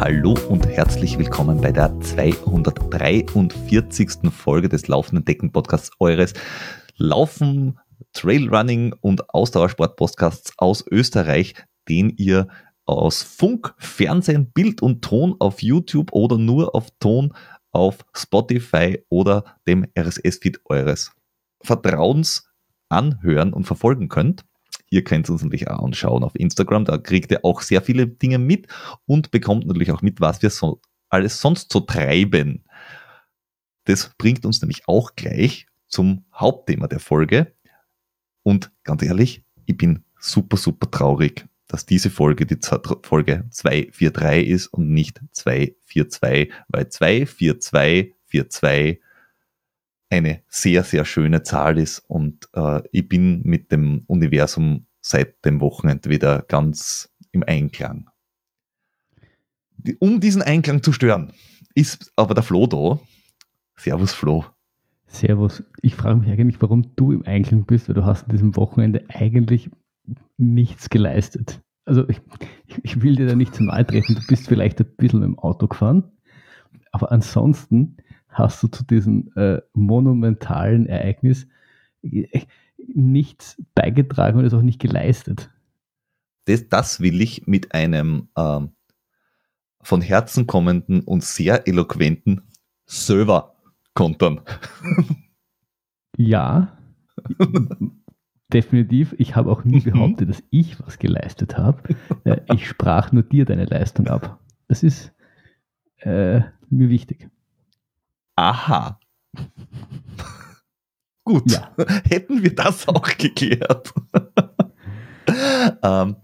Hallo und herzlich willkommen bei der 243. Folge des Laufenden Decken Podcasts eures Laufen, Trailrunning und Ausdauersport Podcasts aus Österreich, den ihr aus Funk, Fernsehen, Bild und Ton auf YouTube oder nur auf Ton auf Spotify oder dem RSS-Feed eures Vertrauens anhören und verfolgen könnt. Ihr könnt uns natürlich auch anschauen auf Instagram. Da kriegt ihr auch sehr viele Dinge mit und bekommt natürlich auch mit, was wir so alles sonst so treiben. Das bringt uns nämlich auch gleich zum Hauptthema der Folge. Und ganz ehrlich, ich bin super, super traurig, dass diese Folge die Folge 243 ist und nicht 242, weil 24242 eine sehr, sehr schöne Zahl ist und äh, ich bin mit dem Universum seit dem Wochenende wieder ganz im Einklang. Um diesen Einklang zu stören, ist aber der Flo da. Servus Flo. Servus. Ich frage mich eigentlich, warum du im Einklang bist, weil du hast an diesem Wochenende eigentlich nichts geleistet. Also ich, ich will dir da nicht zu nahe treten. Du bist vielleicht ein bisschen mit dem Auto gefahren, aber ansonsten hast du zu diesem äh, monumentalen Ereignis äh, nichts beigetragen und es auch nicht geleistet. Das, das will ich mit einem ähm, von Herzen kommenden und sehr eloquenten Server kontern. Ja, definitiv. Ich habe auch nie mhm. behauptet, dass ich was geleistet habe. Äh, ich sprach nur dir deine Leistung ab. Das ist äh, mir wichtig. Aha. Gut, ja. hätten wir das auch geklärt. ähm,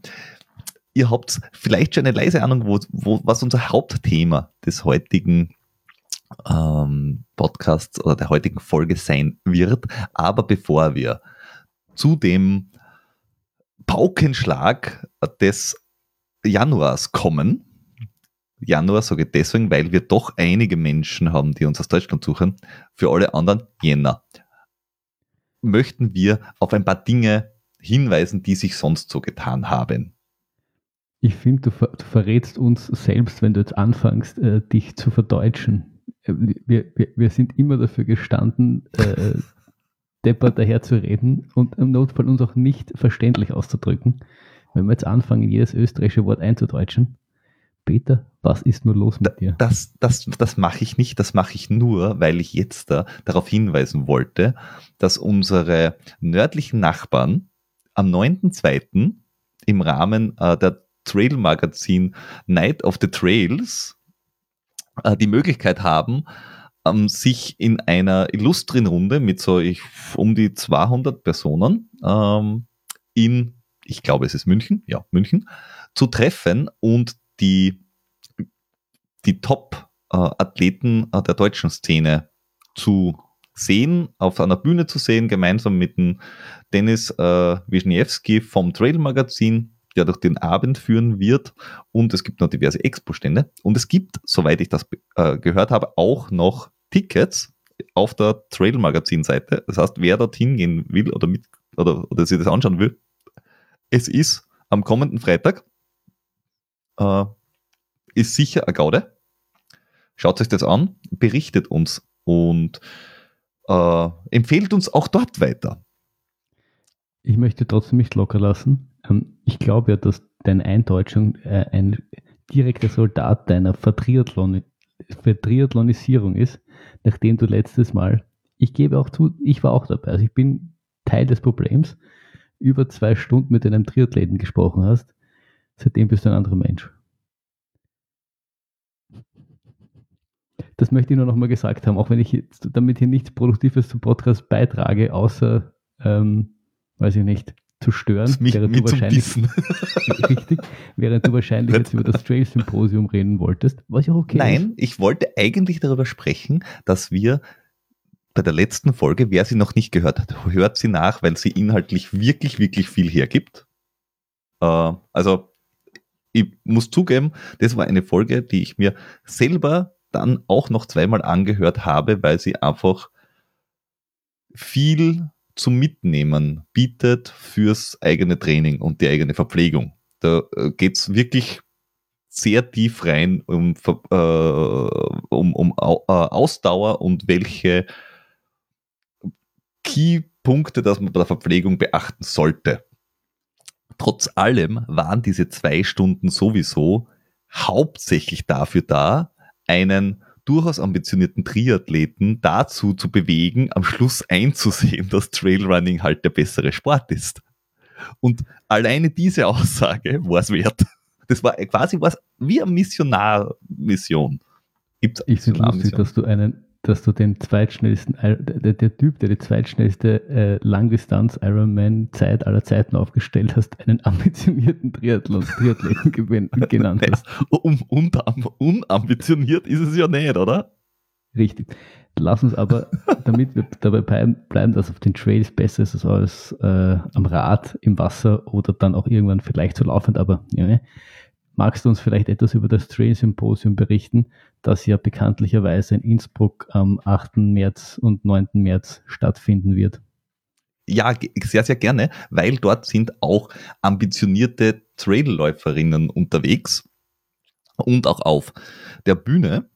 ihr habt vielleicht schon eine leise Ahnung, wo, wo, was unser Hauptthema des heutigen ähm, Podcasts oder der heutigen Folge sein wird. Aber bevor wir zu dem Paukenschlag des Januars kommen, Januar sage ich deswegen, weil wir doch einige Menschen haben, die uns aus Deutschland suchen. Für alle anderen Jänner. Möchten wir auf ein paar Dinge hinweisen, die sich sonst so getan haben. Ich finde, du, ver du, verrätst uns selbst, wenn du jetzt anfängst, äh, dich zu verdeutschen. Äh, wir, wir, wir, sind immer dafür gestanden, äh, deppert daher zu reden und im Notfall uns auch nicht verständlich auszudrücken. Wenn wir jetzt anfangen, jedes österreichische Wort einzudeutschen, Peter, was ist nur los mit dir? Das, das, das mache ich nicht, das mache ich nur, weil ich jetzt da darauf hinweisen wollte, dass unsere nördlichen Nachbarn am 9.2. im Rahmen äh, der Trail Magazin Night of the Trails äh, die Möglichkeit haben, ähm, sich in einer illustren Runde mit so ich, um die 200 Personen ähm, in, ich glaube es ist München, ja, München, zu treffen und die, die Top-Athleten äh, der deutschen Szene zu sehen, auf einer Bühne zu sehen, gemeinsam mit dem Dennis äh, Wisniewski vom Trail Magazin, der durch den Abend führen wird. Und es gibt noch diverse Expo-Stände. Und es gibt, soweit ich das äh, gehört habe, auch noch Tickets auf der Trail Magazin-Seite. Das heißt, wer dorthin gehen will oder, mit, oder, oder sich das anschauen will, es ist am kommenden Freitag, äh, ist sicher eine Gaude. Schaut euch das an, berichtet uns und äh, empfehlt uns auch dort weiter. Ich möchte trotzdem nicht locker lassen. Ähm, ich glaube ja, dass deine Eindeutschung äh, ein direkter Soldat deiner Vertriathlon Vertriathlonisierung ist, nachdem du letztes Mal, ich gebe auch zu, ich war auch dabei, also ich bin Teil des Problems, über zwei Stunden mit einem Triathleten gesprochen hast. Seitdem bist du ein anderer Mensch. Das möchte ich nur noch mal gesagt haben, auch wenn ich jetzt damit hier nichts Produktives zum Podcast beitrage, außer, ähm, weiß ich nicht, zu stören, mich, während du wahrscheinlich richtig, während du wahrscheinlich jetzt über das Trail Symposium reden wolltest, was ja okay Nein, ist. ich wollte eigentlich darüber sprechen, dass wir bei der letzten Folge, wer sie noch nicht gehört hat, hört sie nach, weil sie inhaltlich wirklich, wirklich viel hergibt. Äh, also ich muss zugeben, das war eine Folge, die ich mir selber dann auch noch zweimal angehört habe, weil sie einfach viel zum Mitnehmen bietet fürs eigene Training und die eigene Verpflegung. Da äh, geht es wirklich sehr tief rein um, äh, um, um äh, Ausdauer und welche Key-Punkte, dass man bei der Verpflegung beachten sollte. Trotz allem waren diese zwei Stunden sowieso hauptsächlich dafür da, einen durchaus ambitionierten Triathleten dazu zu bewegen, am Schluss einzusehen, dass Trailrunning halt der bessere Sport ist. Und alleine diese Aussage war es wert. Das war quasi was wie eine Missionar-Mission. Gibt's ich finde lustig, dass du einen dass du den zweitschnellsten, der, der Typ, der die zweitschnellste äh, Langdistanz-Ironman-Zeit aller Zeiten aufgestellt hast, einen ambitionierten Triathlon, Triathleten genannt hast. Um, un, unambitioniert ist es ja nicht, oder? Richtig. Lass uns aber, damit wir dabei bleiben, dass auf den Trails besser ist als äh, am Rad, im Wasser oder dann auch irgendwann vielleicht so laufend, aber ja, ne? Magst du uns vielleicht etwas über das Trail Symposium berichten, das ja bekanntlicherweise in Innsbruck am 8. März und 9. März stattfinden wird? Ja, sehr, sehr gerne, weil dort sind auch ambitionierte Trailläuferinnen unterwegs und auch auf der Bühne.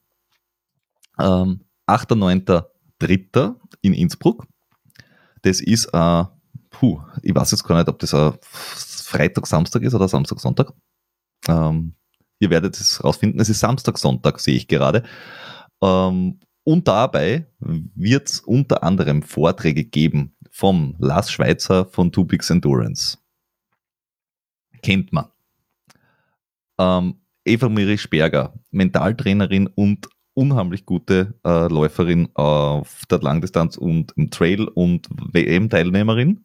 Ähm, 8.9.3. in Innsbruck. Das ist, äh, puh, ich weiß jetzt gar nicht, ob das ein Freitag, Samstag ist oder Samstag, Sonntag. Ähm, ihr werdet es rausfinden. Es ist Samstag, Sonntag, sehe ich gerade. Ähm, und dabei wird es unter anderem Vorträge geben vom Lars Schweizer von Two Bigs Endurance. Kennt man. Ähm, Eva Mirisch-Berger, Mentaltrainerin und unheimlich gute äh, Läuferin auf der Langdistanz und im Trail und WM-Teilnehmerin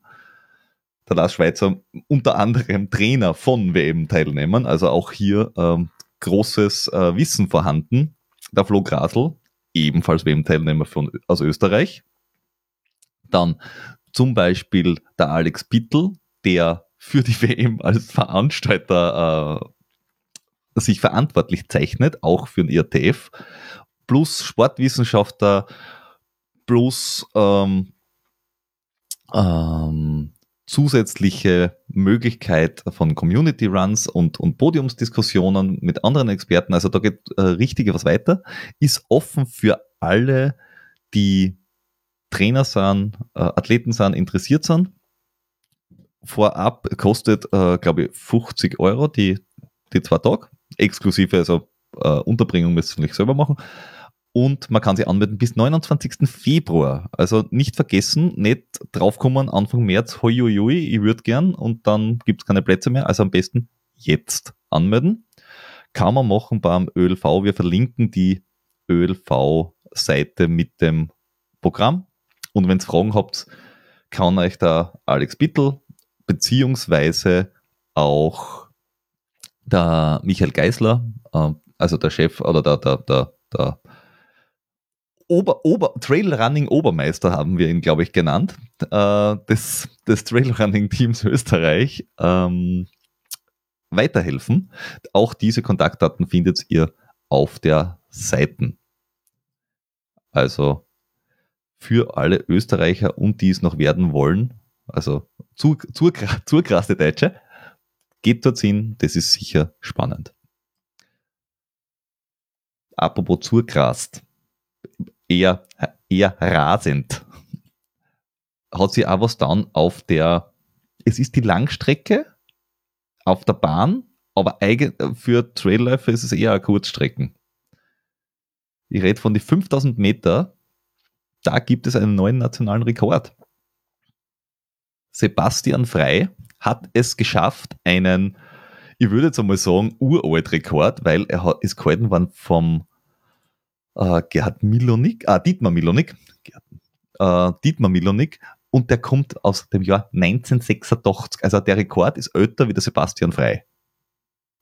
der Lars Schweizer unter anderem Trainer von WM-Teilnehmern, also auch hier ähm, großes äh, Wissen vorhanden. Der Flo Grasl, ebenfalls WM-Teilnehmer aus Österreich. Dann zum Beispiel der Alex Bittel, der für die WM als Veranstalter äh, sich verantwortlich zeichnet, auch für den IRTF, plus Sportwissenschaftler, plus ähm, ähm, zusätzliche Möglichkeit von Community Runs und, und Podiumsdiskussionen mit anderen Experten. Also da geht äh, richtig was weiter. Ist offen für alle, die Trainer sind, äh, Athleten sind, interessiert sind. Vorab kostet, äh, glaube ich, 50 Euro die, die zwei Tage. Exklusive, also äh, Unterbringung müssen Sie selber machen und man kann sich anmelden bis 29. Februar. Also nicht vergessen, nicht draufkommen Anfang März, hoi, hoi, hoi ich würde gern und dann gibt es keine Plätze mehr. Also am besten jetzt anmelden. Kann man machen beim ÖLV. Wir verlinken die ÖLV-Seite mit dem Programm. Und wenn ihr Fragen habt, kann euch da Alex Bittel beziehungsweise auch der Michael Geisler, äh, also der Chef oder der, der, der, der Ober, Ober, Trailrunning Obermeister haben wir ihn, glaube ich, genannt, äh, des, des Trailrunning-Teams Österreich, ähm, weiterhelfen. Auch diese Kontaktdaten findet ihr auf der Seite. Also für alle Österreicher und die es noch werden wollen, also zu, zu, zu krasse Deutsche, geht dort hin, das ist sicher spannend. Apropos zurgrast eher, eher rasend. Hat sie auch was dann auf der, es ist die Langstrecke auf der Bahn, aber für Trailläufer ist es eher eine Kurzstrecken. Ich rede von die 5000 Meter, da gibt es einen neuen nationalen Rekord. Sebastian Frei hat es geschafft, einen, ich würde jetzt einmal sagen, uralt Rekord, weil er ist gehalten worden vom äh, Gerhard Milonik, äh, Dietmar Milonik, äh, Dietmar Milonik, und der kommt aus dem Jahr 1986. Also der Rekord ist älter wie der Sebastian Frei.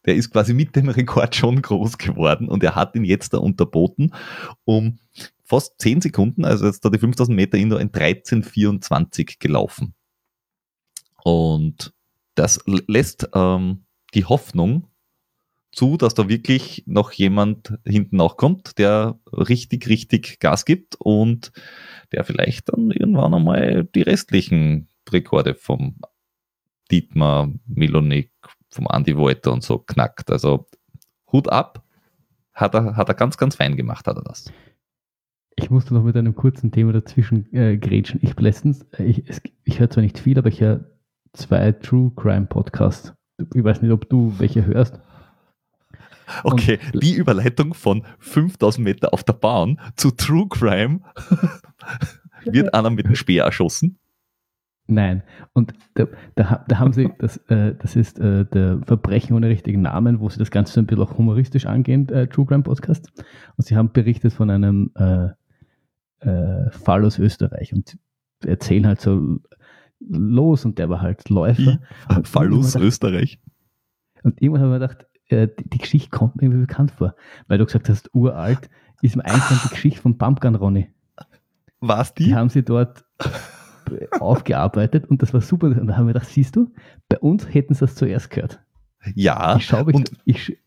Der ist quasi mit dem Rekord schon groß geworden und er hat ihn jetzt da unterboten um fast 10 Sekunden, also jetzt da die 5000 Meter Indoor in 13,24 gelaufen. Und das lässt ähm, die Hoffnung zu, dass da wirklich noch jemand hinten auch kommt, der richtig, richtig Gas gibt und der vielleicht dann irgendwann einmal die restlichen Rekorde vom Dietmar Milonik, vom Andy Wolter und so knackt. Also Hut ab, hat er, hat er ganz, ganz fein gemacht, hat er das. Ich musste noch mit einem kurzen Thema dazwischen äh, grätschen. Ich letztens, äh, ich, ich höre zwar nicht viel, aber ich höre zwei True Crime Podcasts. Ich weiß nicht, ob du welche hörst. Okay, und, die Überleitung von 5000 Meter auf der Bahn zu True Crime. Wird einer mit dem Speer erschossen? Nein. Und da, da, da haben sie, das, äh, das ist äh, der Verbrechen ohne richtigen Namen, wo sie das Ganze so ein bisschen auch humoristisch angehen, äh, True Crime Podcast. Und sie haben berichtet von einem äh, äh, Fall aus Österreich und erzählen halt so los und der war halt Läufer. Fall aus Österreich. Und irgendwann haben wir gedacht, äh, die, Geschichte kommt mir irgendwie bekannt vor, weil du gesagt hast, uralt, ist mir eingefallen die Geschichte von Pumpgun Ronny. Was die? Die haben sie dort aufgearbeitet und das war super. Und da haben wir gedacht, siehst du, bei uns hätten sie das zuerst gehört. Ja. Ich schaue, ich, ich,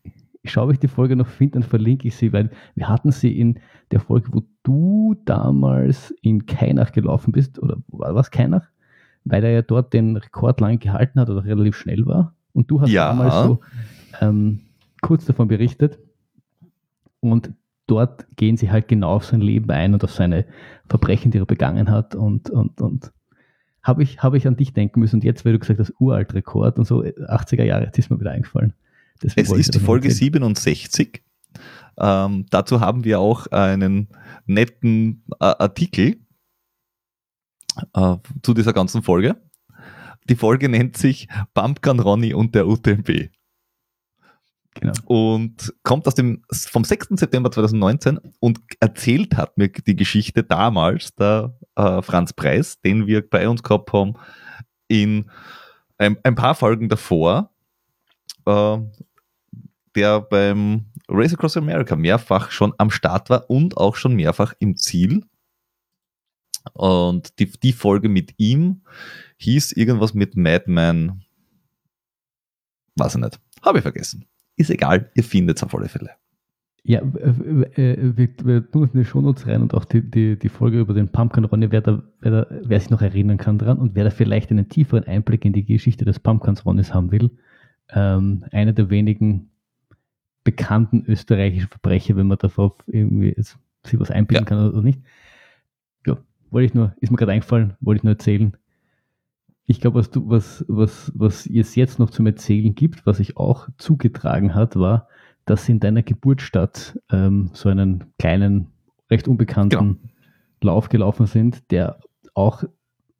ich schaue, ich die Folge noch finde, dann verlinke ich sie, weil wir hatten sie in der Folge, wo du damals in Kainach gelaufen bist, oder war was Kainach? Weil er ja dort den Rekord lang gehalten hat oder relativ schnell war. Und du hast ja. damals so ähm, kurz davon berichtet. Und dort gehen sie halt genau auf sein Leben ein und auf seine Verbrechen, die er begangen hat. Und, und, und habe ich, hab ich an dich denken müssen. Und jetzt, weil du gesagt hast, uralt Rekord und so, 80er Jahre, jetzt ist mir wieder eingefallen. Deswegen es ist die Folge erzählen. 67. Ähm, dazu haben wir auch einen netten äh, Artikel äh, zu dieser ganzen Folge. Die Folge nennt sich Pumpgun Ronny und der UTMB. Genau. Und kommt aus dem, vom 6. September 2019 und erzählt hat mir die Geschichte damals der äh, Franz Preis, den wir bei uns gehabt haben, in ein, ein paar Folgen davor, äh, der beim Race Across America mehrfach schon am Start war und auch schon mehrfach im Ziel. Und die, die Folge mit ihm hieß irgendwas mit Madman. Weiß ich nicht. Habe ich vergessen. Ist egal, ihr findet es auf alle Fälle. Ja, wir, wir tun es in die Shownotes rein und auch die, die, die Folge über den Pumpkin Ronny, wer, da, wer, da, wer sich noch erinnern kann dran und wer da vielleicht einen tieferen Einblick in die Geschichte des Pumpkins Ronnys haben will. Ähm, einer der wenigen bekannten österreichischen Verbrecher, wenn man darauf irgendwie sich was einbilden ja. kann oder nicht. Ja, wollte ich nur, ist mir gerade eingefallen, wollte ich nur erzählen. Ich glaube, was du, was, was, was es jetzt noch zum Erzählen gibt, was sich auch zugetragen hat, war, dass in deiner Geburtsstadt ähm, so einen kleinen, recht unbekannten genau. Lauf gelaufen sind, der auch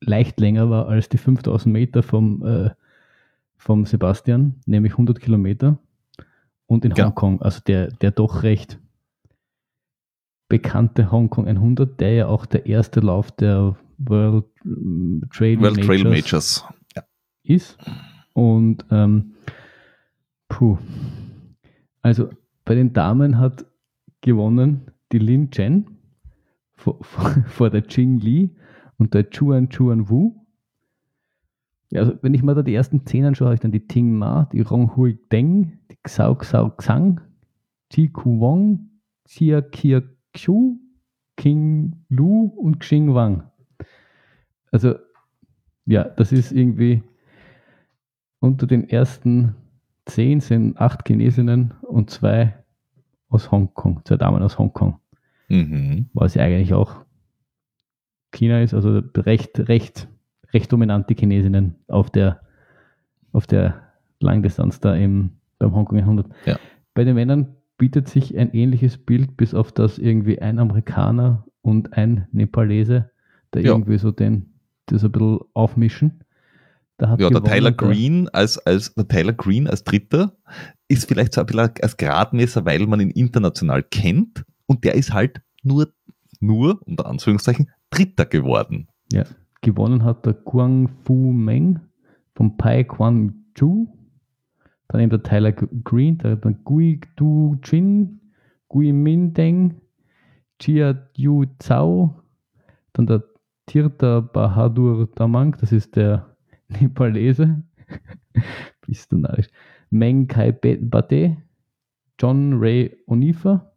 leicht länger war als die 5000 Meter vom, äh, vom Sebastian, nämlich 100 Kilometer. Und in ja. Hongkong, also der, der doch recht bekannte Hongkong 100, der ja auch der erste Lauf der World Trail World Majors, Trail Majors. Ja. ist. Und ähm, puh. Also bei den Damen hat gewonnen die Lin Chen vor, vor, vor der Jing Li und der Chuan Chuan Wu. Ja, also wenn ich mal da die ersten zehn anschaue, habe ich dann die Ting Ma, die Rong Hui Deng, die Xiao Xiao Xang, Ji Ku Wong, Xia Kia Qiu, King Lu und Xing Wang. Also, ja, das ist irgendwie unter den ersten zehn sind acht Chinesinnen und zwei aus Hongkong, zwei Damen aus Hongkong. Mhm. Was ja eigentlich auch China ist, also recht, recht, recht dominante Chinesinnen auf der, auf der Langdistanz da im, beim Hongkong 100. Ja. Bei den Männern bietet sich ein ähnliches Bild, bis auf das irgendwie ein Amerikaner und ein Nepalese, der ja. irgendwie so den das ein bisschen aufmischen. ja, der Tyler Green als, als der Tyler Green als Dritter ist vielleicht so ein bisschen als Gradmesser, weil man ihn international kennt und der ist halt nur, nur, unter Anführungszeichen, Dritter geworden. Ja, gewonnen hat der Guang Fu Meng von Pai Quan Chu, dann eben der Tyler Green, der, der Gui Du Jin, Gui Min Deng, Chia Yu Zhao, dann der Tirtha Bahadur Damang, das ist der Nepalese. Bist du narrisch. Meng Kai Bate, John Ray Onifa,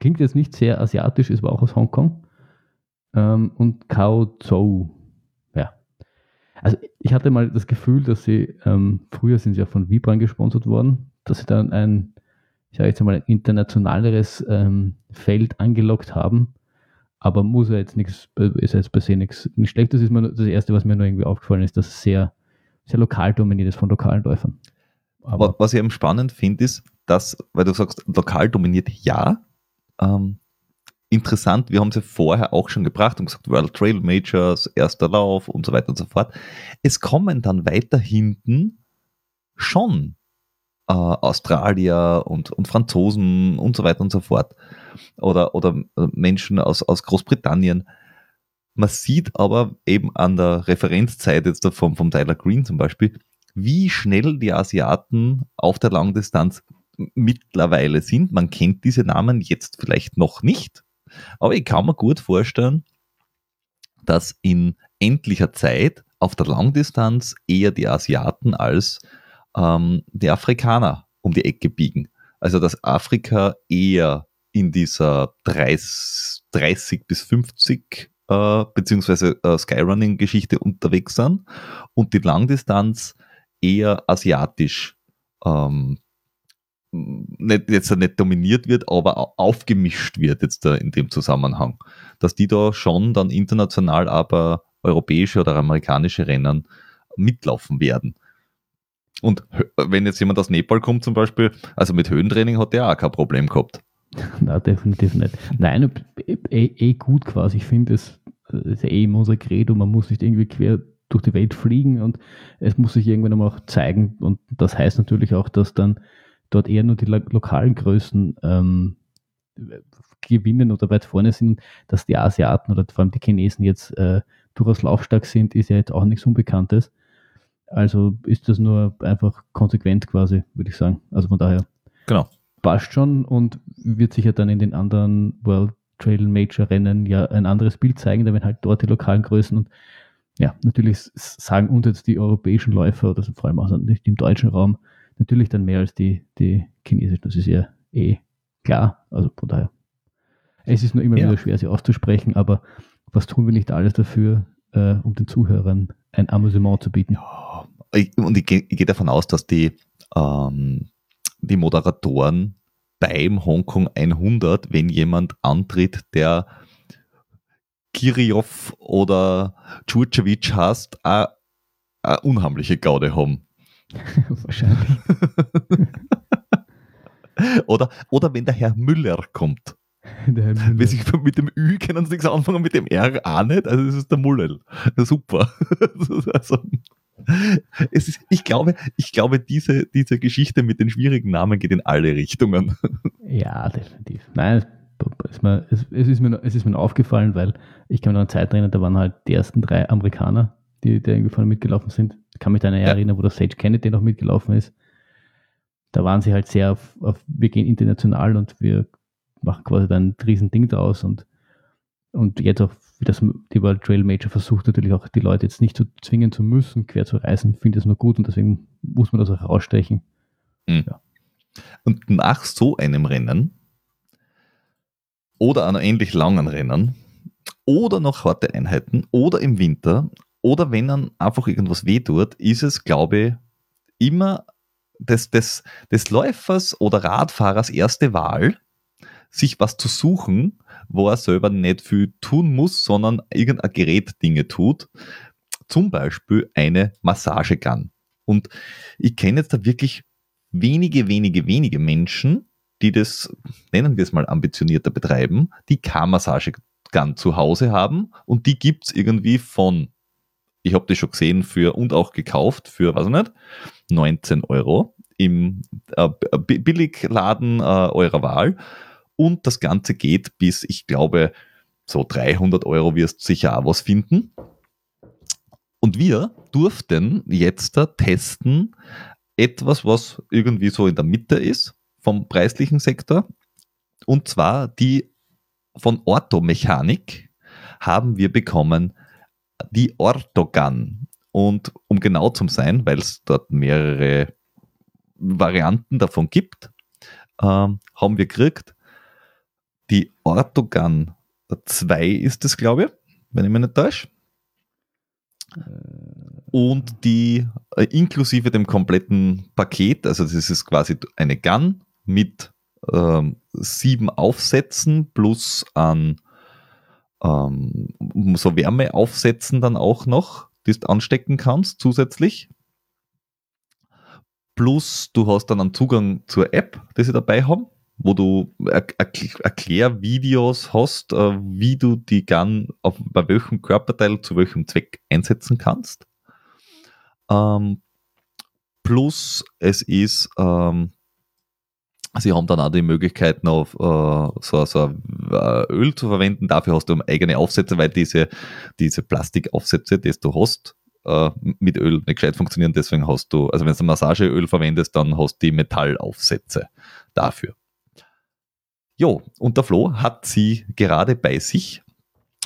klingt jetzt nicht sehr asiatisch, ist aber auch aus Hongkong. Ähm, und Kao Zhou. Ja. Also ich hatte mal das Gefühl, dass sie, ähm, früher sind sie ja von Vibran gesponsert worden, dass sie dann ein, ich sage jetzt mal, ein internationaleres ähm, Feld angelockt haben. Aber muss ja jetzt nichts, ist jetzt per se nichts, nicht Schlechtes. Ist mir das Erste, was mir nur irgendwie aufgefallen ist, dass es sehr, sehr lokal dominiert ist von lokalen Läufern. Aber was ich eben spannend finde, ist, dass, weil du sagst, lokal dominiert ja. Ähm, interessant, wir haben es ja vorher auch schon gebracht und gesagt, World Trail Majors, erster Lauf und so weiter und so fort. Es kommen dann weiter hinten schon äh, Australier und, und Franzosen und so weiter und so fort. Oder, oder äh, Menschen aus, aus Großbritannien. Man sieht aber eben an der Referenzzeit jetzt vom, vom Tyler Green zum Beispiel, wie schnell die Asiaten auf der Langdistanz mittlerweile sind. Man kennt diese Namen jetzt vielleicht noch nicht, aber ich kann mir gut vorstellen, dass in endlicher Zeit auf der Langdistanz eher die Asiaten als ähm, die Afrikaner um die Ecke biegen. Also dass Afrika eher in dieser 30, 30 bis 50 äh, beziehungsweise äh, Skyrunning-Geschichte unterwegs sind und die Langdistanz eher asiatisch ähm, nicht, jetzt nicht dominiert wird, aber aufgemischt wird jetzt da in dem Zusammenhang. Dass die da schon dann international aber europäische oder amerikanische Rennen mitlaufen werden. Und wenn jetzt jemand aus Nepal kommt zum Beispiel, also mit Höhentraining hat der auch kein Problem gehabt. Nein, definitiv nicht. Nein, eh, eh, gut quasi. Ich finde, es ist eh immer unser Credo, man muss nicht irgendwie quer durch die Welt fliegen und es muss sich irgendwann einmal auch zeigen. Und das heißt natürlich auch, dass dann dort eher nur die lo lokalen Größen ähm, gewinnen oder weit vorne sind. Dass die Asiaten oder vor allem die Chinesen jetzt äh, durchaus laufstark sind, ist ja jetzt auch nichts Unbekanntes. Also ist das nur einfach konsequent quasi, würde ich sagen. Also von daher. Genau. Passt schon und wird sich ja dann in den anderen World Trail Major Rennen ja ein anderes Bild zeigen, da werden halt dort die lokalen Größen und ja, natürlich sagen uns jetzt die europäischen Läufer, oder vor allem auch nicht im deutschen Raum, natürlich dann mehr als die, die chinesischen. Das ist ja eh klar. Also von daher. Es ist nur immer ja. wieder schwer, sie auszusprechen, aber was tun wir nicht alles dafür, äh, um den Zuhörern ein Amüsement zu bieten? Ja, und ich, ich gehe davon aus, dass die, ähm, die Moderatoren beim Hongkong 100, wenn jemand antritt, der Kirillov oder Djurcevic hast, eine unheimliche Gaude haben. Wahrscheinlich. oder, oder wenn der Herr Müller kommt. Wenn sich mit dem Ü können sie nichts anfangen, mit dem R auch nicht. Also es ist der Mullel. Super. also, ist, ich glaube, ich glaube diese, diese Geschichte mit den schwierigen Namen geht in alle Richtungen. Ja, definitiv. Nein, es, mir, es, es, ist mir, es ist mir aufgefallen, weil ich kann mich noch an Zeit erinnern, da waren halt die ersten drei Amerikaner, die, die irgendwie vorne mitgelaufen sind. Ich kann mich da ja. erinnern, wo der Sage Kennedy noch mitgelaufen ist. Da waren sie halt sehr auf, auf wir gehen international und wir machen quasi dann ein Riesending draus und, und jetzt auch wie das die World Trail Major versucht natürlich auch die Leute jetzt nicht zu zwingen zu müssen, quer zu reisen, finde es nur gut und deswegen muss man das auch rausstechen. Mhm. Ja. Und nach so einem Rennen oder einer ähnlich langen Rennen oder noch harte Einheiten oder im Winter oder wenn dann einfach irgendwas wehtut, ist es, glaube ich, immer des, des, des Läufers oder Radfahrers erste Wahl, sich was zu suchen, wo er selber nicht viel tun muss, sondern irgendein Gerät Dinge tut. Zum Beispiel eine Massagegun. Und ich kenne jetzt da wirklich wenige, wenige, wenige Menschen, die das, nennen wir es mal, ambitionierter betreiben, die K-Massagegun zu Hause haben und die gibt es irgendwie von, ich habe das schon gesehen für und auch gekauft für, weiß ich nicht, 19 Euro im äh, Billigladen äh, eurer Wahl und das Ganze geht bis, ich glaube, so 300 Euro wirst du sicher auch was finden. Und wir durften jetzt da testen etwas, was irgendwie so in der Mitte ist vom preislichen Sektor. Und zwar die von Orthomechanik haben wir bekommen die Orthogun. Und um genau zu sein, weil es dort mehrere Varianten davon gibt, ähm, haben wir gekriegt. Die Ortogun 2 ist es, glaube ich, wenn ich mich nicht täusche. Und die äh, inklusive dem kompletten Paket, also das ist quasi eine Gun mit ähm, sieben Aufsätzen plus an ähm, so Wärmeaufsätzen dann auch noch, die du anstecken kannst zusätzlich. Plus du hast dann einen Zugang zur App, die sie dabei haben, wo du er Erklärvideos hast, äh, wie du die Gun auf, bei welchem Körperteil zu welchem Zweck einsetzen kannst. Ähm, plus es ist ähm, Sie haben dann auch die Möglichkeit, noch äh, so, so äh, Öl zu verwenden. Dafür hast du eigene Aufsätze, weil diese, diese Plastikaufsätze, die du hast, äh, mit Öl nicht gescheit funktionieren. Deswegen hast du, also wenn du Massageöl verwendest, dann hast du die Metallaufsätze dafür. Jo, und der Flo hat sie gerade bei sich.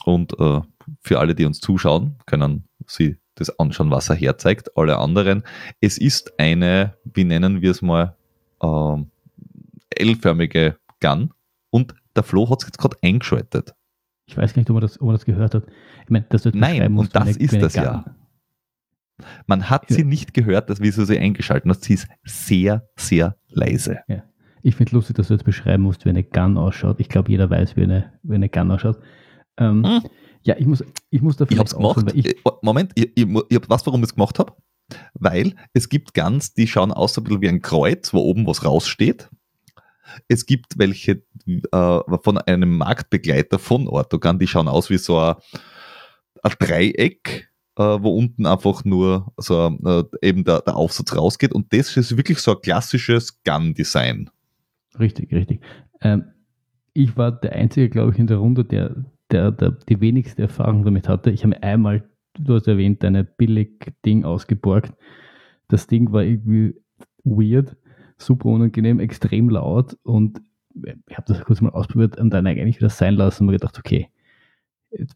Und äh, für alle, die uns zuschauen, können sie das anschauen, was er herzeigt. Alle anderen. Es ist eine, wie nennen wir es mal, ähm, L-förmige Gun und der Flo hat es jetzt gerade eingeschaltet. Ich weiß gar nicht, ob man das, ob man das gehört hat. Ich meine, dass du Nein, und das eine, ist das Gun. ja. Man hat ja. sie nicht gehört, dass du sie eingeschaltet hast. Sie ist sehr, sehr leise. Ja. Ich finde es lustig, dass du jetzt beschreiben musst, wie eine Gun ausschaut. Ich glaube, jeder weiß, wie eine, wie eine Gun ausschaut. Ähm, hm. Ja, ich muss, ich muss dafür. Ich habe es gemacht. Ich, äh, Moment, ich, ich, ich habe was, warum ich es gemacht habe. Weil es gibt Guns, die schauen aus so ein bisschen wie ein Kreuz, wo oben was raussteht. Es gibt welche äh, von einem Marktbegleiter von Ortogan, die schauen aus wie so ein, ein Dreieck, äh, wo unten einfach nur so äh, eben der, der Aufsatz rausgeht. Und das ist wirklich so ein klassisches Gun-Design. Richtig, richtig. Ähm, ich war der Einzige, glaube ich, in der Runde, der, der, der die wenigste Erfahrung damit hatte. Ich habe einmal, du hast erwähnt, eine billig Ding ausgeborgt. Das Ding war irgendwie weird super unangenehm, extrem laut und ich habe das kurz mal ausprobiert und dann eigentlich wieder sein lassen und mir gedacht, okay,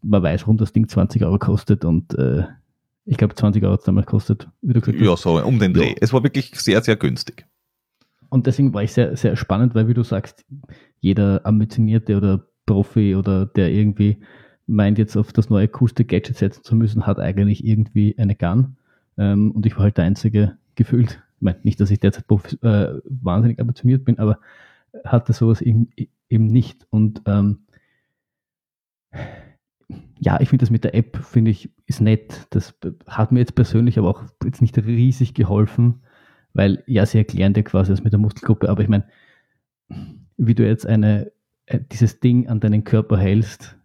man weiß, warum das Ding 20 Euro kostet und äh, ich glaube 20 Euro hat es damals gekostet, wie du gesagt hast. Ja, so um den Dreh. Ja. Es war wirklich sehr, sehr günstig. Und deswegen war ich sehr, sehr spannend, weil wie du sagst, jeder ambitionierte oder Profi oder der irgendwie meint, jetzt auf das neue coolste Gadget setzen zu müssen, hat eigentlich irgendwie eine Gun. Ähm, und ich war halt der Einzige gefühlt, ich meine, nicht, dass ich derzeit äh, wahnsinnig ambitioniert bin, aber hatte sowas eben, eben nicht. Und ähm, ja, ich finde das mit der App, finde ich, ist nett. Das hat mir jetzt persönlich aber auch jetzt nicht riesig geholfen, weil ja, sie erklären dir quasi das mit der Muskelgruppe, aber ich meine, wie du jetzt eine, äh, dieses Ding an deinen Körper hältst,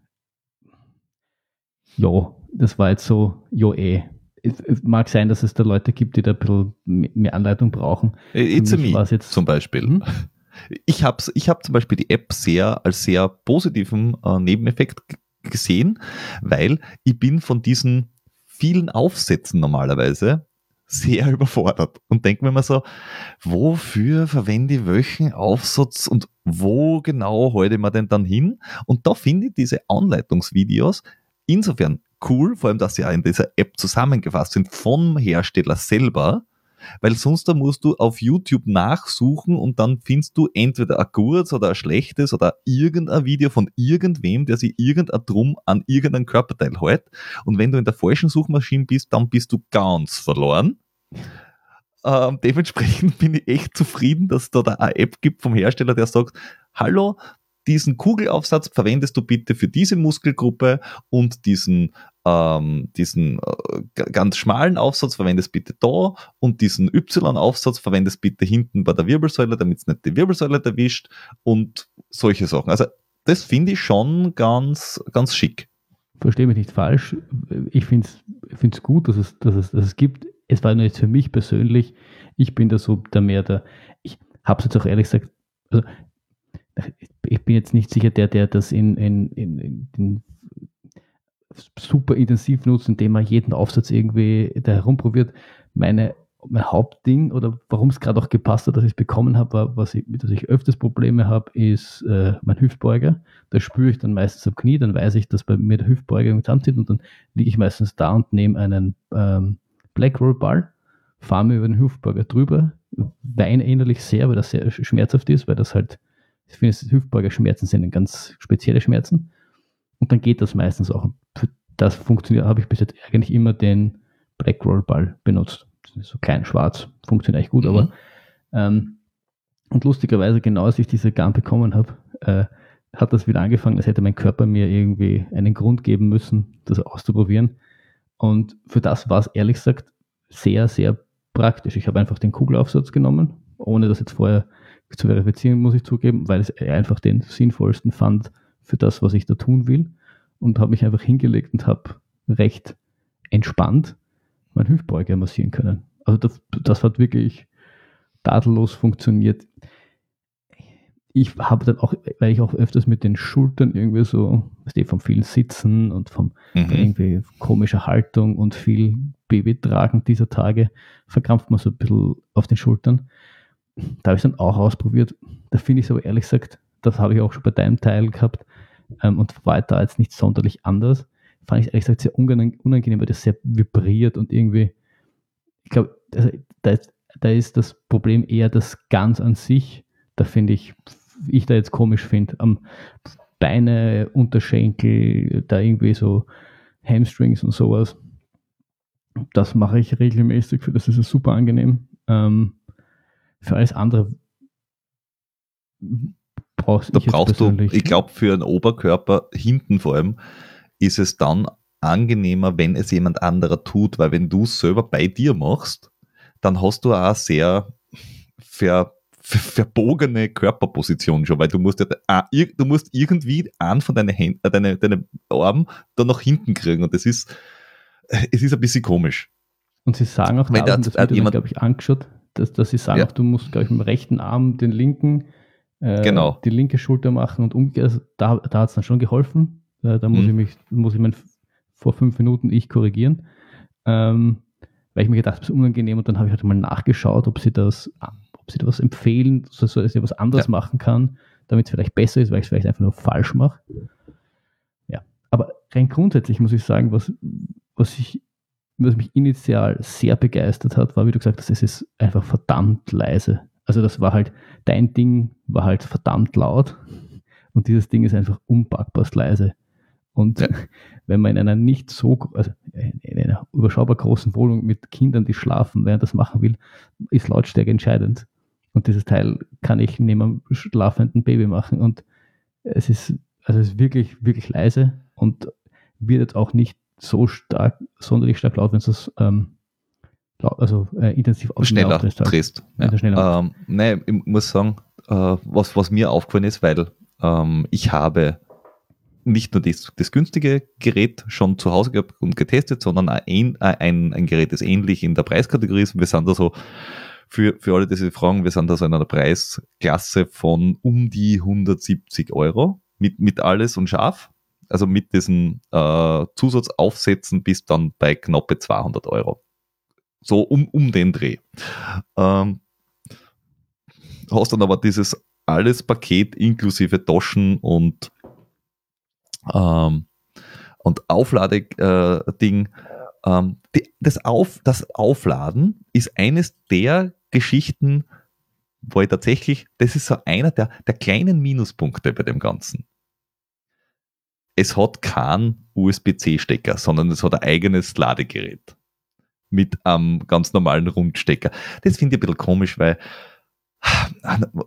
ja, das war jetzt so, jo eh, es, mag sein, dass es da Leute gibt, die da ein bisschen mehr Anleitung brauchen. Äh, it's me jetzt zum Beispiel. Hm? Ich habe ich hab zum Beispiel die App sehr als sehr positiven äh, Nebeneffekt gesehen, weil ich bin von diesen vielen Aufsätzen normalerweise sehr überfordert und denke mir immer so, wofür verwende ich welchen Aufsatz und wo genau halte ich mir denn dann hin? Und da finde ich diese Anleitungsvideos insofern cool, vor allem, dass sie auch in dieser App zusammengefasst sind vom Hersteller selber, weil sonst da musst du auf YouTube nachsuchen und dann findest du entweder ein gutes oder ein schlechtes oder irgendein Video von irgendwem, der sich irgendein Drum an irgendeinem Körperteil hält. Und wenn du in der falschen Suchmaschine bist, dann bist du ganz verloren. Ähm, dementsprechend bin ich echt zufrieden, dass da eine App gibt vom Hersteller, der sagt, hallo, diesen Kugelaufsatz verwendest du bitte für diese Muskelgruppe und diesen, ähm, diesen äh, ganz schmalen Aufsatz verwendest bitte da und diesen Y-Aufsatz verwendest bitte hinten bei der Wirbelsäule, damit es nicht die Wirbelsäule erwischt und solche Sachen. Also das finde ich schon ganz, ganz schick. Verstehe mich nicht falsch. Ich finde es gut, dass es, dass, es, dass es gibt. Es war nur jetzt für mich persönlich, ich bin da so der mehr der, ich habe es jetzt auch ehrlich gesagt, also ich bin jetzt nicht sicher der, der das in, in, in, in super intensiv nutzt, indem er jeden Aufsatz irgendwie da herumprobiert. Meine, mein Hauptding oder warum es gerade auch gepasst hat, dass ich es bekommen habe, was ich, mit das ich öfters Probleme habe, ist äh, mein Hüftbeuger. Da spüre ich dann meistens am Knie, dann weiß ich, dass bei mir der Hüftbeuger zusammenzieht und dann liege ich meistens da und nehme einen ähm, Black Roll Ball, fahre mir über den Hüftbeuger drüber, weine innerlich sehr, weil das sehr schmerzhaft ist, weil das halt, ich finde, Hüftbeuger Schmerzen sind ganz spezielle Schmerzen. Und dann geht das meistens auch. Für das funktioniert, habe ich bis jetzt eigentlich immer den Black Roll Ball benutzt. so klein schwarz, funktioniert echt gut, mhm. aber ähm, und lustigerweise, genau als ich diese Gun bekommen habe, äh, hat das wieder angefangen, als hätte mein Körper mir irgendwie einen Grund geben müssen, das auszuprobieren. Und für das war es ehrlich gesagt sehr, sehr praktisch. Ich habe einfach den Kugelaufsatz genommen, ohne das jetzt vorher zu verifizieren, muss ich zugeben, weil ich einfach den sinnvollsten fand für das, was ich da tun will. Und habe mich einfach hingelegt und habe recht entspannt mein Hüftbeuger massieren können. Also das, das hat wirklich tadellos funktioniert. Ich habe dann auch, weil ich auch öfters mit den Schultern irgendwie so, du, vom vielen Sitzen und vom mhm. irgendwie komischer Haltung und viel Babytragen dieser Tage verkrampft man so ein bisschen auf den Schultern. Da habe ich dann auch ausprobiert. Da finde ich es aber ehrlich gesagt, das habe ich auch schon bei deinem Teil gehabt ähm, und war da jetzt nicht sonderlich anders. Fand ich ehrlich gesagt sehr unangenehm, weil das sehr vibriert und irgendwie, ich glaube, also, da ist da ist das Problem eher das Ganz an sich. Da finde ich, ich da jetzt komisch finde, am Beine, Unterschenkel, da irgendwie so Hamstrings und sowas. Das mache ich regelmäßig, für das ist es super angenehm. Ähm, für alles andere brauchst da brauchst du, ich glaube, für einen Oberkörper hinten vor allem ist es dann angenehmer, wenn es jemand anderer tut, weil wenn du es selber bei dir machst, dann hast du auch sehr ver, ver, verbogene Körperposition schon, weil du musst, ja, du musst irgendwie einen von deinen Händen, äh, deine, deine Armen dann nach hinten kriegen und das ist, es ist ein bisschen komisch. Und sie sagen auch, weil da, das Video glaube ich, angeschaut, dass, dass sie sagen ja. auch, du musst, glaube ich, mit dem rechten Arm den linken, äh, genau. die linke Schulter machen und umgekehrt, also da, da hat es dann schon geholfen. Äh, da muss mhm. ich mich, muss ich mein vor fünf Minuten ich korrigieren. Ähm, weil ich mir gedacht habe, es ist unangenehm und dann habe ich halt mal nachgeschaut, ob sie das, ob sie da was empfehlen, so, dass ich was anderes ja. machen kann, damit es vielleicht besser ist, weil ich es vielleicht einfach nur falsch mache. Ja, aber rein grundsätzlich muss ich sagen, was, was ich was mich initial sehr begeistert hat, war, wie du gesagt hast, es ist einfach verdammt leise. Also das war halt, dein Ding war halt verdammt laut und dieses Ding ist einfach unpackbar leise. Und ja. wenn man in einer nicht so, also in einer überschaubar großen Wohnung mit Kindern, die schlafen, während das machen will, ist Lautstärke entscheidend. Und dieses Teil kann ich neben einem schlafenden Baby machen. Und es ist, also es ist wirklich, wirklich leise und wird jetzt auch nicht so stark, sonderlich stark laut, wenn es das ähm, also äh, intensiv schneller drehst. Ja. Ähm, nee, ich muss sagen, äh, was, was mir aufgefallen ist, weil ähm, ich habe nicht nur das, das günstige Gerät schon zu Hause gehabt und getestet, sondern ein, ein, ein Gerät, das ähnlich in der Preiskategorie ist. Wir sind da so, für, für alle, die sich fragen, wir sind da so in einer Preisklasse von um die 170 Euro mit, mit alles und scharf. Also mit diesen äh, Zusatzaufsätzen bis dann bei knappe 200 Euro. So um, um den Dreh. Ähm, hast dann aber dieses alles Paket inklusive Taschen und ähm, und Aufladeding, äh, ähm, das, Auf, das Aufladen ist eines der Geschichten, wo ich tatsächlich, das ist so einer der, der kleinen Minuspunkte bei dem Ganzen. Es hat keinen USB-C-Stecker, sondern es hat ein eigenes Ladegerät mit einem ganz normalen Rundstecker. Das finde ich ein bisschen komisch, weil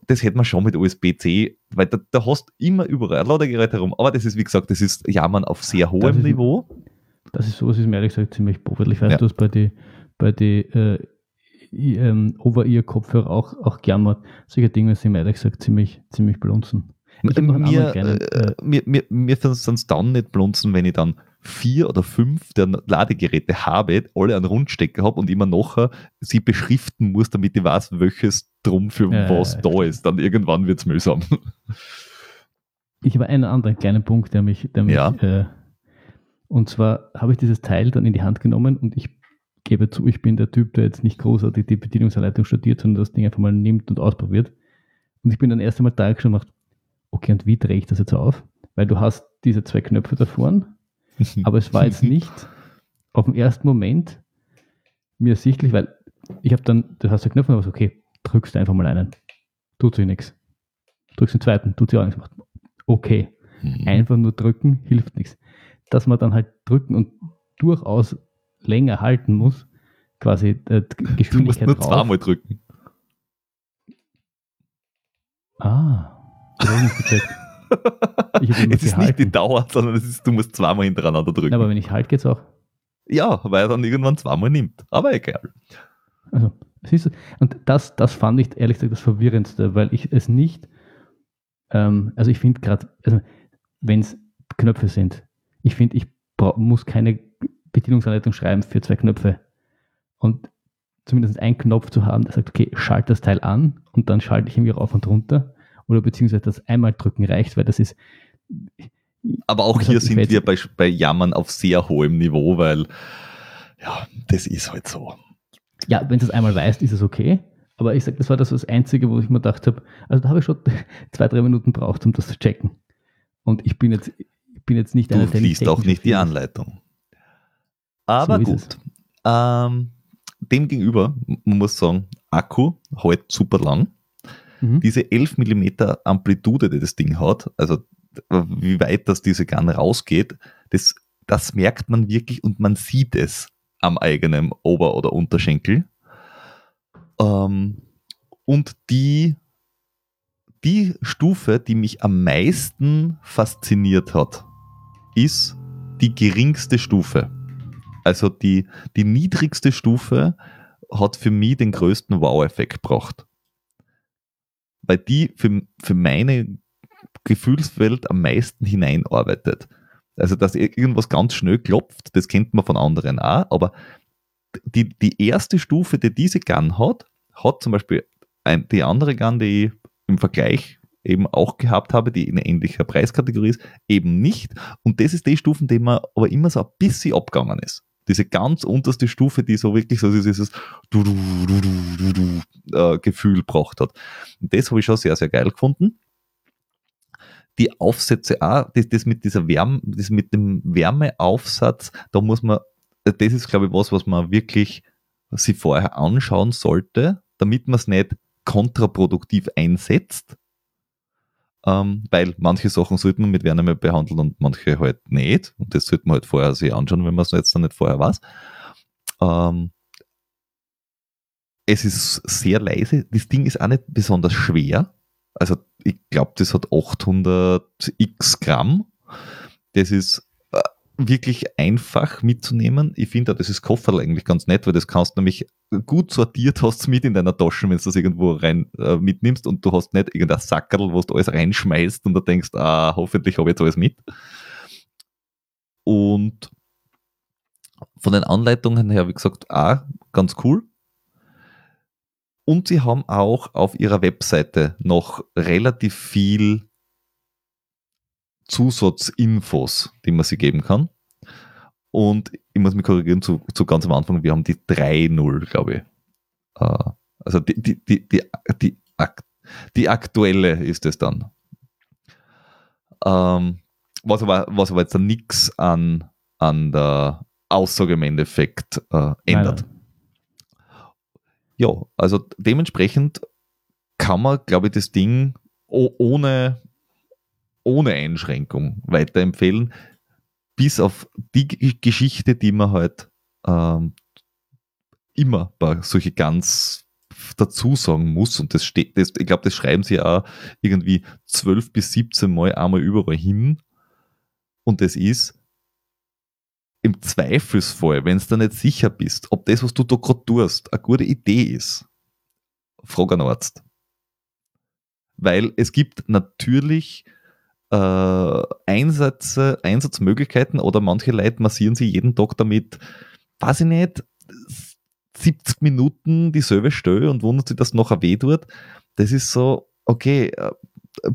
das hätte man schon mit USB-C, weil da, da hast immer überall ein Ladegerät herum. Aber das ist, wie gesagt, das ist Jammern auf sehr hohem das ist, Niveau. Das ist sowas, ist mir ehrlich gesagt ziemlich boberlich. Ich weiß, ja. du hast bei den bei die, äh, ähm, Over-Ear-Kopfhörer auch, auch gejammert. Solche Dinge sind mir ehrlich gesagt ziemlich, ziemlich blunzen. Mir, äh, äh, mir, mir, mir es dann nicht blunzen, wenn ich dann vier oder fünf der Ladegeräte habe, alle einen Rundstecker habe und immer noch sie beschriften muss, damit ich weiß, welches drum für ja, was ja, da ist. Dann irgendwann wird es mühsam. Ich habe einen anderen kleinen Punkt, der mich, der mich äh, und zwar habe ich dieses Teil dann in die Hand genommen und ich gebe zu, ich bin der Typ, der jetzt nicht großartig die Bedienungsanleitung studiert, sondern das Ding einfach mal nimmt und ausprobiert. Und ich bin dann erst einmal da und gemacht, okay, und wie drehe ich das jetzt auf? Weil du hast diese zwei Knöpfe da vorne aber es war jetzt nicht auf den ersten Moment mir ersichtlich, weil ich habe dann, du hast ja Knöpfe, aber okay, drückst einfach mal einen. Tut sich nichts. Drückst den zweiten, tut sich auch nichts. Okay. Mhm. Einfach nur drücken hilft nichts. Dass man dann halt drücken und durchaus länger halten muss, quasi äh, Du musst Geschwindigkeit nur drauf. zweimal drücken. Ah, hab nicht gecheckt. Ich habe immer Es ist nicht die. Dauer, sondern es ist, du musst zweimal hintereinander drücken. Na, aber wenn ich halt geht's auch. ja, weil er dann irgendwann zweimal nimmt. Aber egal. Also, siehst du, und das, das fand ich ehrlich gesagt das Verwirrendste, weil ich es nicht, ähm, also ich finde gerade, also wenn es Knöpfe sind, ich finde, ich muss keine Bedienungsanleitung schreiben für zwei Knöpfe. Und zumindest einen Knopf zu haben, der sagt, okay, schalt das Teil an und dann schalte ich irgendwie rauf und runter. Oder beziehungsweise das einmal drücken reicht, weil das ist, Aber auch Das hier sind wir bei, bei Jammern auf sehr hohem Niveau, weil ja, das ist halt so. ja, wenn du es einmal weißt, ist es okay. Aber ich sage, das war das, das Einzige, wo ich mir gedacht habe, also da habe ich schon zwei, drei Minuten braucht, um das zu checken. Und ich bin jetzt, ich bin jetzt nicht Du einer, der liest auch nicht die. Anleitung. Aber So gut. Ähm, Demgegenüber, man muss sagen, Akku hält super lang. Mhm. Diese 11 mm Amplitude, die das Ding hat, also wie weit das diese Gun rausgeht, das, das merkt man wirklich und man sieht es am eigenen Ober- oder Unterschenkel. Ähm, und die, die Stufe, die mich am meisten fasziniert hat, ist die geringste Stufe. Also die, die niedrigste Stufe hat für mich den größten Wow-Effekt gebracht. Weil die für, für meine Gefühlswelt am meisten hineinarbeitet. Also, dass irgendwas ganz schnell klopft, das kennt man von anderen auch, aber die, die erste Stufe, die diese Gun hat, hat zum Beispiel ein, die andere Gun, die ich im Vergleich eben auch gehabt habe, die in ähnlicher Preiskategorie ist, eben nicht. Und das ist die Stufen, die man aber immer so ein bisschen abgegangen ist. Diese ganz unterste Stufe, die so wirklich so dieses du, du, du, du, du, du, äh, Gefühl gebracht hat. Und das habe ich schon sehr, sehr geil gefunden. Die Aufsätze auch, das, das mit dieser Wärme, das mit dem Wärmeaufsatz, da muss man, das ist, glaube ich, was, was man wirklich sich vorher anschauen sollte, damit man es nicht kontraproduktiv einsetzt. Ähm, weil manche Sachen sollte man mit Wärme behandeln und manche halt nicht. Und das sollte man halt vorher sich anschauen, wenn man es jetzt noch nicht vorher weiß. Ähm, es ist sehr leise. Das Ding ist auch nicht besonders schwer. Also ich glaube, das hat 800 x Gramm. Das ist wirklich einfach mitzunehmen. Ich finde auch, das ist Kofferl eigentlich ganz nett, weil das kannst du nämlich gut sortiert hast mit in deiner Tasche, wenn du das irgendwo rein äh, mitnimmst und du hast nicht irgendein Sackerl, wo du alles reinschmeißt und da denkst, ah, hoffentlich habe ich jetzt alles mit. Und von den Anleitungen her, wie gesagt, auch ganz cool. Und sie haben auch auf ihrer Webseite noch relativ viel Zusatzinfos, die man sie geben kann. Und ich muss mich korrigieren zu, zu ganz am Anfang, wir haben die 3.0, glaube ich. Äh, also die, die, die, die, die, die aktuelle ist es dann. Ähm, was, aber, was aber jetzt nichts an, an der Aussage im Endeffekt äh, ändert. Nein, Ja, also dementsprechend kann man, glaube ich, das Ding ohne, ohne Einschränkung weiterempfehlen, bis auf die Geschichte, die man halt ähm, immer bei solche ganz dazu sagen muss. Und das steht, das, ich glaube, das schreiben sie auch irgendwie 12 bis 17 Mal einmal überall hin. Und das ist, im Zweifelsfall, wenn du nicht sicher bist, ob das, was du da gerade tust, eine gute Idee ist, frag einen Arzt. Weil es gibt natürlich äh, Einsätze, Einsatzmöglichkeiten oder manche Leute massieren sich jeden Tag damit, weiß ich nicht, 70 Minuten dieselbe Stelle und wundert sich, dass nachher weh tut. Das ist so, okay, äh,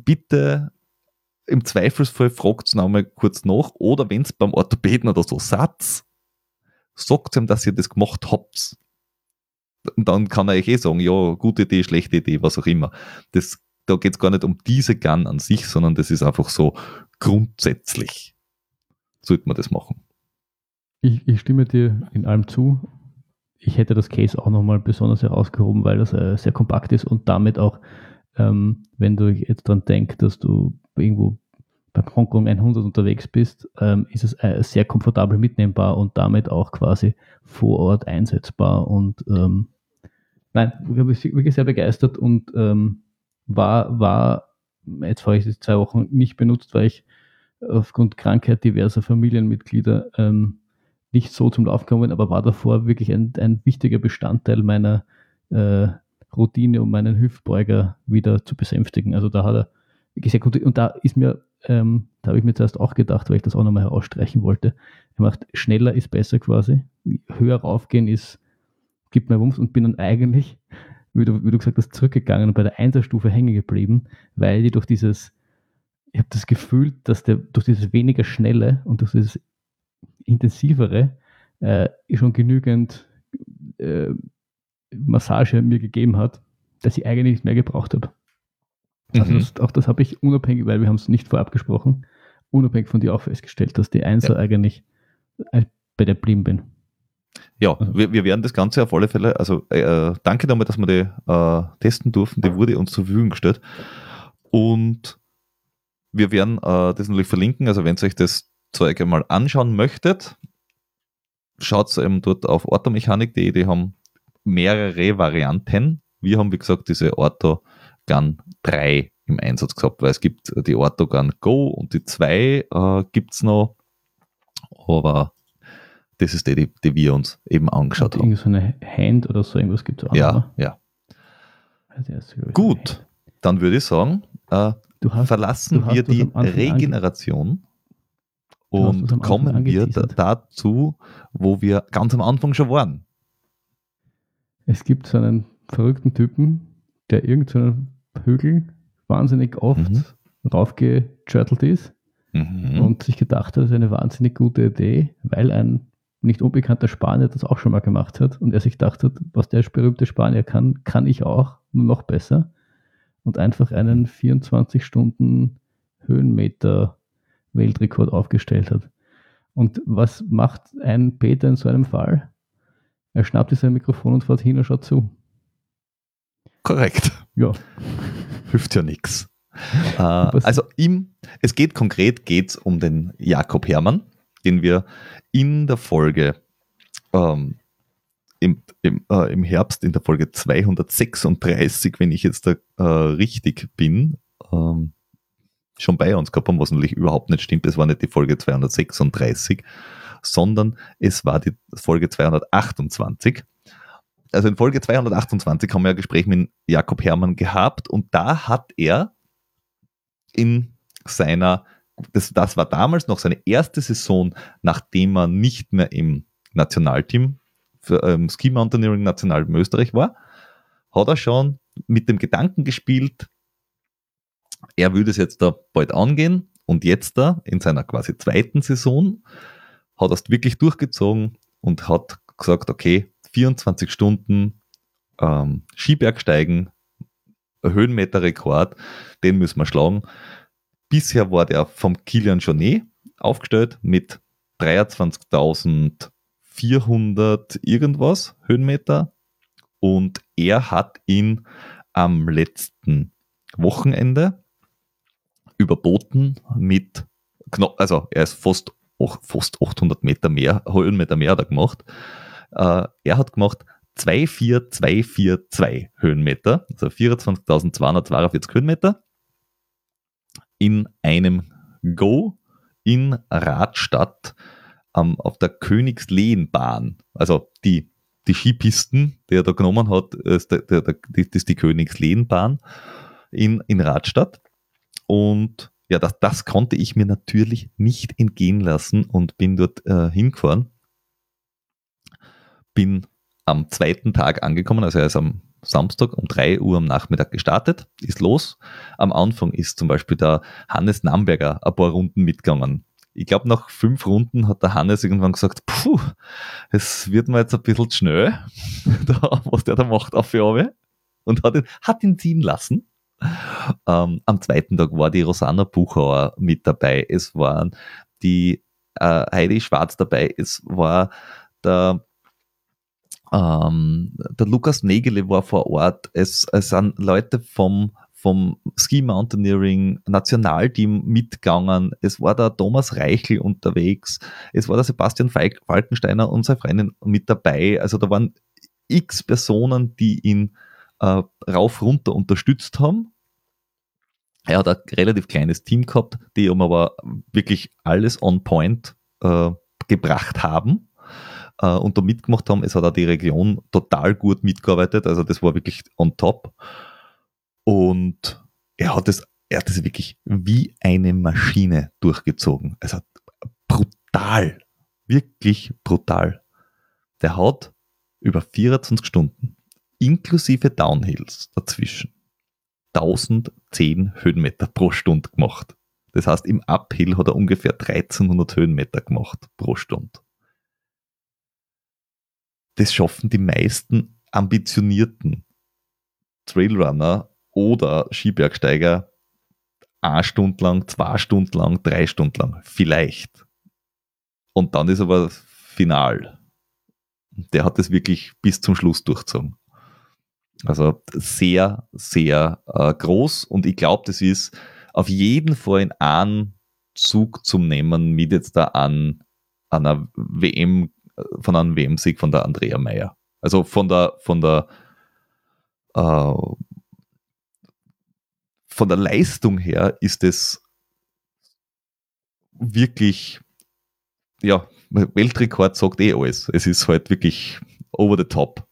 bitte im Zweifelsfall fragt es nochmal kurz nach oder wenn es beim Orthopäden oder so Satz, sagt ihm, dass ihr das gemacht habt. Und dann kann er euch eh sagen, ja, gute Idee, schlechte Idee, was auch immer. Das, da geht es gar nicht um diese Gun an sich, sondern das ist einfach so grundsätzlich. Sollte man das machen. Ich, ich stimme dir in allem zu. ich hätte das Case auch nochmal besonders herausgehoben, weil das äh, sehr kompakt ist und damit auch, ähm, wenn du jetzt dran denkst, dass du irgendwo beim Hongkong 100 unterwegs bist, ähm, ist es äh, sehr komfortabel mitnehmbar und damit auch quasi vor Ort einsetzbar. Und ähm, nein, ich bin wirklich sehr begeistert und ähm, war, war, jetzt habe ich es zwei Wochen nicht benutzt, weil ich aufgrund Krankheit diverser Familienmitglieder ähm, nicht so zum Lauf gekommen, aber war davor wirklich ein, ein wichtiger Bestandteil meiner äh, Routine, um meinen Hüftbeuger wieder zu besänftigen. Also da hat er wirklich sehr gut, und da ist mir, ähm, da habe ich mir zuerst auch gedacht, weil ich das auch nochmal herausstreichen wollte, er macht schneller ist besser quasi, höher raufgehen ist, gibt mir Wumms und bin dann eigentlich, wie du, wie du gesagt hast, zurückgegangen und bei der Einserstufe hängen geblieben, weil die durch dieses, ich habe das Gefühl, dass der durch dieses weniger schnelle und durch dieses intensivere äh, schon genügend äh, Massage mir gegeben hat, dass ich eigentlich nicht mehr gebraucht habe. Also mhm. das, auch das habe ich unabhängig, weil wir haben es nicht vorab gesprochen, unabhängig von dir auch festgestellt, dass die Einser ja. eigentlich äh, bei der blieben bin. Ja, also. wir, wir werden das Ganze auf alle Fälle, also äh, danke nochmal, dass wir die äh, testen durften, die wurde uns zur Verfügung gestellt. Und wir werden äh, das natürlich verlinken, also wenn es euch das Zeug einmal anschauen möchtet, schaut eben dort auf orthomechanik.de, die haben mehrere Varianten. Wir haben, wie gesagt, diese Orthogun 3 im Einsatz gehabt, weil es gibt die Orthogun Go und die 2 äh, gibt es noch, aber das ist die, die, die wir uns eben angeschaut und haben. so eine Hand oder so irgendwas gibt es auch. Ja, noch. ja. Also Gut, dann würde ich sagen, äh, hast, verlassen wir die Regeneration und kommen wir dazu, wo wir ganz am Anfang schon waren. Es gibt so einen verrückten Typen, der irgendeinen so Hügel wahnsinnig oft mhm. raufgeturtelt ist mhm. und sich gedacht hat, das ist eine wahnsinnig gute Idee, weil ein nicht unbekannter Spanier das auch schon mal gemacht hat und er sich gedacht hat, was der berühmte Spanier kann, kann ich auch, nur noch besser und einfach einen 24 Stunden Höhenmeter Weltrekord aufgestellt hat. Und was macht ein Peter in so einem Fall? Er schnappt sich sein Mikrofon und fährt hin und schaut zu. Korrekt. Ja. Hilft ja nichts. Äh, also ihm, es geht konkret geht's um den Jakob Hermann, den wir in der Folge ähm, im, im, äh, im Herbst in der Folge 236, wenn ich jetzt da äh, richtig bin, ähm, schon bei uns gehabt haben, was natürlich überhaupt nicht stimmt. Es war nicht die Folge 236, sondern es war die Folge 228. Also in Folge 228 haben wir ein Gespräch mit Jakob Hermann gehabt und da hat er in seiner, das, das war damals noch seine erste Saison, nachdem er nicht mehr im Nationalteam für ähm, Ski Mountaineering National Österreich war, hat er schon mit dem Gedanken gespielt, er würde es jetzt da bald angehen und jetzt da in seiner quasi zweiten Saison hat er es wirklich durchgezogen und hat gesagt, okay, 24 Stunden ähm, Skibergsteigen, Höhenmeterrekord, den müssen wir schlagen. Bisher war der vom Kilian Jornet aufgestellt mit 23.400 irgendwas Höhenmeter und er hat ihn am letzten Wochenende überboten mit, also er ist fast, fast 800 Meter mehr, Höhenmeter mehr er gemacht. Äh, er hat gemacht 24242 Höhenmeter, also 24.242 Höhenmeter in einem Go in Radstadt ähm, auf der Königslehenbahn. Also die, die Skipisten, die er da genommen hat, ist, der, der, das ist die Königslehenbahn in, in Radstadt. Und ja, das, das konnte ich mir natürlich nicht entgehen lassen und bin dort äh, hingefahren. Bin am zweiten Tag angekommen, also er ist am Samstag um 3 Uhr am Nachmittag gestartet, ist los. Am Anfang ist zum Beispiel der Hannes Namberger ein paar Runden mitgegangen. Ich glaube, nach fünf Runden hat der Hannes irgendwann gesagt, puh, es wird mir jetzt ein bisschen schnell, da, was der da macht auf die Und hat ihn, hat ihn ziehen lassen. Ähm, am zweiten Tag war die Rosanna Buchauer mit dabei. Es waren die äh, Heidi Schwarz dabei. Es war der ähm, der Lukas Negele war vor Ort. Es, es sind Leute vom, vom Ski Mountaineering Nationalteam mitgegangen. Es war der Thomas Reichel unterwegs. Es war der Sebastian Falkensteiner und seine Freundin mit dabei. Also da waren x Personen, die ihn äh, rauf runter unterstützt haben. Er hat ein relativ kleines Team gehabt, die ihm aber wirklich alles on point äh, gebracht haben äh, und da mitgemacht haben. Es hat auch die Region total gut mitgearbeitet, also das war wirklich on top. Und er hat es, er hat es wirklich wie eine Maschine durchgezogen. Also brutal, wirklich brutal. Der hat über 24 Stunden inklusive Downhills dazwischen 1010 Höhenmeter pro Stunde gemacht. Das heißt, im Uphill hat er ungefähr 1300 Höhenmeter gemacht pro Stunde. Das schaffen die meisten ambitionierten Trailrunner oder Skibergsteiger eine Stunde lang, zwei Stunden lang, drei Stunden lang, vielleicht. Und dann ist aber final. Der hat es wirklich bis zum Schluss durchgezogen. Also sehr, sehr äh, groß und ich glaube, das ist auf jeden Fall in einen Zug zum Nehmen mit jetzt da an, einer WM, von einem WM-Sieg von der Andrea Meyer. Also von der, von der, äh, von der Leistung her ist es wirklich, ja, Weltrekord sagt eh alles. Es ist halt wirklich over the top.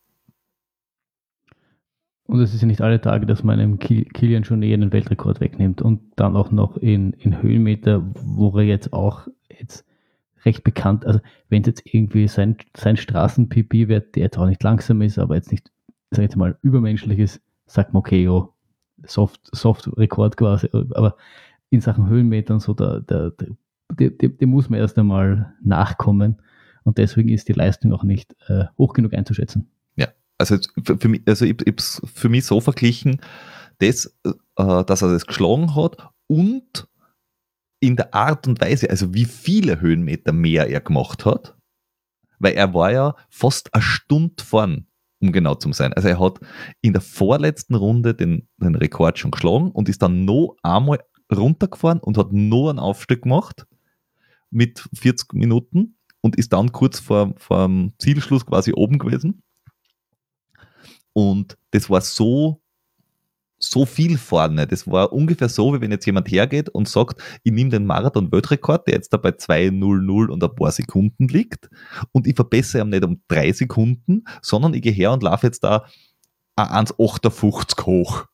Und es ist ja nicht alle Tage, dass man einem Kilian schon eh einen Weltrekord wegnimmt und dann auch noch in, in Höhenmeter, wo er jetzt auch jetzt recht bekannt, also wenn es jetzt irgendwie sein, sein Straßen-PP wird, der jetzt auch nicht langsam ist, aber jetzt nicht, sag ich mal, übermenschlich ist, sagt man, okay, jo, Soft, Soft-Rekord quasi, aber in Sachen Höhenmetern so, da, da, dem, muss man erst einmal nachkommen. Und deswegen ist die Leistung auch nicht äh, hoch genug einzuschätzen. Also für mich, also ich, ich für mich so verglichen, das, äh, dass er das geschlagen hat und in der Art und Weise, also wie viele Höhenmeter mehr er gemacht hat, weil er war ja fast eine Stunde vorn, um genau zu sein. Also er hat in der vorletzten Runde den, den Rekord schon geschlagen und ist dann noch einmal runtergefahren und hat noch einen Aufstieg gemacht mit 40 Minuten und ist dann kurz vor, vor dem Zielschluss quasi oben gewesen. Und das war so, so viel vorne. Das war ungefähr so, wie wenn jetzt jemand hergeht und sagt, ich nehme den Marathon-Weltrekord, der jetzt da bei 2.00 und ein paar Sekunden liegt, und ich verbessere ihn nicht um drei Sekunden, sondern ich gehe her und laufe jetzt da 1,58 hoch.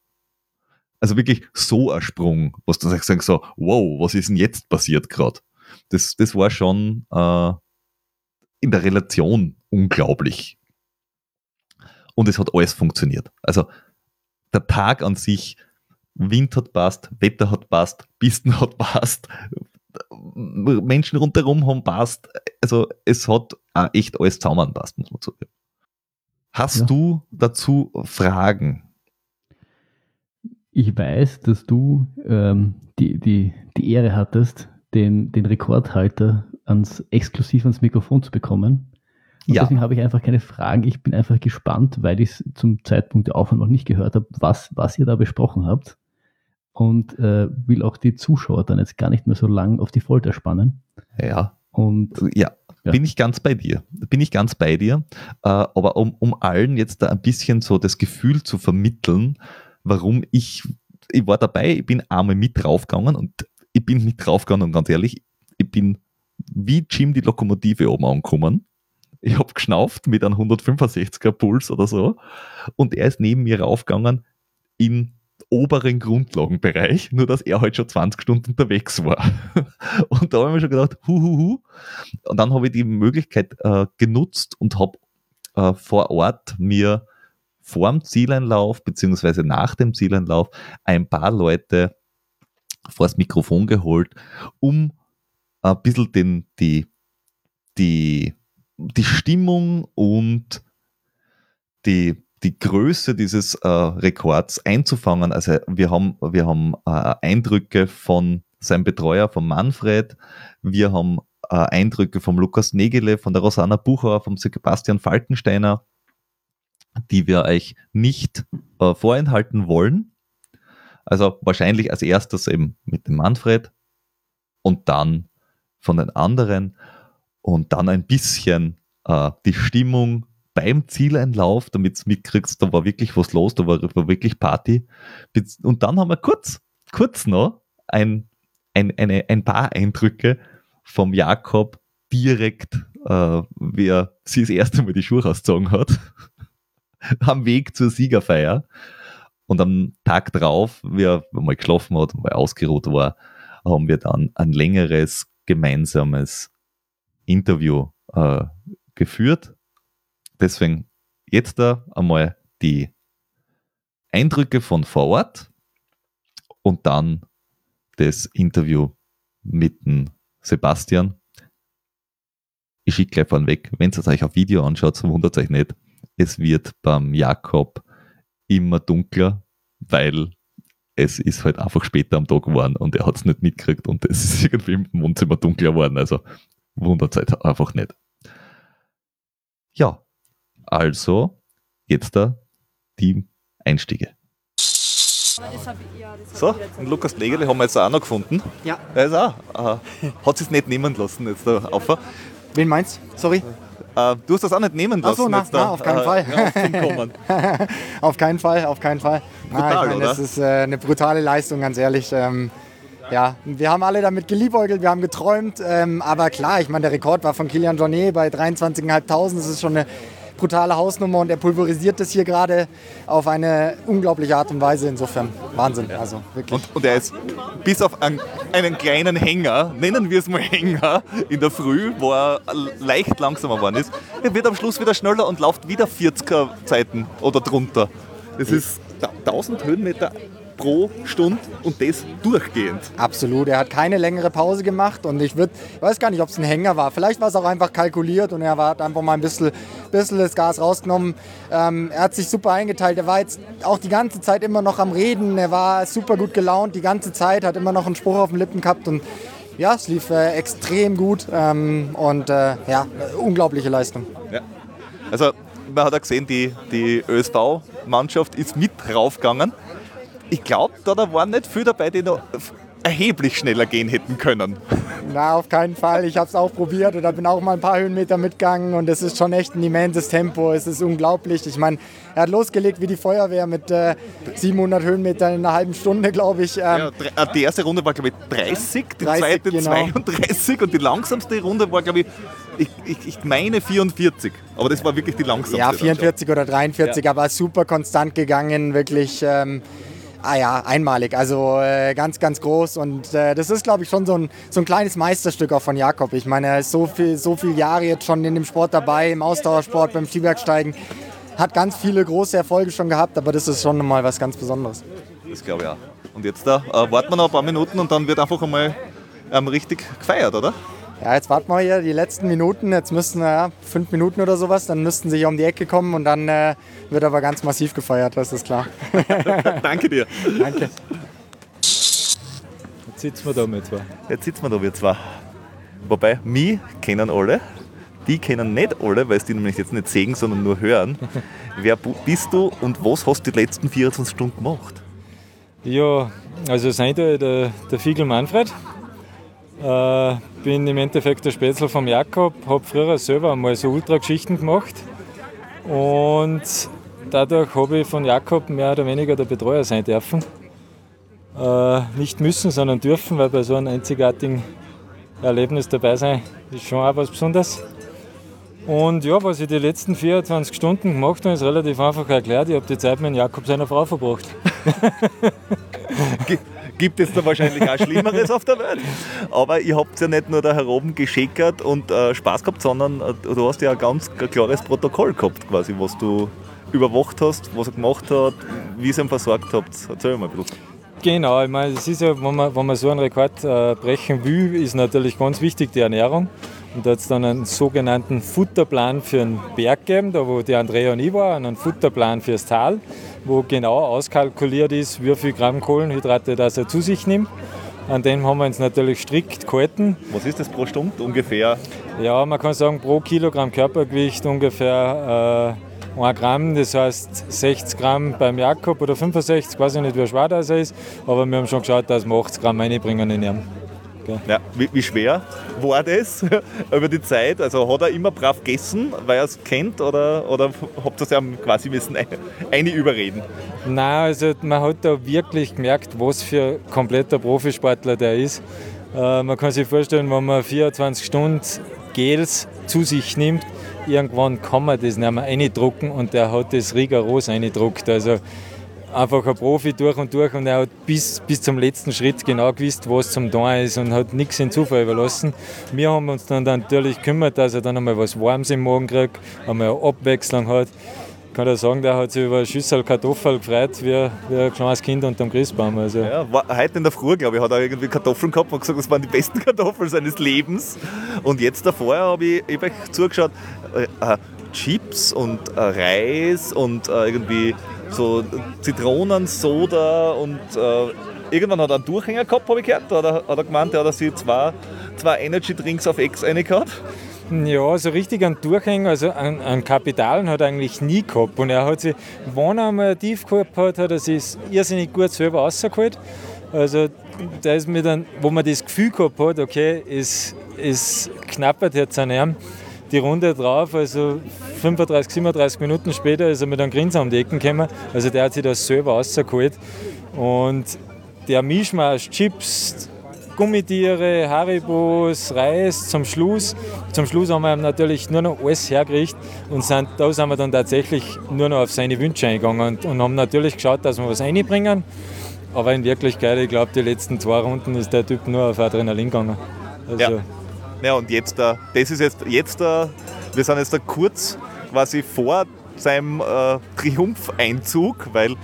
Also wirklich so ein Sprung, was du sagst, so, wow, was ist denn jetzt passiert gerade? Das, das war schon äh, in der Relation unglaublich und es hat alles funktioniert. Also der Tag an sich, Wind hat passt, Wetter hat passt, Pisten hat passt, Menschen rundherum haben passt. Also es hat echt alles zusammenpasst, muss man sagen. Hast ja. du dazu Fragen? Ich weiß, dass du ähm, die, die, die Ehre hattest, den, den Rekordhalter ans, exklusiv ans Mikrofon zu bekommen. Und ja. deswegen habe ich einfach keine Fragen. Ich bin einfach gespannt, weil ich es zum Zeitpunkt der Aufnahme noch nicht gehört habe, was, was ihr da besprochen habt. Und äh, will auch die Zuschauer dann jetzt gar nicht mehr so lang auf die Folter spannen. Ja. Und ja, ja. Bin ich ganz bei dir. Bin ich ganz bei dir. Äh, aber um, um allen jetzt da ein bisschen so das Gefühl zu vermitteln, warum ich, ich war dabei, ich bin einmal mit draufgegangen und ich bin mit draufgegangen und ganz ehrlich, ich bin wie Jim die Lokomotive oben angekommen ich habe geschnauft mit einem 165er Puls oder so und er ist neben mir raufgegangen im oberen Grundlagenbereich, nur dass er halt schon 20 Stunden unterwegs war. Und da habe ich mir schon gedacht, huhuhu. Und dann habe ich die Möglichkeit äh, genutzt und habe äh, vor Ort mir vor dem Zieleinlauf beziehungsweise nach dem Zieleinlauf ein paar Leute vor das Mikrofon geholt, um ein bisschen den, die, die die Stimmung und die, die Größe dieses äh, Rekords einzufangen. Also wir haben, wir haben äh, Eindrücke von seinem Betreuer, von Manfred, wir haben äh, Eindrücke vom Lukas Negele, von der Rosanna Bucher, vom Sebastian Falkensteiner die wir euch nicht äh, vorenthalten wollen. Also wahrscheinlich als erstes eben mit dem Manfred und dann von den anderen und dann ein bisschen äh, die Stimmung beim Zieleinlauf, damit du mitkriegst, da war wirklich was los, da war, war wirklich Party. Und dann haben wir kurz, kurz noch ein, ein, eine, ein paar Eindrücke vom Jakob direkt, äh, wie er sie das erste Mal die Schuhe ausgezogen hat, am Weg zur Siegerfeier. Und am Tag drauf, wie er mal geschlafen hat mal ausgeruht war, haben wir dann ein längeres gemeinsames Interview äh, geführt. Deswegen jetzt da einmal die Eindrücke von vor Ort und dann das Interview mit dem Sebastian. Ich schicke gleich vorweg, wenn ihr es euch auf Video anschaut, wundert euch nicht. Es wird beim Jakob immer dunkler, weil es ist halt einfach später am Tag geworden und er hat es nicht mitgekriegt und es ist irgendwie im Wohnzimmer dunkler geworden. Also wundert euch einfach nicht. Ja, also jetzt da die Einstiege. So, und Lukas Legerle haben wir jetzt auch noch gefunden. Ja. Er ist auch, äh, hat sich nicht nehmen lassen jetzt da auf. Wen meinst Sorry. Äh, du hast das auch nicht nehmen lassen. Achso, na, jetzt na, auf keinen äh, Fall. auf keinen Fall, auf keinen Fall. Brutal, na, ich mein, das ist äh, eine brutale Leistung, ganz ehrlich. Ähm, ja, wir haben alle damit geliebäugelt, wir haben geträumt. Ähm, aber klar, ich meine, der Rekord war von Kilian Jornet bei 23.500. Das ist schon eine brutale Hausnummer und er pulverisiert das hier gerade auf eine unglaubliche Art und Weise. Insofern Wahnsinn. Also wirklich. Und, und er ist bis auf einen, einen, kleinen Hänger, nennen wir es mal Hänger, in der Früh, wo er leicht langsamer geworden ist, er wird am Schluss wieder schneller und läuft wieder 40er Zeiten oder drunter. Das ist 1000 Höhenmeter pro Stunde und das durchgehend. Absolut, er hat keine längere Pause gemacht und ich, würd, ich weiß gar nicht, ob es ein Hänger war. Vielleicht war es auch einfach kalkuliert und er hat einfach mal ein bisschen, bisschen das Gas rausgenommen. Ähm, er hat sich super eingeteilt. Er war jetzt auch die ganze Zeit immer noch am Reden. Er war super gut gelaunt die ganze Zeit, hat immer noch einen Spruch auf den Lippen gehabt und ja, es lief äh, extrem gut ähm, und äh, ja, unglaubliche Leistung. Ja. Also man hat ja gesehen, die, die ÖSV-Mannschaft ist mit raufgegangen ich glaube, da, da waren nicht viele dabei, die noch erheblich schneller gehen hätten können. Na, auf keinen Fall. Ich habe es auch probiert oder bin auch mal ein paar Höhenmeter mitgegangen und es ist schon echt ein immenses Tempo. Es ist unglaublich. Ich meine, er hat losgelegt wie die Feuerwehr mit äh, 700 Höhenmetern in einer halben Stunde, glaube ich. Ähm, ja, äh, die erste Runde war, glaube ich, 30, die 30, zweite genau. 32 und die langsamste Runde war, glaube ich, ich, ich, ich, meine 44. Aber das war wirklich die langsamste. Ja, 44 oder 43, ja. aber super konstant gegangen, wirklich. Ähm, Ah ja, einmalig, also äh, ganz, ganz groß und äh, das ist, glaube ich, schon so ein, so ein kleines Meisterstück auch von Jakob. Ich meine, er ist so, viel, so viele Jahre jetzt schon in dem Sport dabei, im Ausdauersport, beim Skibergsteigen, hat ganz viele große Erfolge schon gehabt, aber das ist schon mal was ganz Besonderes. Das glaube ich auch. Und jetzt da äh, warten wir noch ein paar Minuten und dann wird einfach einmal ähm, richtig gefeiert, oder? Ja, jetzt warten wir hier die letzten Minuten. Jetzt müssten ja, fünf Minuten oder sowas, dann müssten sie hier um die Ecke kommen und dann äh, wird aber ganz massiv gefeiert, das ist klar. Danke dir. Danke. Jetzt sitzen wir da mit zwei. Jetzt sitzen wir da wir zwei. Wobei, mich kennen alle, die kennen nicht alle, weil es die nämlich jetzt nicht sehen, sondern nur hören. Wer bist du und was hast du die letzten 24 Stunden gemacht? Ja, also seid ihr der, der Fiegel Manfred. Äh, bin im Endeffekt der Spätzle vom Jakob, habe früher selber einmal so Ultra-Geschichten gemacht und dadurch habe ich von Jakob mehr oder weniger der Betreuer sein dürfen. Äh, nicht müssen, sondern dürfen, weil bei so einem einzigartigen Erlebnis dabei sein ist schon auch was Besonderes. Und ja, was ich die letzten 24 Stunden gemacht habe, ist relativ einfach erklärt. Ich habe die Zeit mit Jakob seiner Frau verbracht. gibt es da wahrscheinlich auch Schlimmeres auf der Welt. Aber ihr habt ja nicht nur da heroben geschickert und äh, Spaß gehabt, sondern äh, du hast ja ein ganz klares Protokoll gehabt, quasi, was du überwacht hast, was er gemacht hat, wie ihr ihn versorgt habt. Erzähl mal ein. Genau, ich meine, es ist ja, wenn man, wenn man so einen Rekord äh, brechen will, ist natürlich ganz wichtig die Ernährung. Und da hat es dann einen sogenannten Futterplan für den Berg gegeben, da wo die Andrea und ich waren, einen Futterplan fürs Tal wo genau auskalkuliert ist, wie viel Gramm Kohlenhydrate das er zu sich nimmt. An dem haben wir uns natürlich strikt gehalten. Was ist das pro Stunde ungefähr? Ja, man kann sagen, pro Kilogramm Körpergewicht ungefähr 1 Gramm, das heißt 60 Gramm beim Jakob oder 65, weiß ich nicht, wie schwer das ist, aber wir haben schon geschaut, dass wir 80 Gramm reinbringen in ihn. Ja, wie, wie, schwer war das über die Zeit? Also hat er immer brav gegessen, weil er es kennt oder, oder habt ihr es quasi müssen eine überreden? Nein, also man hat da wirklich gemerkt, was für ein kompletter Profisportler der ist. Äh, man kann sich vorstellen, wenn man 24 Stunden Gels zu sich nimmt, irgendwann kann man das nicht mehr eindrucken und der hat das rigoros eingedruckt. Also einfach ein Profi durch und durch und er hat bis, bis zum letzten Schritt genau gewusst, was zum Tun ist und hat nichts in Zufall überlassen. Wir haben uns dann, natürlich gekümmert, dass er dann einmal was Warmes im Morgen kriegt, einmal eine Abwechslung hat. Ich kann ja sagen, der hat sich über eine Schüssel Kartoffeln gefreut, wie, wie ein kleines Kind unter dem Christbaum. Also. Ja, heute in der Früh, glaube ich, hat er irgendwie Kartoffeln gehabt und gesagt, das waren die besten Kartoffeln seines Lebens. Und jetzt davor habe ich, ich hab zugeschaut, äh, äh, Chips und äh, Reis und äh, irgendwie so Zitronensoda und äh, irgendwann hat er einen Durchhänger gehabt, habe ich gehört. Da hat er, hat er gemeint, der hat sich zwei, zwei Energy Drinks auf Ex gehabt. Ja, so richtig einen Durchhänger, also einen, einen Kapitalen hat er eigentlich nie gehabt. Und er hat sich, wenn er einmal tief gehabt hat, hat er sich irrsinnig gut selber rausgeholt. Also da ist mir dann, wo man das Gefühl gehabt hat, okay, es knappert jetzt an ihm, die Runde drauf, also 35, 37 Minuten später ist er mit einem Grinsen um die Ecken gekommen. Also der hat sich das selber rausgeholt. Und der Mischmasch, Chips, Gummitiere, Haribos, Reis zum Schluss. Zum Schluss haben wir natürlich nur noch alles hergerichtet und sind, da sind wir dann tatsächlich nur noch auf seine Wünsche eingegangen und, und haben natürlich geschaut, dass wir was reinbringen. Aber in Wirklichkeit, ich glaube, die letzten zwei Runden ist der Typ nur auf Adrenalin gegangen. Also ja. Ja, und jetzt, das ist jetzt, jetzt, wir sind jetzt da kurz quasi vor seinem äh, Triumpheinzug, weil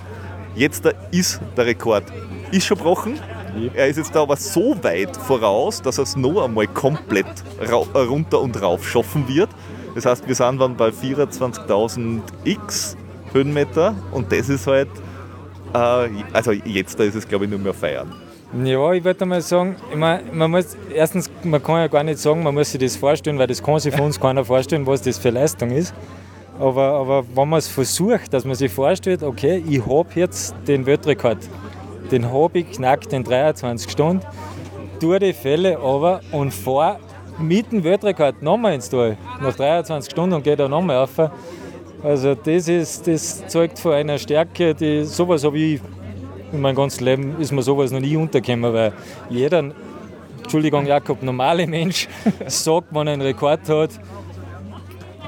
jetzt da ist der Rekord. Ist schon gebrochen. Er ist jetzt da aber so weit voraus, dass er es noch einmal komplett runter und rauf schaffen wird. Das heißt, wir sind dann bei 24.000 X Höhenmeter und das ist halt, äh, also jetzt da ist es glaube ich nur mehr feiern. Ja, ich würde mal sagen, ich mein, man muss, erstens, man kann ja gar nicht sagen, man muss sich das vorstellen, weil das kann sich für uns keiner vorstellen, was das für Leistung ist. Aber, aber wenn man es versucht, dass man sich vorstellt, okay, ich habe jetzt den Weltrekord, den habe ich knackt in 23 Stunden, tue die Fälle aber und fahre mit dem Weltrekord nochmal ins Tal, nach 23 Stunden und gehe da nochmal rauf. Also das, ist, das zeugt von einer Stärke, die sowas habe ich in meinem ganzen Leben ist mir sowas noch nie untergekommen, weil jeder, Entschuldigung Jakob, normale Mensch sagt, wenn er einen Rekord hat,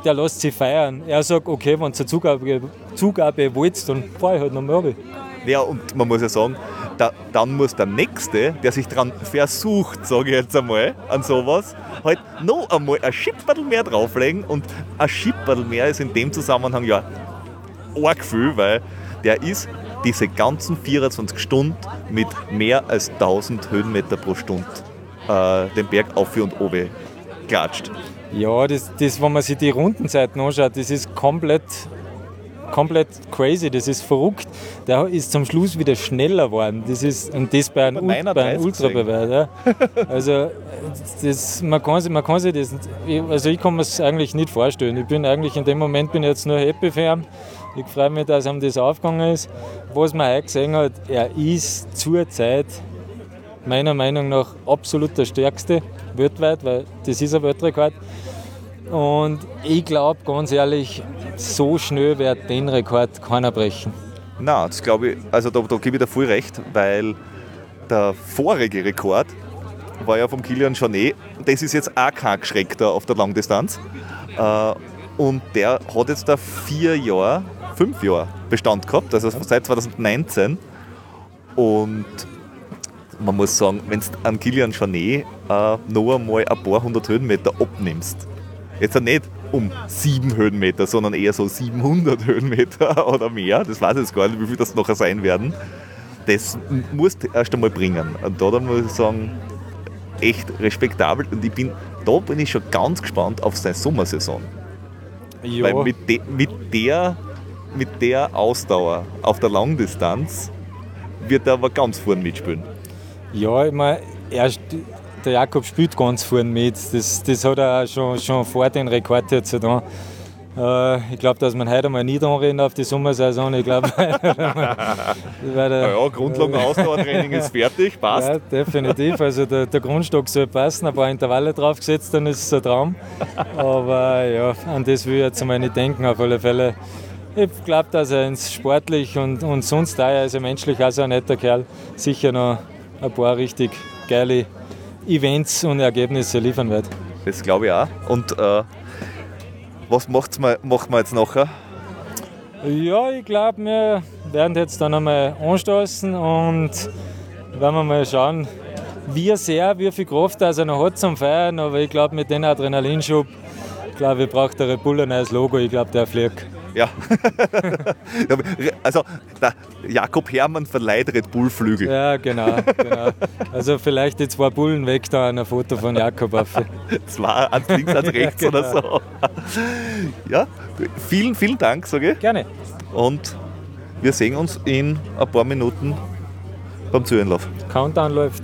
der lässt sich feiern. Er sagt, okay, wenn du Zugabe, Zugabe willst, dann fahre ich halt nochmal runter. Ja, und man muss ja sagen, da, dann muss der Nächste, der sich daran versucht, sage ich jetzt einmal, an sowas, halt noch einmal ein Schipperl mehr drauflegen. Und ein Schipperl mehr ist in dem Zusammenhang ja arg viel, weil der ist diese ganzen 24 Stunden mit mehr als 1000 Höhenmeter pro Stunde äh, den Berg auf und oben klatscht. Ja, das, das, wenn man sich die Rundenzeiten anschaut, das ist komplett, komplett crazy, das ist verrückt. Der ist zum Schluss wieder schneller geworden. Das ist, und das bei einem, bei einem Ultrabeweis. Ja. Also das, man, kann, man kann sich das, also ich kann mir es eigentlich nicht vorstellen. Ich bin eigentlich in dem Moment bin jetzt nur happy für ihn ich freue mich, dass ihm das aufgegangen ist. Was man auch gesehen hat, er ist zurzeit meiner Meinung nach absolut der stärkste weltweit, weil das ist ein Weltrekord. Und ich glaube ganz ehrlich, so schnell wird den Rekord keiner brechen. Nein, das glaube ich, also da, da gebe ich dir voll recht, weil der vorige Rekord war ja vom Kilian Jornet. Das ist jetzt auch kein Geschreckter auf der Langdistanz. Äh, und der hat jetzt da vier Jahre fünf Jahre Bestand gehabt, also seit 2019. Und man muss sagen, wenn du an Kilian Jornet äh, noch einmal ein paar hundert Höhenmeter abnimmst, jetzt nicht um sieben Höhenmeter, sondern eher so 700 Höhenmeter oder mehr, das weiß ich jetzt gar nicht, wie viel das nachher sein werden, das musst du erst einmal bringen. Und da muss ich sagen, echt respektabel und ich bin, da bin ich schon ganz gespannt auf seine Sommersaison. Ja. Weil mit, de, mit der mit der Ausdauer auf der Langdistanz wird er aber ganz vorne mitspielen. Ja, ich meine, der Jakob spielt ganz vorne mit. Das, das hat er schon, schon vor den Rekord jetzt da. Äh, ich glaube, dass man heute mal nicht anreden auf die Sommersaison. Ich glaube, ja, Grundlagen-Ausdauertraining ist fertig, passt. Ja, definitiv. Also der, der, Grundstock soll passen, ein paar Intervalle draufgesetzt, dann ist es ein Traum. Aber ja, an das will ich jetzt mal nicht denken, auf alle Fälle. Ich glaube, dass er ins sportlich und, und sonst da, ist ja menschlich auch so ein netter Kerl, sicher noch ein paar richtig geile Events und Ergebnisse liefern wird. Das glaube ich auch. Und äh, was macht's mal, macht man jetzt nachher? Ja, ich glaube, wir werden jetzt dann einmal anstoßen und werden wir mal schauen, wie sehr, wie viel Kraft er noch hat zum Feiern. Aber ich glaube, mit dem Adrenalinschub, glaube ich, braucht der Red Bull ein neues Logo. Ich glaube, der fliegt. Ja. also Jakob Hermann verleiht Red Bull Flügel. Ja, genau, genau. Also vielleicht die zwei Bullen weg da ein Foto von Jakob auf. Zwei, eins links, eins rechts genau. oder so. Ja, vielen, vielen Dank, sage ich. Gerne. Und wir sehen uns in ein paar Minuten beim Zuhörenlauf. Countdown läuft.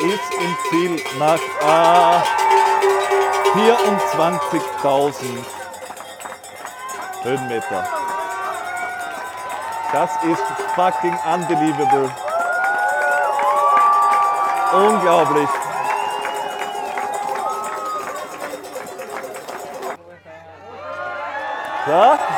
Ist im Ziel nach äh, 24.000 Höhenmeter. Das ist fucking unbelievable. Unglaublich. Ja?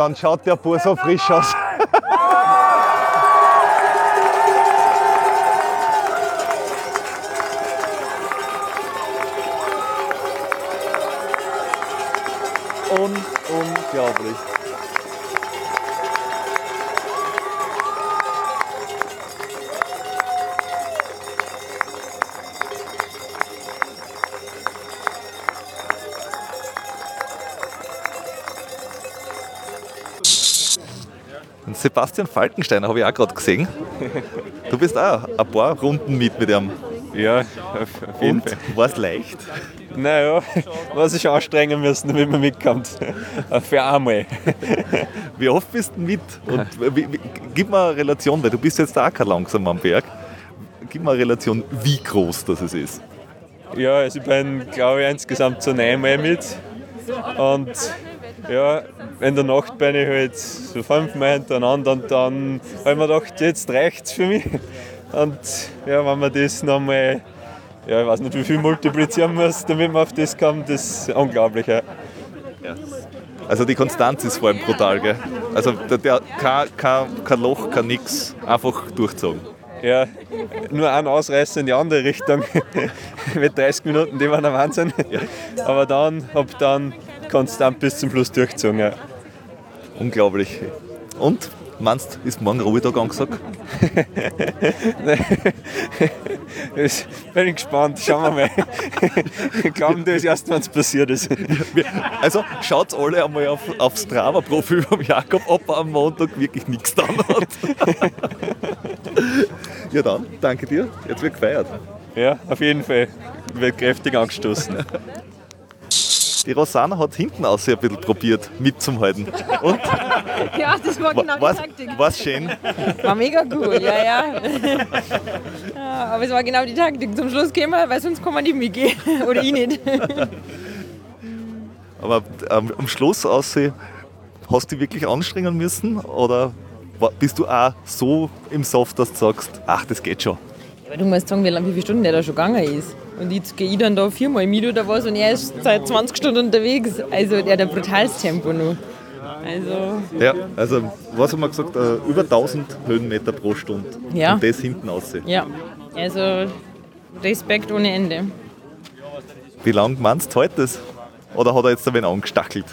Dann schaut der Bur so frisch aus. Sebastian Falkensteiner habe ich auch gerade gesehen. Du bist auch ein paar Runden mit mit ihm. Ja, auf jeden Und, Fall. War es leicht? Naja, war sich anstrengen müssen, damit man mitkommt. Für einmal. Wie oft bist du mit? Und wie, wie, gib mal eine Relation, weil du bist jetzt auch kein langsam am Berg. Gib mal eine Relation, wie groß das ist. Ja, also ich bin, glaube ich, insgesamt so neunmal mit. Und ja, in der Nacht bin ich halt so fünfmal hintereinander und dann habe ich mir gedacht, jetzt reicht es für mich. Und ja, wenn man das nochmal, ja, ich weiß nicht, wie viel multiplizieren muss, damit man auf das kommt, das ist unglaublich. Ja. Also die Konstanz ist vor allem brutal, gell? Also der, der kein, kein, kein Loch, kein nix, einfach durchzogen. Ja, nur ein Ausreißer in die andere Richtung mit 30 Minuten, die waren der Wahnsinn. Ja. Aber dann, ab dann konstant bis zum Schluss durchgezogen. Ja. Unglaublich. Und? Meinst du, ist morgen Ruhetag angesagt? ich bin gespannt, schauen wir mal. ich glaube, das ist erst, wenn es passiert ist. Also schaut alle einmal auf, auf Strava-Profil von Jakob, ob er am Montag wirklich nichts getan hat. ja dann, danke dir. Jetzt wird gefeiert. Ja, auf jeden Fall. Wird kräftig angestoßen. Die Rosanna hat hinten aus ein bisschen probiert mitzuhalten. Und? Ja, das war genau war, die Taktik. War schön? War mega cool, ja, ja. ja. Aber es war genau die Taktik. Zum Schluss gehen wir, weil sonst kann man nicht mitgehen. Oder ich nicht. Aber ähm, am Schluss aussehen, hast du dich wirklich anstrengen müssen? Oder bist du auch so im Soft, dass du sagst, ach, das geht schon? Ja, aber du musst sagen, wie, wie viele Stunden der da schon gegangen ist. Und jetzt gehe ich dann da viermal mit oder was und er ist seit 20 Stunden unterwegs. Also der hat ein brutales Tempo noch. Also, Ja, also was haben wir gesagt? Äh, über 1000 Höhenmeter pro Stunde. Ja. Und das hinten raus. ja. Also, Respekt ohne Ende. Wie lange meinst du heute das? Oder hat er jetzt ein wenig angestachelt?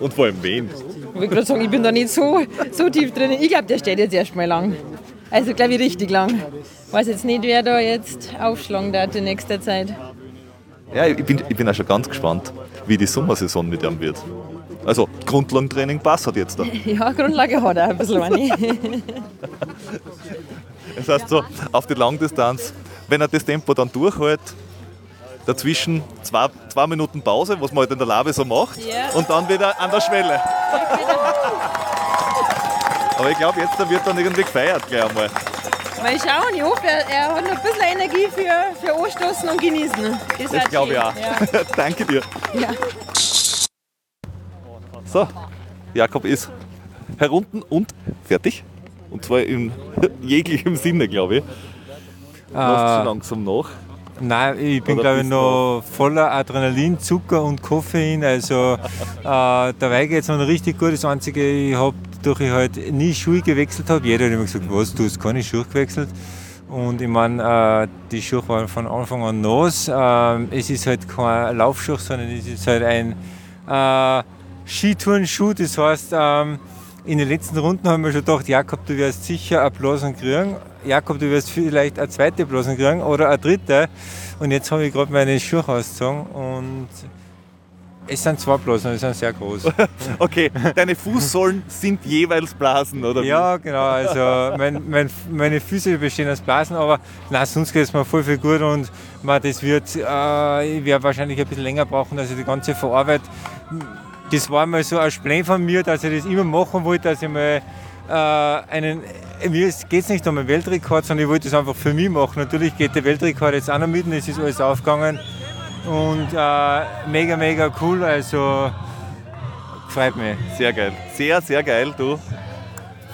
Und vor allem wen? Ich wollte gerade sagen, ich bin da nicht so, so tief drin. Ich glaube, der steht jetzt erstmal lang. Also, glaube ich, richtig lang. Weiß jetzt nicht, wer da jetzt aufschlagen darf in nächster Zeit. Ja, ich bin, ich bin auch schon ganz gespannt, wie die Sommersaison mit ihm wird. Also, Grundlagentraining passt hat jetzt da. Ja, Grundlage hat er ein bisschen. Das heißt so, auf die Langdistanz, wenn er das Tempo dann durchhält, dazwischen zwei, zwei Minuten Pause, was man halt in der Labe so macht, Ja. und dann wieder an der Schwelle. Aber ich glaube, jetzt da wird dann irgendwie gefeiert gleich einmal. Mal schauen, ich hoffe, er, er hat noch ein bisschen Energie für, für Anstoßen und Genießen. Das, Das glaube ich auch. Danke dir. Ja. Ja. So, Jakob ist herunten und fertig. Und zwar in jeglichem Sinne, glaube ich. Lässt Äh, schon langsam nach. Nein, ich bin glaube ich du noch voller Adrenalin, Zucker und Koffein. Also äh, dabei geht es mir noch richtig gut. Das Einzige, ich habe, durch ich halt nie Schuhe gewechselt habe, jeder hat immer gesagt, was, du hast keine Schuhe gewechselt. Und ich meine, äh, die Schuhe waren von Anfang an nass. Ähm, es ist halt kein Laufschuh, sondern es ist halt ein äh, Skiturnschuh. Das heißt, ähm, in den letzten Runden haben wir schon gedacht, Jakob, du wirst sicher eine Blasen kriegen. Jakob, du wirst vielleicht eine zweite Blasen kriegen oder eine dritte. Und jetzt habe ich gerade meine Schuhe ausgezogen und es sind zwei Blasen, die sind sehr groß. Okay, deine Fußsohlen sind jeweils Blasen, oder? Ja, genau. Also mein, mein, meine Füße bestehen aus Blasen, aber nein, sonst geht es mir voll viel gut und man, das wird, äh, ich werde wahrscheinlich ein bisschen länger brauchen, also die ganze Vorarbeit. Das war mal so ein Plan von mir, dass ich das immer machen wollte, dass ich mal äh, einen, mir geht es nicht um einen Weltrekord, sondern ich wollte das einfach für mich machen. Natürlich geht der Weltrekord jetzt auch noch mit und es ist alles aufgegangen und äh, mega, mega cool, also freut mich. Sehr geil. Sehr, sehr geil, du.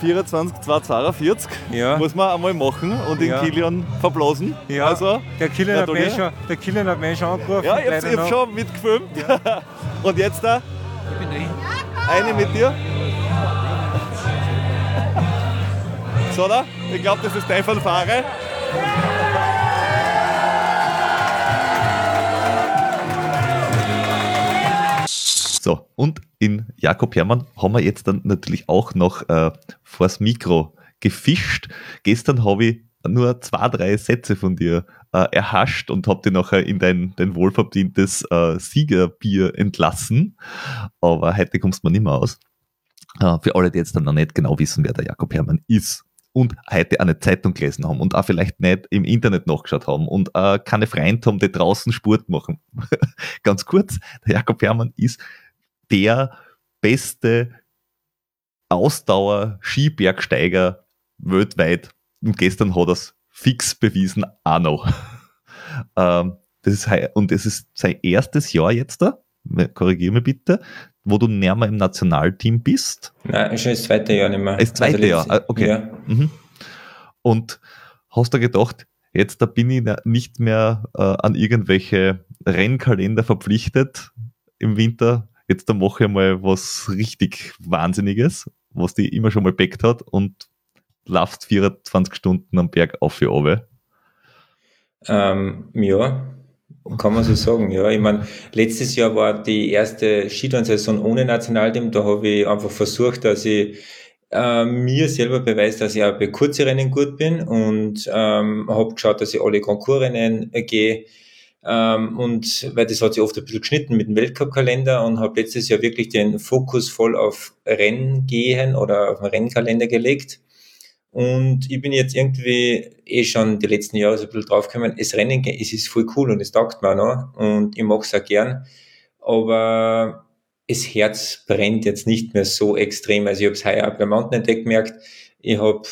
24, 242 Ja. muss man einmal machen und den Ja. Kilian verblasen. Ja, Also, der Kilian hat, mich schon, der Kilian hat mich schon angerufen. ja, ich noch. schon mitgefilmt. Und jetzt da? Ich bin drin. Eine mit dir? So, da? Ich glaube, das ist dein Fanfare. So, und in Jakob Hermann haben wir jetzt dann natürlich auch noch äh, vors Mikro gefischt. Gestern habe ich nur zwei, drei Sätze von dir äh, erhascht und habe die nachher in dein, dein wohlverdientes äh, Siegerbier entlassen. Aber heute kommst du mir nicht mehr aus. Äh, für alle, die jetzt dann noch nicht genau wissen, wer der Jakob Hermann ist und heute eine Zeitung gelesen haben und auch vielleicht nicht im Internet nachgeschaut haben und äh, keine Freunde haben, die draußen Sport machen. Ganz kurz, der Jakob Hermann ist der beste Ausdauer-Skibergsteiger weltweit. Und gestern hat er es fix bewiesen, auch noch. ähm, das ist, und es ist sein erstes Jahr jetzt da, korrigiere mich bitte, wo du näher mal im Nationalteam bist. Nein, schon das zweite Jahr nicht mehr. Das zweite Also Jahr, ah, okay. Ja. Mhm. Und hast du gedacht, jetzt da bin ich nicht mehr äh, an irgendwelche Rennkalender verpflichtet im Winter. Jetzt da mache ich mal was richtig Wahnsinniges, was die immer schon mal backt hat und laufst 24 Stunden am Berg auf für runter. Ähm, ja, kann man so sagen. Ja, ich meine, letztes Jahr war die erste Skitourensaison ohne Nationalteam. Da habe ich einfach versucht, dass ich äh, mir selber beweise, dass ich auch bei kurzen Rennen gut bin und ähm, habe geschaut, dass ich alle Konkursrennen äh, gehe. Ähm, und weil das hat sich oft ein bisschen geschnitten mit dem Weltcup-Kalender und habe letztes Jahr wirklich den Fokus voll auf Rennen gehen oder auf den Rennkalender gelegt. Und ich bin jetzt irgendwie eh schon die letzten Jahre so ein bisschen draufgekommen, das Rennen, es ist voll cool und es taugt mir auch noch und ich mag's auch gern. Aber das Herz brennt jetzt nicht mehr so extrem. Also ich habe es heuer auch beim Mountain Attack gemerkt. Ich habe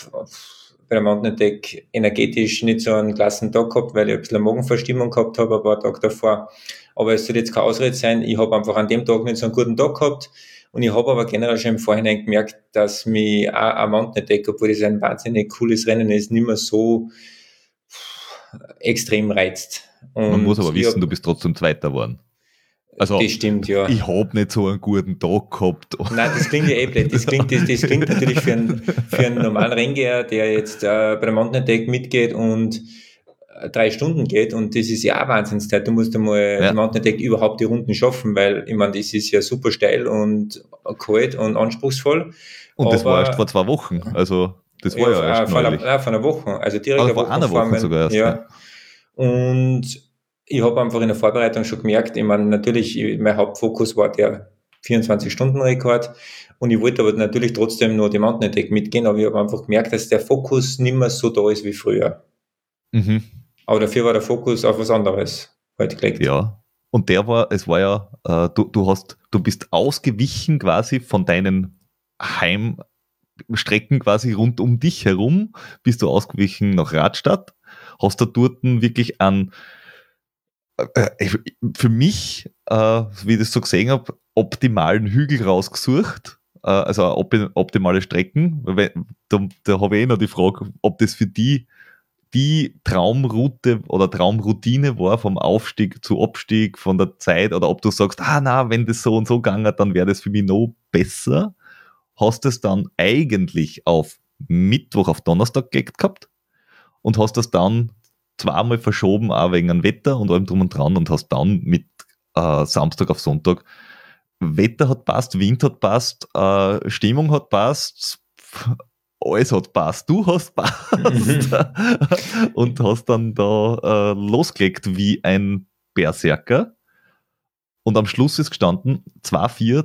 bei der Mountain Attack energetisch nicht so einen klassen Tag gehabt, weil ich ein bisschen eine Magenverstimmung gehabt habe, ein paar Tage davor. Aber es soll jetzt keine Ausrede sein. Ich habe einfach an dem Tag nicht so einen guten Tag gehabt. Und ich habe aber generell schon im Vorhinein gemerkt, dass mich auch ein Mountain Attack, obwohl das ein wahnsinnig cooles Rennen ist, nicht mehr so extrem reizt. Man Und muss aber wissen, hab- du bist trotzdem Zweiter geworden. Also, das stimmt, ja. Ich habe nicht so einen guten Tag gehabt. Nein, das klingt ja eh blöd. Das klingt, das, das klingt natürlich für einen, für einen normalen Renngeher, der jetzt äh, bei der Mountain Attack mitgeht und äh, drei Stunden geht und das ist ja auch Wahnsinnszeit. Du musst einmal Ja. Mountain Attack überhaupt die Runden schaffen, weil ich meine, das ist ja super steil und kalt und anspruchsvoll. Und das war Aber- erst vor zwei Wochen. Also, das war ja, äh, erst vor, einer, neulich. äh, vor einer Woche. Also direkt Also vor Woche einer Woche meinem- sogar erst, Ja. Und ich habe einfach in der Vorbereitung schon gemerkt, ich meine, natürlich, ich- mein Hauptfokus war der 24-Stunden-Rekord und ich wollte aber natürlich trotzdem nur die Mountain Attack mitgehen, aber ich habe einfach gemerkt, dass der Fokus nicht mehr so da ist wie früher. Mhm. Aber dafür war der Fokus auf was anderes heute gelegt. Ja. Und der war, es war ja, äh, du, du hast, du bist ausgewichen quasi von deinen Heimstrecken quasi rund um dich herum, bist du ausgewichen nach Radstadt, hast da dort wirklich an, für mich, äh, wie ich das so gesehen habe, optimalen Hügel rausgesucht, äh, also op optimale Strecken. Da, da habe ich eh noch die Frage, ob das für die die Traumroute oder Traumroutine war vom Aufstieg zu Abstieg, von der Zeit, oder ob du sagst, ah na, wenn das so und so gegangen dann wäre das für mich noch besser. Hast es dann eigentlich auf Mittwoch auf Donnerstag gehabt und hast das dann zweimal verschoben, auch wegen dem Wetter und allem drum und dran und hast dann mit äh, Samstag auf Sonntag Wetter hat passt, Wind hat passt, äh, Stimmung hat passt, alles hat passt, du hast passt. Und hast dann da äh, losgelegt wie ein Berserker. Und am Schluss ist gestanden 2-4,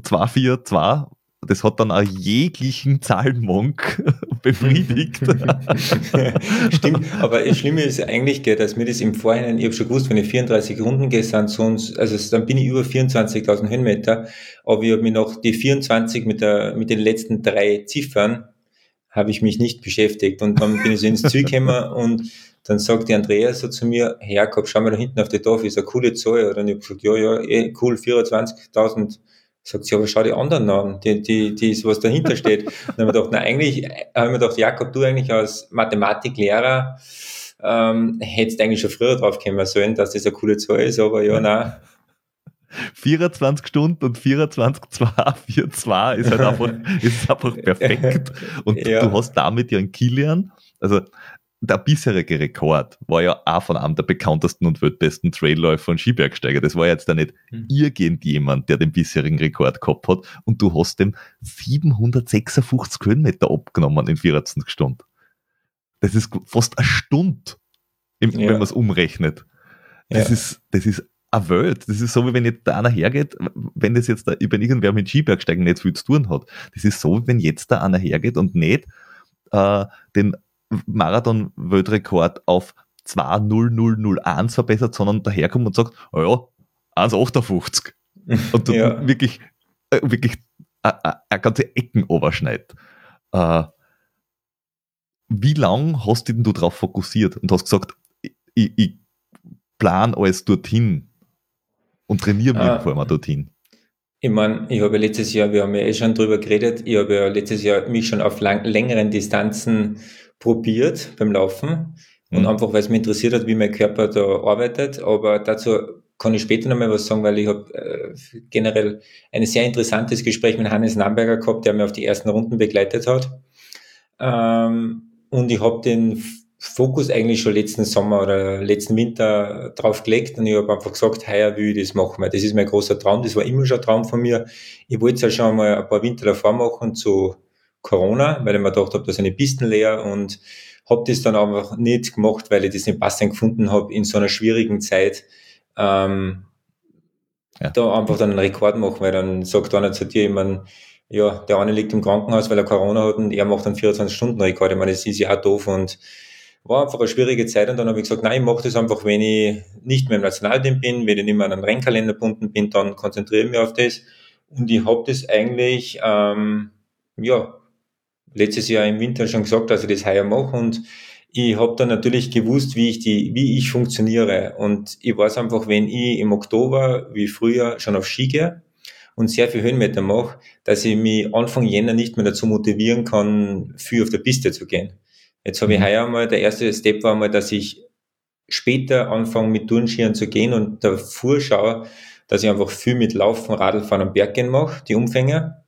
2-4-2, das hat dann auch jeglichen Zahlenmonk befriedigt. Stimmt, aber das Schlimme ist eigentlich, gell, dass mir das im Vorhinein, ich habe schon gewusst, wenn ich 34 Runden gehe, sind sonst, also dann bin ich über 24.000 Höhenmeter, aber ich habe mir noch die 24 mit, der, mit den letzten drei Ziffern, habe ich mich nicht beschäftigt und dann bin ich so ins Ziel gekommen und dann sagt die Andrea so zu mir, hey Jakob, schau mal da hinten auf die Tafel, ist eine coole Zahl. Und ich habe gesagt, ja, ja, eh, cool, 24.000. Sagt sie, aber schau die anderen an, die, die, die ist, was dahinter steht. Und dann haben wir gedacht, na eigentlich, haben wir gedacht, Jakob, du eigentlich als Mathematiklehrer ähm, hättest eigentlich schon früher drauf kommen sollen, dass das eine coole Zahl ist, aber ja, nein. 24 Stunden und 24, 2, 4, 2 ist halt einfach, ist einfach perfekt. Und Ja. du hast damit ja einen Kilian, also der bisherige Rekord war ja auch von einem der bekanntesten und weltbesten Trailläufer und Skibergsteiger. Das war jetzt ja nicht Mhm. irgendjemand, der den bisherigen Rekord gehabt hat. Und du hast dem 756 Höhenmeter abgenommen in 24 Stunden. Das ist fast eine Stunde, im, Ja. wenn man es umrechnet. Das Ja. ist, das ist eine Welt. Das ist so, wie wenn jetzt da einer hergeht, wenn das jetzt da, wenn irgendwer mit Skibergsteigen nicht viel zu tun hat. Das ist so, wie wenn jetzt da einer hergeht und nicht äh, den Marathon-Weltrekord auf 2.0001 verbessert, sondern daherkommt und sagt, oh ja, 1,58. Und du Ja. wirklich, äh, wirklich äh, äh, eine ganze Ecken überschneidet. Äh, wie lang hast du denn du darauf fokussiert und hast gesagt, ich, ich plan alles dorthin und trainiere mich Ah. vor allem dorthin? Ich meine, ich habe ja letztes Jahr, wir haben ja eh schon drüber geredet, ich habe ja letztes Jahr mich schon auf lang, längeren Distanzen probiert beim Laufen und Mhm. einfach, weil es mich interessiert hat, wie mein Körper da arbeitet. Aber dazu kann ich später nochmal was sagen, weil ich habe äh, generell ein sehr interessantes Gespräch mit Hannes Namberger gehabt, der mir auf die ersten Runden begleitet hat. Ähm, und ich habe den Fokus eigentlich schon letzten Sommer oder letzten Winter drauf gelegt und ich habe einfach gesagt, heuer will ich das machen, das ist mein großer Traum, das war immer schon ein Traum von mir. Ich wollte es ja schon mal ein paar Winter davor machen zu Corona, weil ich mir gedacht habe, da sind die Pisten leer und habe das dann einfach nicht gemacht, weil ich das nicht passend gefunden habe in so einer schwierigen Zeit. Ähm, Ja. da einfach dann einen Rekord machen, weil dann sagt einer zu dir, ich mein, ja, der eine liegt im Krankenhaus, weil er Corona hat und er macht einen 24-Stunden-Rekord. Ich meine, das ist ja auch doof und war einfach eine schwierige Zeit und dann habe ich gesagt, nein, ich mache das einfach, wenn ich nicht mehr im Nationalteam bin, wenn ich nicht mehr an einen Rennkalender gebunden bin, dann konzentriere ich mich auf das. Und ich habe das eigentlich, ähm, ja, letztes Jahr im Winter schon gesagt, dass ich das heuer mache und ich habe dann natürlich gewusst, wie ich die, wie ich funktioniere. Und ich weiß einfach, wenn ich im Oktober wie früher schon auf Ski gehe und sehr viel Höhenmeter mache, dass ich mich Anfang Jänner nicht mehr dazu motivieren kann, viel auf der Piste zu gehen. Jetzt habe ich Mhm. heuer mal, der erste Step war mal, dass ich später anfange mit Turnskiern zu gehen und davor schaue, dass ich einfach viel mit Laufen, Radlfahren am Berg gehen mache, die Umfänge.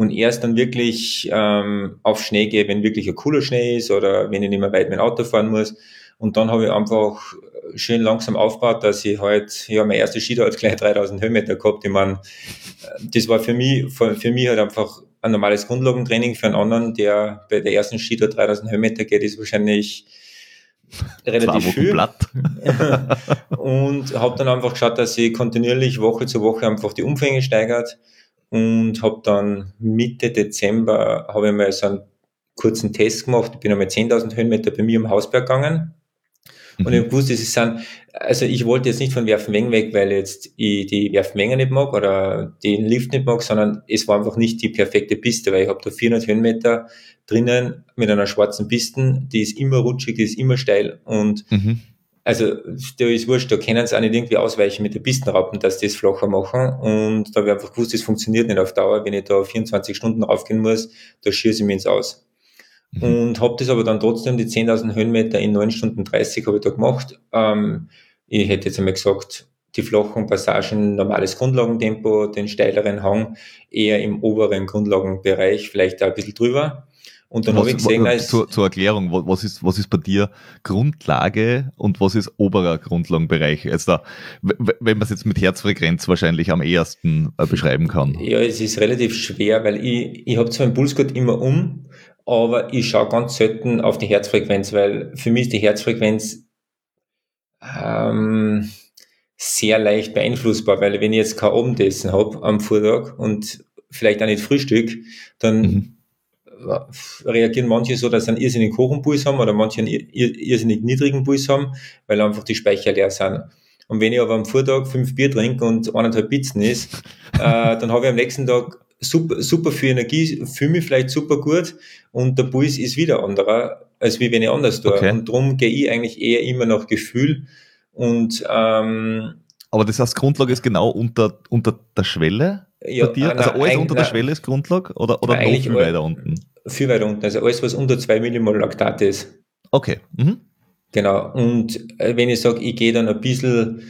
Und erst dann wirklich ähm, auf Schnee gehe, wenn wirklich ein cooler Schnee ist oder wenn ich nicht mehr weit mit dem Auto fahren muss. Und dann habe ich einfach schön langsam aufgebaut, dass ich halt, ja, mein erster Ski hat gleich 3000 Höhenmeter gehabt. Ich meine, das war für mich, für, für mich halt einfach ein normales Grundlagentraining. Für einen anderen, der bei der ersten Ski 3000 Höhenmeter geht, ist wahrscheinlich relativ viel. und habe dann einfach geschaut, dass ich kontinuierlich Woche zu Woche einfach die Umfänge steigert und habe dann Mitte Dezember habe ich mal so einen kurzen Test gemacht. Ich bin einmal 10.000 Höhenmeter bei mir im Hausberg gegangen und ich wusste, es sind, also ich wollte jetzt nicht von Werfenmengen weg, weil jetzt ich die Werfenmengen nicht mag oder den Lift nicht mag, sondern es war einfach nicht die perfekte Piste, weil ich habe da 400 Höhenmeter drinnen mit einer schwarzen Piste, die ist immer rutschig, die ist immer steil und mhm. Also da ist wurscht, da können sie auch nicht irgendwie ausweichen mit den Pistenraupen, dass die es flacher machen und da habe ich einfach gewusst, das funktioniert nicht auf Dauer, wenn ich da 24 Stunden raufgehen muss, da schieße ich mir ins Aus. Mhm. Und habe das aber dann trotzdem, die 10.000 Höhenmeter in 9 Stunden 30 habe ich da gemacht. Ähm, ich hätte jetzt einmal gesagt, die flachen Passagen, normales Grundlagentempo, den steileren Hang eher im oberen Grundlagenbereich, vielleicht auch ein bisschen drüber. Und dann habe ich gesehen, als zur, zur Erklärung, was ist, was ist bei dir Grundlage und was ist oberer Grundlagenbereich? Also da, wenn man es jetzt mit Herzfrequenz wahrscheinlich am ehesten äh, beschreiben kann. Ja, es ist relativ schwer, weil ich, ich habe zwar einen Pulsgurt immer um, aber ich schaue ganz selten auf die Herzfrequenz, weil für mich ist die Herzfrequenz ähm, sehr leicht beeinflussbar, weil wenn ich jetzt kein Abendessen habe am Vortag und vielleicht auch nicht Frühstück, dann mhm. Reagieren manche so, dass sie einen irrsinnig hohen Puls haben oder manche einen irrsinnig niedrigen Puls haben, weil einfach die Speicher leer sind. Und wenn ich aber am Vortag fünf Bier trinke und eineinhalb Pizzen ist, äh, dann habe ich am nächsten Tag super, super viel Energie, fühle mich vielleicht super gut und der Puls ist wieder anderer, als wie wenn ich anders tue. Okay. Und darum gehe ich eigentlich eher immer nach Gefühl und ähm, aber das heißt, Grundlage ist genau unter, unter der Schwelle ja, bei dir? Also alles unter der Schwelle ist Grundlage oder, oder noch viel weiter unten? Viel weiter unten. Also alles, was unter 2 Millimol Laktat ist. Okay. Mhm. Genau. Und äh, wenn ich sage, ich gehe dann ein bisschen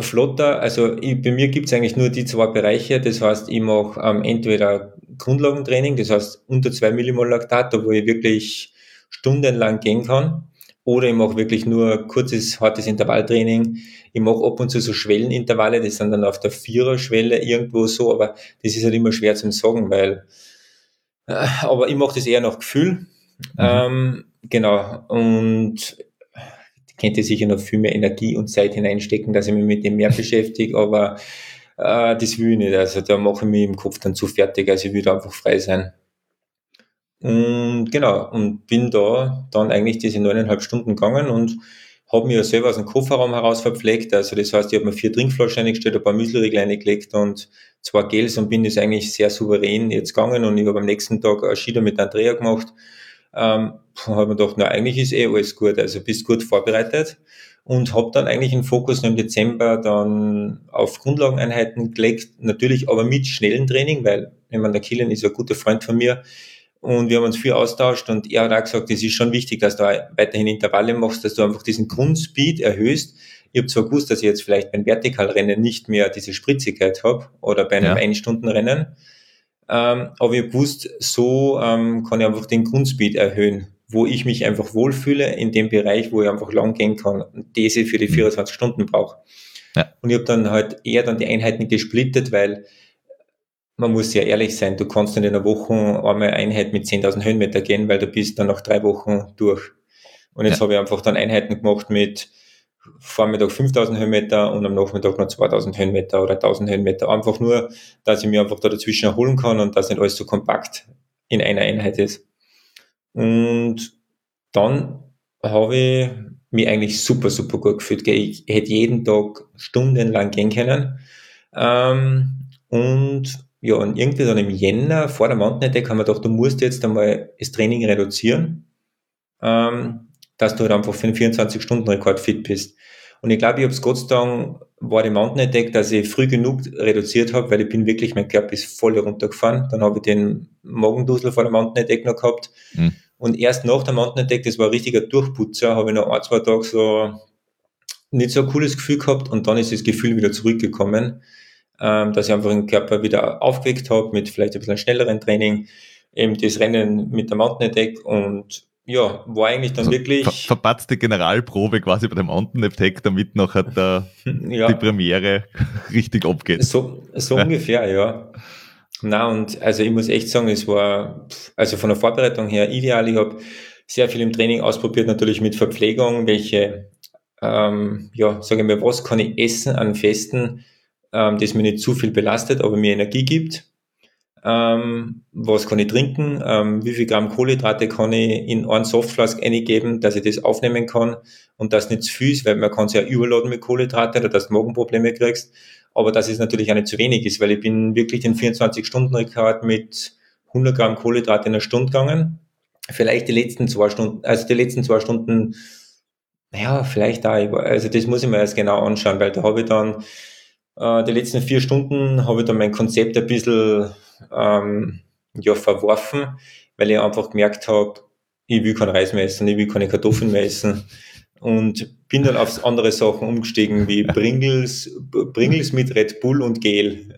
flotter. Also ich, bei mir gibt es eigentlich nur die zwei Bereiche. Das heißt, ich mache ähm, entweder Grundlagentraining, das heißt unter zwei Millimol Laktat, wo ich wirklich stundenlang gehen kann. Oder ich mache wirklich nur kurzes, hartes Intervalltraining. Ich mache ab und zu so Schwellenintervalle, die sind dann auf der Vierer-Schwelle irgendwo so, aber das ist halt immer schwer zu sagen, weil, aber ich mache das eher nach Gefühl. Mhm. Ähm, genau. Und könnte sicher noch viel mehr Energie und Zeit hineinstecken, dass ich mich mit dem mehr beschäftige, aber äh, das will ich nicht. Also da mache ich mich im Kopf dann zu fertig, also ich will da einfach frei sein. Und genau, und bin da dann eigentlich diese neuneinhalb Stunden gegangen und habe mir selber aus dem Kofferraum heraus verpflegt. Also das heißt, ich habe mir vier Trinkflaschen eingestellt, ein paar Müsliriegel eingelegt und zwei Gels und bin das eigentlich sehr souverän jetzt gegangen. Und ich habe am nächsten Tag ein Schieder mit Andrea gemacht. Ähm, habe mir gedacht, na, eigentlich ist eh alles gut, also bist gut vorbereitet. Und habe dann eigentlich den Fokus im Dezember dann auf Grundlageneinheiten gelegt, natürlich aber mit schnellen Training, weil ich meine, der Killen ist ein guter Freund von mir und wir haben uns viel austauscht und er hat auch gesagt, es ist schon wichtig, dass du weiterhin Intervalle machst, dass du einfach diesen Grundspeed erhöhst. Ich habe zwar gewusst, dass ich jetzt vielleicht beim Vertikalrennen nicht mehr diese Spritzigkeit habe oder bei einem ja. Ein-Stunden-Rennen, ähm, aber ich wusste, so ähm, kann ich einfach den Grundspeed erhöhen, wo ich mich einfach wohlfühle in dem Bereich, wo ich einfach lang gehen kann und diese für die 24 mhm. Stunden brauche. Ja. Und ich habe dann halt eher dann die Einheiten gesplittet, weil man muss ja ehrlich sein, du kannst in einer Woche einmal Einheit mit 10.000 Höhenmeter gehen, weil du bist dann nach drei Wochen durch. Und jetzt ja. habe ich einfach dann Einheiten gemacht mit Vormittag 5000 Höhenmeter und am Nachmittag noch 2000 Höhenmeter oder 1000 Höhenmeter. Einfach nur, dass ich mir einfach da dazwischen erholen kann und dass nicht alles so kompakt in einer Einheit ist. Und dann habe ich mich eigentlich super, super gut gefühlt. Ich hätte jeden Tag stundenlang gehen können. Ähm, und ja, und irgendwie dann im Jänner vor der Mountain Attack haben wir gedacht, du musst jetzt einmal das Training reduzieren. Ähm, dass du halt einfach für einen 24-Stunden-Rekord fit bist. Und ich glaube, ich habe es Gott sei Dank, war die Mountain Attack, dass ich früh genug reduziert habe, weil ich bin wirklich, mein Körper ist voll runtergefahren. Dann habe ich den Magendusel vor der Mountain Attack noch gehabt. Mhm. Und erst nach der Mountain Attack, das war ein richtiger Durchputzer, habe ich noch ein, zwei Tage so nicht so ein cooles Gefühl gehabt und dann ist das Gefühl wieder zurückgekommen, ähm, dass ich einfach den Körper wieder aufgeweckt habe mit vielleicht ein bisschen schnelleren Training, eben das Rennen mit der Mountain Attack und ja, war eigentlich dann also wirklich. Ver verpatzte Generalprobe quasi bei dem Mountain Attack, damit nachher der, ja. die Premiere richtig abgeht. So, so ja. ungefähr, ja. Na und also ich muss echt sagen, es war also von der Vorbereitung her ideal. Ich habe sehr viel im Training ausprobiert, natürlich mit Verpflegung, welche, ähm, ja, sage ich mal, was kann ich essen an Festen, ähm, das mir nicht zu viel belastet, aber mir Energie gibt. Ähm, was kann ich trinken? Ähm, wie viel Gramm Kohlenhydrate kann ich in einen Softflask eingeben, dass ich das aufnehmen kann und das nicht zu viel ist, weil man kann es ja überladen mit Kohlenhydrate oder dass du Magenprobleme kriegst. Aber dass es natürlich auch nicht zu wenig ist, weil ich bin wirklich den 24-Stunden-Rekord mit 100 Gramm Kohlenhydrate in einer Stunde gegangen. Vielleicht die letzten zwei Stunden, also die letzten zwei Stunden, naja, vielleicht da, also das muss ich mir erst genau anschauen, weil da habe ich dann äh, die letzten vier Stunden habe ich dann mein Konzept ein bisschen ähm, ja, verworfen, weil ich einfach gemerkt habe, ich will kein Reis mehr essen, ich will keine Kartoffeln mehr essen. Und bin dann auf andere Sachen umgestiegen, wie Pringles, Pringles mit Red Bull und Gel.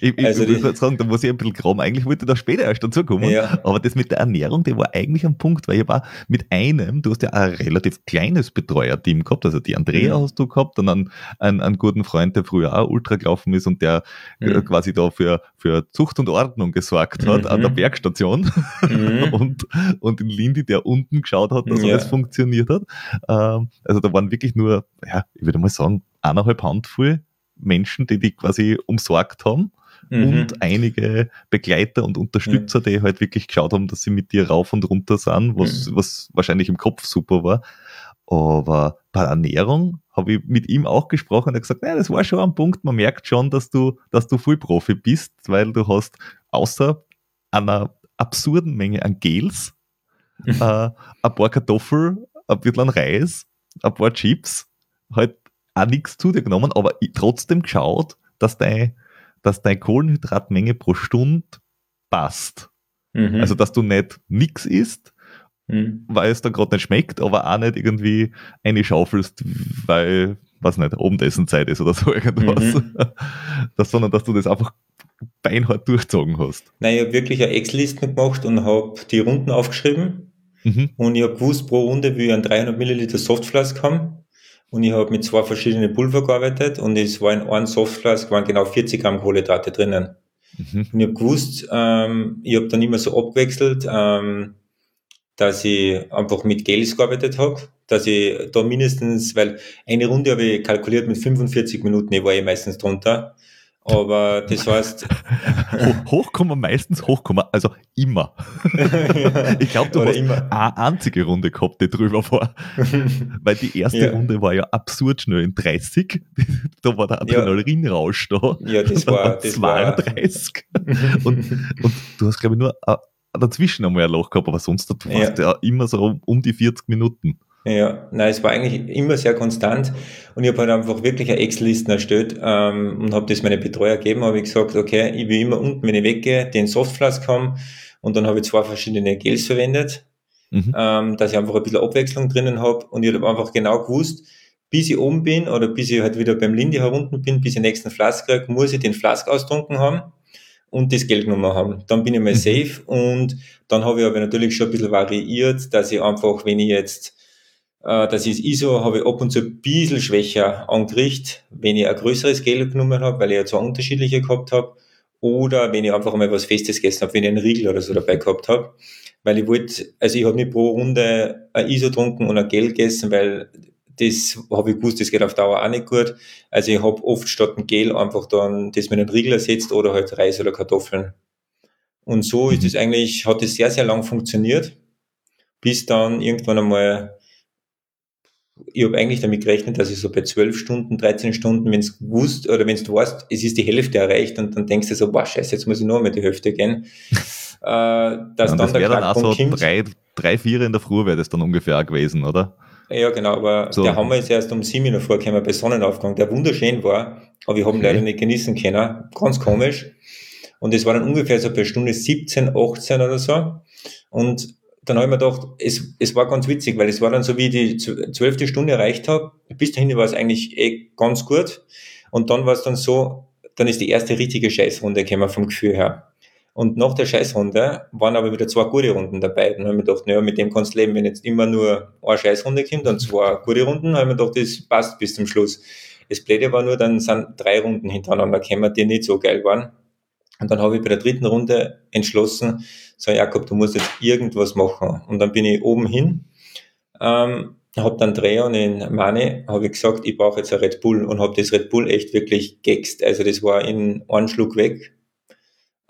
Ich, ich also würde sagen, da muss ich ein bisschen graben. Eigentlich wollte ich da später erst dazukommen. Ja. Aber das mit der Ernährung, der war eigentlich ein Punkt, weil ich war mit einem, du hast ja ein relativ kleines Betreuerteam gehabt, also die Andrea mhm. hast du gehabt und dann einen, einen guten Freund, der früher auch Ultra gelaufen ist und der mhm. quasi da für, für Zucht und Ordnung gesorgt hat mhm. an der mhm. Bergstation mhm. und, und in Lindy, der unten geschaut hat, dass ja. alles funktioniert hat. Ähm, also da waren wirklich nur, ja, ich würde mal sagen, eineinhalb Handvoll Menschen, die die quasi umsorgt haben. Mhm. Und einige Begleiter und Unterstützer, mhm. die halt wirklich geschaut haben, dass sie mit dir rauf und runter sind, was, mhm. was wahrscheinlich im Kopf super war. Aber bei Ernährung habe ich mit ihm auch gesprochen und er gesagt, naja, das war schon ein Punkt, man merkt schon, dass du, dass du Vollprofi bist, weil du hast außer einer absurden Menge an Gels, äh, ein paar Kartoffeln, ein bisschen Reis ein paar Chips, halt auch nichts zu dir genommen, aber trotzdem geschaut, dass deine dass deine Kohlenhydratmenge pro Stunde passt. Mhm. Also, dass du nicht nichts isst, mhm. weil es dann gerade nicht schmeckt, aber auch nicht irgendwie eine schaufelst, weil, was nicht, Abendessenzeit ist oder so irgendwas. Mhm. das, sondern, dass du das einfach beinhart durchzogen hast. Nein, ich habe wirklich eine Excel-Liste gemacht und habe die Runden aufgeschrieben Mhm. Und ich habe gewusst, pro Runde will ich einen 300 Milliliter Softflask haben. Und ich habe mit zwei verschiedenen Pulver gearbeitet und es war in einem Softflask waren genau 40 Gramm Kohlenhydrate drinnen. Mhm. Und ich habe gewusst, ähm, ich habe dann immer so abgewechselt, ähm, dass ich einfach mit Gels gearbeitet habe, dass ich da mindestens, weil eine Runde habe ich kalkuliert mit 45 Minuten, ich war eh meistens drunter. Aber das heißt. Hochkomma meistens Hochkomma, also immer. ich glaube, du Oder hast immer. eine einzige Runde gehabt, die drüber war. Weil die erste ja. Runde war ja absurd schnell in 30. da war der Adrenalinrausch da. Ja, das war. Das 32. War. und, und du hast, glaube ich, nur dazwischen einmal ein Loch gehabt, aber sonst du warst ja. ja immer so um die 40 Minuten. Ja, nein, es war eigentlich immer sehr konstant und ich habe halt einfach wirklich eine Excel-Listen erstellt ähm, und habe das meine Betreuer gegeben, habe ich gesagt, okay, ich will immer unten, wenn ich weggehe, den Softflask haben und dann habe ich zwei verschiedene Gels verwendet, mhm. ähm, dass ich einfach ein bisschen Abwechslung drinnen habe und ich habe einfach genau gewusst, bis ich oben bin oder bis ich halt wieder beim Lindy herunten bin, bis ich den nächsten Flask kriege, muss ich den Flask austrunken haben und das Geld genommen haben. Dann bin ich mal mhm. safe und dann habe ich aber natürlich schon ein bisschen variiert, dass ich einfach, wenn ich jetzt äh, das ist ISO, habe ich ab und zu ein bisschen schwächer angerichtet, wenn ich ein größeres Gel genommen habe, weil ich ja zwei unterschiedliche gehabt habe. Oder wenn ich einfach mal was Festes gegessen habe, wenn ich einen Riegel oder so dabei gehabt habe. Weil ich wollte, also ich habe nicht pro Runde ein ISO getrunken und ein Gel gegessen, weil das habe ich gewusst, das geht auf Dauer auch nicht gut. Also ich habe oft statt ein Gel einfach dann das mit einem Riegel ersetzt oder halt Reis oder Kartoffeln. Und so ist es eigentlich, hat es sehr, sehr lang funktioniert, bis dann irgendwann einmal ich habe eigentlich damit gerechnet, dass ich so bei 12 Stunden, 13 Stunden, wenn es gewusst oder wenn du weißt, es ist die Hälfte erreicht und dann denkst du so, boah, scheiße, jetzt muss ich nur mal die Hälfte gehen. äh, dass ja, dann das der dann auch so kommt. drei, drei, vier in der Früh wäre das dann ungefähr gewesen, oder? Ja, genau, aber so. der Hammer ist erst um sieben in der Früh gekommen bei Sonnenaufgang, der wunderschön war, aber wir haben okay. leider nicht genießen können. Ganz komisch. Und es war dann ungefähr so bei Stunde 17, 18 oder so. Und dann habe ich mir gedacht, es, es war ganz witzig, weil es war dann so, wie ich die zwölfte Stunde erreicht habe, bis dahin war es eigentlich eh ganz gut. Und dann war es dann so, dann ist die erste richtige Scheißrunde gekommen vom Gefühl her. Und nach der Scheißrunde waren aber wieder zwei gute Runden dabei. Dann habe ich mir gedacht, naja, mit dem kannst du leben, wenn jetzt immer nur eine Scheißrunde kommt und zwei gute Runden, habe ich mir gedacht, das passt bis zum Schluss. Das Blöde war nur, dann sind drei Runden hintereinander gekommen, die nicht so geil waren. Und dann habe ich bei der dritten Runde entschlossen, so Jakob, du musst jetzt irgendwas machen. Und dann bin ich oben hin, ähm, habe dann und in Mane habe ich gesagt, ich brauche jetzt ein Red Bull und habe das Red Bull echt wirklich gext. Also das war in einem Schluck weg.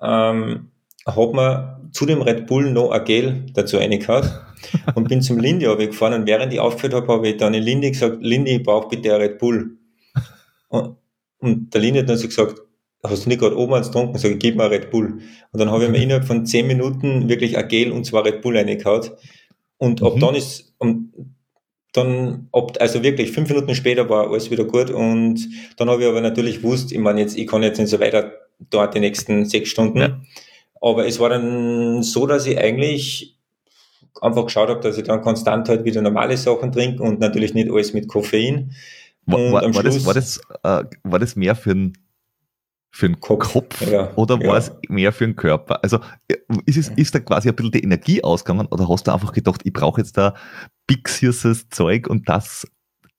Ähm, habe mir zu dem Red Bull noch ein Gel dazu reingehauen und bin zum Lindy gefahren und während ich aufgehört habe, habe ich dann in Lindy gesagt, Lindy, ich brauche bitte ein Red Bull. Und, und der Lindy hat dann so gesagt, hast du nicht gerade oben eins getrunken? Sag ich, gib mir Red Bull. Und dann habe ich mir innerhalb von zehn Minuten wirklich ein Gel und zwar Red Bull reingehauen. Und ab mhm. dann ist, um, dann, ab, also wirklich fünf Minuten später war alles wieder gut. Und dann habe ich aber natürlich gewusst, ich meine jetzt, ich kann jetzt nicht so weiter dort die nächsten sechs Stunden. Ja. Aber es war dann so, dass ich eigentlich einfach geschaut habe, dass ich dann konstant halt wieder normale Sachen trinke und natürlich nicht alles mit Koffein. War, war, war das, war, das, äh, war das mehr für ein für den Kopf, Kopf ja, oder war ja. es mehr für den Körper? Also ist, es, ist da quasi ein bisschen die Energie ausgegangen oder hast du einfach gedacht, ich brauche jetzt da big süßes Zeug und das,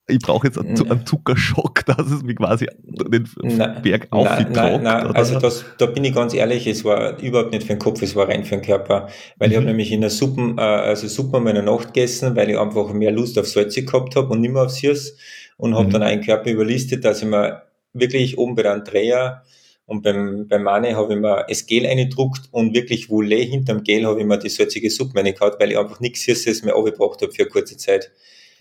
ich brauche jetzt einen, einen, Zuckerschock, dass es mich quasi den nein, Berg aufgetragt? Nein, nein, also das, da bin ich ganz ehrlich, es war überhaupt nicht für den Kopf, es war rein für den Körper, weil mhm. ich habe nämlich in der Suppen, äh, also Suppe meiner Nacht gegessen, weil ich einfach mehr Lust auf Salze gehabt habe und nicht mehr auf Süß und habe mhm. dann einen Körper überlistet, dass ich mir wirklich oben bei der Andrea und beim, beim Mane habe ich mir das Gel eingedruckt und wirklich Voulé hinterm Gel habe ich mir die salzige Suppe reingehauen, weil ich einfach nichts Süßes mehr aufgebracht habe für eine kurze Zeit.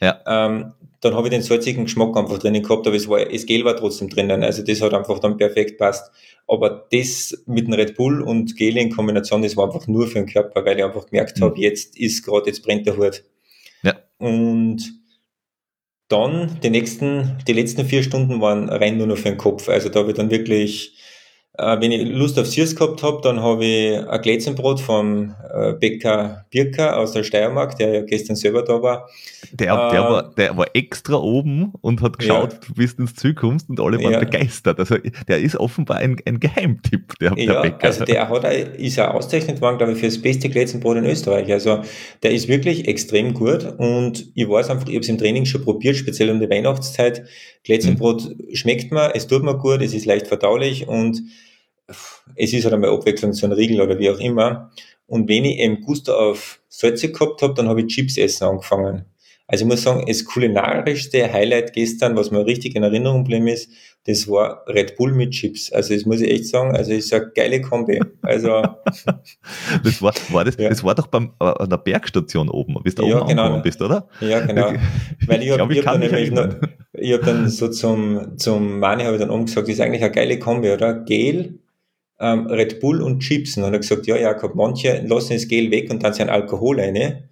Ja. Ähm, dann habe ich den salzigen Geschmack einfach drinnen gehabt, aber es war, das Gel war trotzdem drinnen. Also das hat einfach dann perfekt passt. Aber das mit dem Red Bull und Gel in Kombination, das war einfach nur für den Körper, weil ich einfach gemerkt mhm. habe, jetzt ist gerade, jetzt brennt der Hut. Ja. Und dann die nächsten, die letzten vier Stunden waren rein nur noch für den Kopf. Also da habe ich dann wirklich äh, wenn ich Lust auf Süß gehabt habe, dann habe ich ein Glätzenbrot vom äh, Bäcker Birka aus der Steiermark, der ja gestern selber da war. Der, der, äh, war, der war extra oben und hat geschaut, ja. du bist ins Ziel kommst und alle waren ja. begeistert. Also der ist offenbar ein, ein Geheimtipp, der, ja, der Bäcker. Also der hat, ist ja ausgezeichnet worden, glaube ich, für das beste Glätzenbrot in Österreich. Also der ist wirklich extrem gut und ich weiß einfach, ich habe es im Training schon probiert, speziell um die Weihnachtszeit. Glätzenbrot mhm. schmeckt mir, es tut mir gut, es ist leicht verdaulich und es ist halt einmal Abwechslung so ein Riegel oder wie auch immer. Und wenn ich eben Gusto auf Salze gehabt habe, dann habe ich Chips essen angefangen. Also ich muss sagen, das kulinarischste Highlight gestern, was mir richtig in Erinnerung geblieben ist, das war Red Bull mit Chips. Also das muss ich echt sagen, also ist eine geile Kombi. Also das war, war das, ja. das war doch beim, äh, an der Bergstation oben, bis du ja, oben genau. bist, oder? Ja, genau. Weil ich, habe hab dann nämlich noch, ich habe dann so zum, zum Mani habe ich dann umgesagt, das ist eigentlich eine geile Kombi, oder? Gel, ähm, Red Bull und Chips. Und dann hat er gesagt, ja, Jakob, manche lassen das Gel weg und dann sind Alkohol rein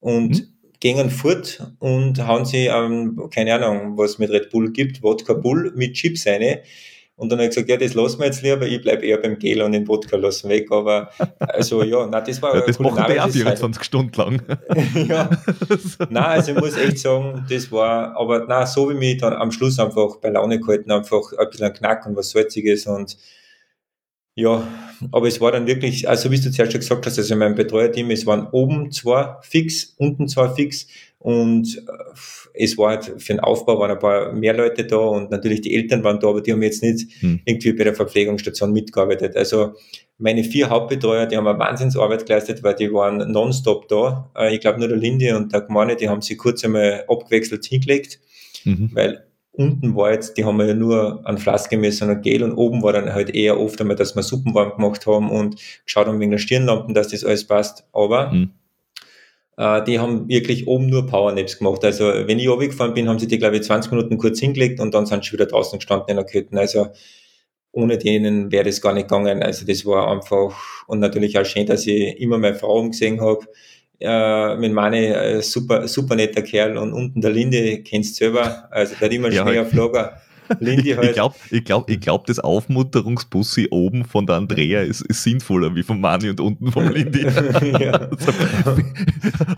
und mhm. gehen fort und hauen sie, ähm, keine Ahnung, was mit Red Bull gibt, Wodka Bull mit Chips rein. Und dann hat er gesagt, ja, das lassen wir jetzt lieber, ich bleibe eher beim Gel und den Wodka lassen weg. Aber also ja, nein, das war ja, Das machen wir auch 24 Stunden lang. ja. nein, also ich muss echt sagen, das war, aber nein, so wie mich dann am Schluss einfach bei Laune gehalten, einfach ein bisschen Knack und was Salziges und ja, aber es war dann wirklich, also wie du zuerst schon gesagt hast, also mein Betreuerteam, es waren oben zwei fix, unten zwei fix und äh, es war halt für den Aufbau waren ein paar mehr Leute da und natürlich die Eltern waren da, aber die haben jetzt nicht hm. irgendwie bei der Verpflegungsstation mitgearbeitet. Also meine vier Hauptbetreuer, die haben eine Wahnsinnsarbeit geleistet, weil die waren nonstop da. Äh, ich glaube nur der Linde und der Gmane, die haben sich kurz einmal abgewechselt hingelegt, mhm. weil unten war jetzt, die haben wir ja nur an Flask gemessen und Gel und oben war dann halt eher oft einmal, dass wir Suppen warm gemacht haben und geschaut haben wegen der Stirnlampen, dass das alles passt. Aber mhm. äh, die haben wirklich oben nur Powernaps gemacht. Also wenn ich runtergefahren bin, haben sie die, glaube ich, 20 Minuten kurz hingelegt und dann sind sie wieder draußen gestanden in der Kötten. Also ohne denen wäre das gar nicht gegangen. Also das war einfach und natürlich auch schön, dass ich immer meine Frau umgesehen habe äh, mit Mani, äh, super, super netter Kerl und unten der Linde kennst du selber, also der hat immer ja, Schnee auf Lager. Lindy Ich halt. glaube, ich glaub, ich glaub, das Aufmunterungsbussi oben von der Andrea ist, ist sinnvoller wie vom Mani und unten vom Lindy. ja.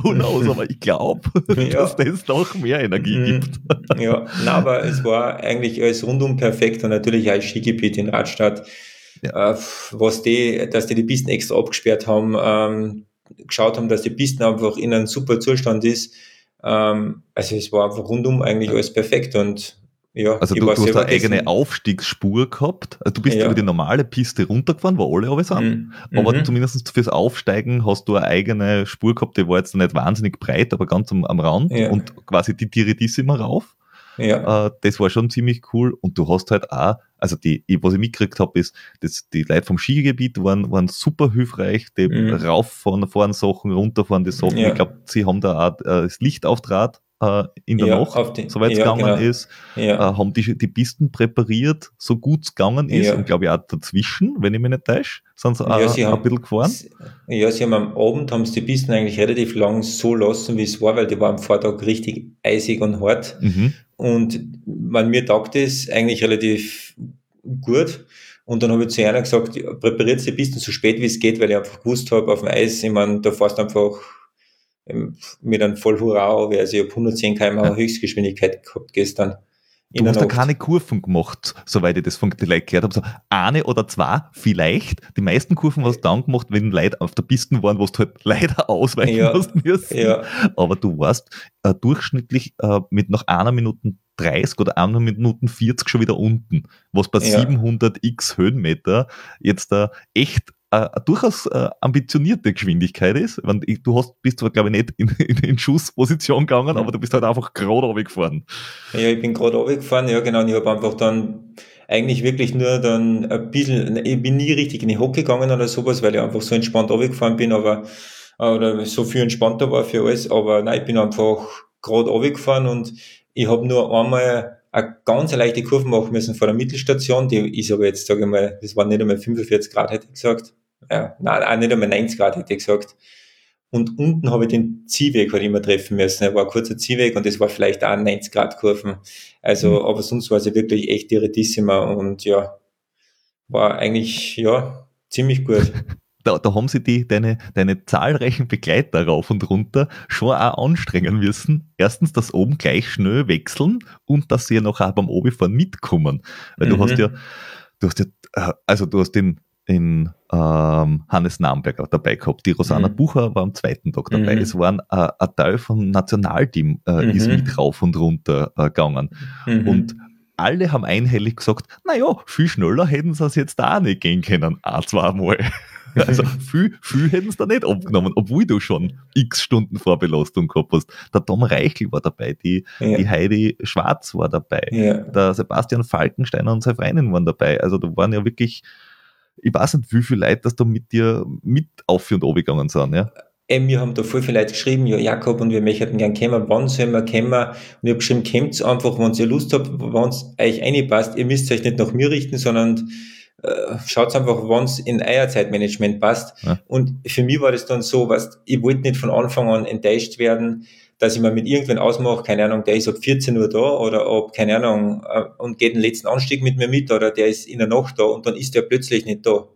Who knows, aber ich glaube, Ja. dass das noch mehr Energie Mhm. gibt. Ja, na, aber es war eigentlich alles rundum perfekt und natürlich auch das Skigebiet in Radstadt. Äh, was die, dass die die Pisten extra abgesperrt haben, ähm, geschaut haben, dass die Pisten einfach in einem super Zustand ist. Ähm, also es war einfach rundum eigentlich alles perfekt und ja, Also du, du hast eine eigene Aufstiegsspur gehabt. Also du bist Ja. über die normale Piste runtergefahren, wo alle alle sind. Mhm. Aber Mhm. zumindest fürs Aufsteigen hast du eine eigene Spur gehabt, die war jetzt nicht wahnsinnig breit, aber ganz am, am Rand Ja. und quasi die Tiridissima rauf. Ja. Äh, das war schon ziemlich cool. Und du hast halt auch, also die, was ich mitgekriegt habe, ist, dass die Leute vom Skigebiet waren, waren super hilfreich, die Mhm. rauffahren fahren Sachen, runterfahren die Sachen. Ja. Ich glaube, sie haben da auch äh, das Licht auftrat äh, in der Ja, Nacht, soweit es ja, gegangen genau. ist ja. äh, haben die, die Pisten präpariert, so gut es gegangen ist. Und glaube ich auch dazwischen, wenn ich mich nicht täusche, sind sie auch sie ein haben- bisschen gefahren. Ja, sie haben am Abend haben sie die Pisten eigentlich relativ lang so lassen, wie es war, weil die war am Vortag richtig eisig und hart. Mhm. Und man, mir taugt es eigentlich relativ gut. Und dann habe ich zu einer gesagt, präpariert die Pisten so spät wie es geht, weil ich einfach gewusst habe, auf dem Eis, ich meine, da fährst du einfach ähm, mit einem voll Hurra, also ich habe 110 km. Höchstgeschwindigkeit gehabt gestern. Du hast da Nacht. keine Kurven gemacht, soweit ich das von den Leuten gehört habe. So eine oder zwei, vielleicht. Die meisten Kurven hast du dann gemacht, wenn Leute auf der Piste waren, wo du halt leider ausweichen Ja. hast müssen. Ja, Aber du warst äh, durchschnittlich äh, mit nach einer Minute 30 oder einer Minute 40 schon wieder unten, was bei Ja. 700 x Höhenmeter jetzt äh, echt eine durchaus äh, ambitionierte Geschwindigkeit ist. Du hast, bist zwar, glaube ich, nicht in, in, in Schussposition gegangen, aber du bist halt einfach gerade runtergefahren. Ja, ich bin gerade runtergefahren, ja genau, und ich habe einfach dann eigentlich wirklich nur dann ein bisschen, ich bin nie richtig in die Hocke gegangen oder sowas, weil ich einfach so entspannt runtergefahren bin, aber oder so viel entspannter war für alles, aber nein, ich bin einfach gerade runtergefahren und ich habe nur einmal eine ganz leichte Kurve machen müssen vor der Mittelstation, die ist aber jetzt, sage ich mal, das waren nicht einmal 45 Grad, hätte ich gesagt. Ja, nein, auch nicht einmal 90 Grad, hätte ich gesagt. Und unten habe ich den Ziehweg halt immer treffen müssen. Er war ein kurzer Ziehweg und das war vielleicht auch 90 Grad Kurven. Also, Mhm. aber sonst war sie wirklich echt irritissima und ja, war eigentlich, ja, ziemlich gut. Da, da haben sie die, deine, deine zahlreichen Begleiter rauf und runter schon auch anstrengen müssen. Erstens, dass oben gleich schnell wechseln und dass sie ja noch auch beim Obifahren mitkommen. Weil du Mhm. hast ja, du hast ja, äh, also du hast den, den ähm, Hannes Namberger dabei gehabt. Die Rosanna Mhm. Bucher war am zweiten Tag dabei. Mhm. Es waren äh, ein Teil vom Nationalteam äh, ist Mhm. mit rauf und runter äh, gegangen. Mhm. Und alle haben einhellig gesagt, naja, viel schneller hätten sie es jetzt da nicht gehen können, ein, zweimal. Also viel, viel hätten sie da nicht abgenommen, obwohl du schon x Stunden Vorbelastung gehabt hast. Der Tom Reichel war dabei, die, ja. die Heidi Schwarz war dabei, ja. der Sebastian Falkensteiner und seine Freundin waren dabei. Also da waren ja wirklich, ich weiß nicht, wie viele Leute das da mit dir mit auf und oben gegangen sind. Ja? Eben, wir haben da voll viele Leute geschrieben, ja, Jakob, und wir möchten gern kommen, wann sollen wir kommen? Und ich habe geschrieben, kommt einfach, wenn ihr Lust habt, wenn es euch reinpasst. Ihr müsst euch nicht nach mir richten, sondern äh, schaut einfach, wann es in euer Zeitmanagement passt. Ja. Und für mich war das dann so, was, ich wollte nicht von Anfang an enttäuscht werden, dass ich mir mit irgendwen ausmache, keine Ahnung, der ist ab 14 Uhr da oder ab, keine Ahnung, äh, und geht den letzten Anstieg mit mir mit oder der ist in der Nacht da und dann ist der plötzlich nicht da.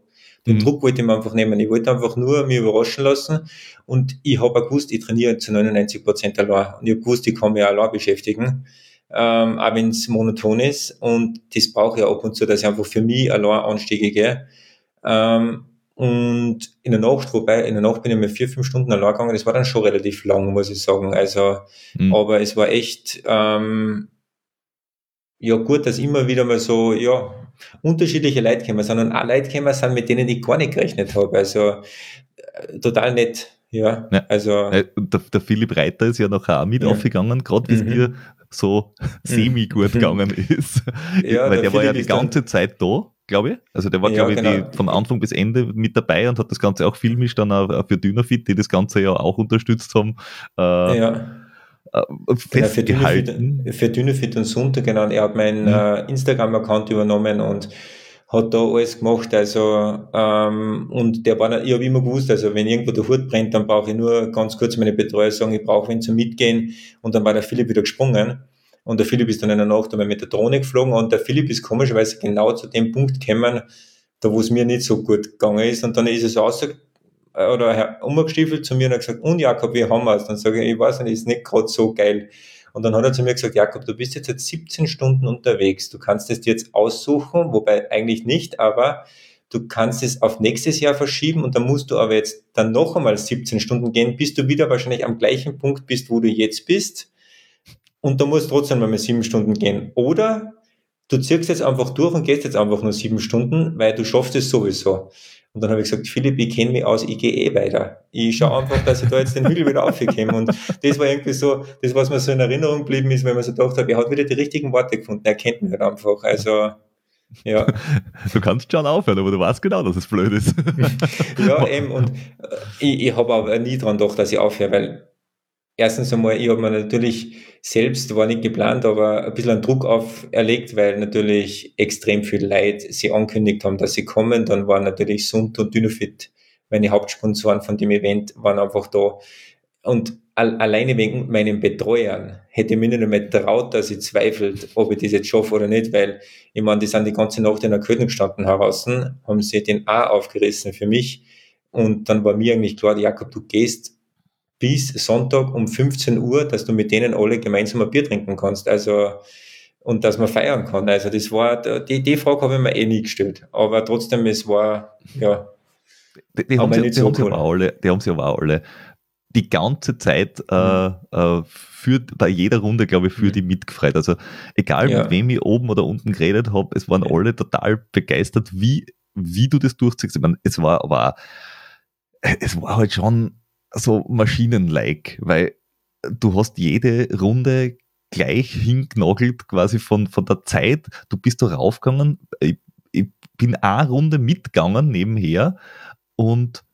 Den Mhm. Druck wollte ich mir einfach nehmen. Ich wollte einfach nur mich überraschen lassen und ich habe auch gewusst, ich trainiere zu 99 Prozent allein und ich habe gewusst, ich kann mich allein beschäftigen, ähm, auch wenn es monoton ist und das brauche ich ab und zu, dass ich einfach für mich allein Anstiege gehe. Ähm, und in der Nacht, wobei in der Nacht bin ich mir vier, fünf Stunden allein gegangen, das war dann schon relativ lang, muss ich sagen. Also, Mhm. aber es war echt ähm, ja gut, dass immer wieder mal so ja unterschiedliche Leute kommen, sondern auch Leute kommen sind, mit denen ich gar nicht gerechnet habe. Also äh, total nett. Ja, Ja. also Äh, und Der, der Philipp Reiter ist ja nachher auch mit Ja. aufgegangen, gerade wie es Mhm. mir so semi-gut Mhm. gegangen ist. Ja, Weil der der war ja die ganze Zeit da, glaube ich. Also der war, Ja, glaube ich, genau. die, von Anfang bis Ende mit dabei und hat das Ganze auch filmisch dann auch für Dynafit, die das Ganze ja auch unterstützt haben, äh, ja. äh, Genau, für. Dynafit, und Sunter, genau. Und er hat meinen Mhm. äh, Instagram-Account übernommen und hat da alles gemacht. Also, ähm, und der war, ich habe immer gewusst, also wenn irgendwo der Hut brennt, dann brauche ich nur ganz kurz meine Betreuer sagen, ich brauche wen zum Mitgehen. Und dann war der Philipp wieder gesprungen. Und der Philipp ist dann in der Nacht einmal mit der Drohne geflogen und der Philipp ist komischerweise genau zu dem Punkt gekommen, da wo es mir nicht so gut gegangen ist. Und dann ist es raus, äh, oder umgestiefelt zu mir und hat gesagt, und Jakob, wie haben wir es? Dann sage ich, ich weiß nicht, ist nicht gerade so geil. Und dann hat er zu mir gesagt, Jakob, du bist jetzt seit 17 Stunden unterwegs. Du kannst es dir jetzt aussuchen, wobei eigentlich nicht, aber du kannst es auf nächstes Jahr verschieben und dann musst du aber jetzt dann noch einmal 17 Stunden gehen, bis du wieder wahrscheinlich am gleichen Punkt bist, wo du jetzt bist. Und da musst trotzdem mal sieben Stunden gehen. Oder du ziehst jetzt einfach durch und gehst jetzt einfach nur sieben Stunden, weil du schaffst es sowieso. Und dann habe ich gesagt, Philipp, ich kenne mich aus, ich gehe eh weiter. Ich schaue einfach, dass ich da jetzt den Hügel wieder aufkomme. Und das war irgendwie so, das, was mir so in Erinnerung geblieben ist, wenn man so gedacht hat, er hat wieder die richtigen Worte gefunden. Er kennt mich halt einfach. Also, ja. Du kannst schon aufhören, aber du weißt genau, dass es blöd ist. ja, eben. Und äh, ich, ich habe aber nie dran gedacht, dass ich aufhöre, weil erstens einmal, ich habe mir natürlich selbst, war nicht geplant, aber ein bisschen einen Druck auferlegt, weil natürlich extrem viel Leid sie angekündigt haben, dass sie kommen. Dann waren natürlich Sund und Dynafit, meine Hauptsponsoren von dem Event, waren einfach da. Und alleine wegen meinen Betreuern hätte ich mir nicht mehr traut, dass ich zweifelt, ob ich das jetzt schaffe oder nicht, weil ich meine, die sind die ganze Nacht in der Küche gestanden heraus, haben sie den A aufgerissen für mich. Und dann war mir eigentlich klar, Jakob, du gehst bis Sonntag um 15 Uhr, dass du mit denen alle gemeinsam ein Bier trinken kannst. Also, und dass man feiern kann. Also, das war, die, die Frage habe ich mir eh nie gestellt. Aber trotzdem, es war, ja. Die, die haben, sie, die, so haben cool. auch alle, die haben sie aber auch alle die ganze Zeit äh, mhm. äh, für, bei jeder Runde, glaube ich, für mhm. die mitgefreut. Also egal ja. mit wem ich oben oder unten geredet habe, es waren ja. alle total begeistert, wie, wie du das durchziehst. Ich meine, es war aber es war halt schon so maschinenlike, weil du hast jede Runde gleich hingenagelt, quasi von, von der Zeit. Du bist da raufgegangen. Ich, ich bin eine Runde mitgegangen nebenher und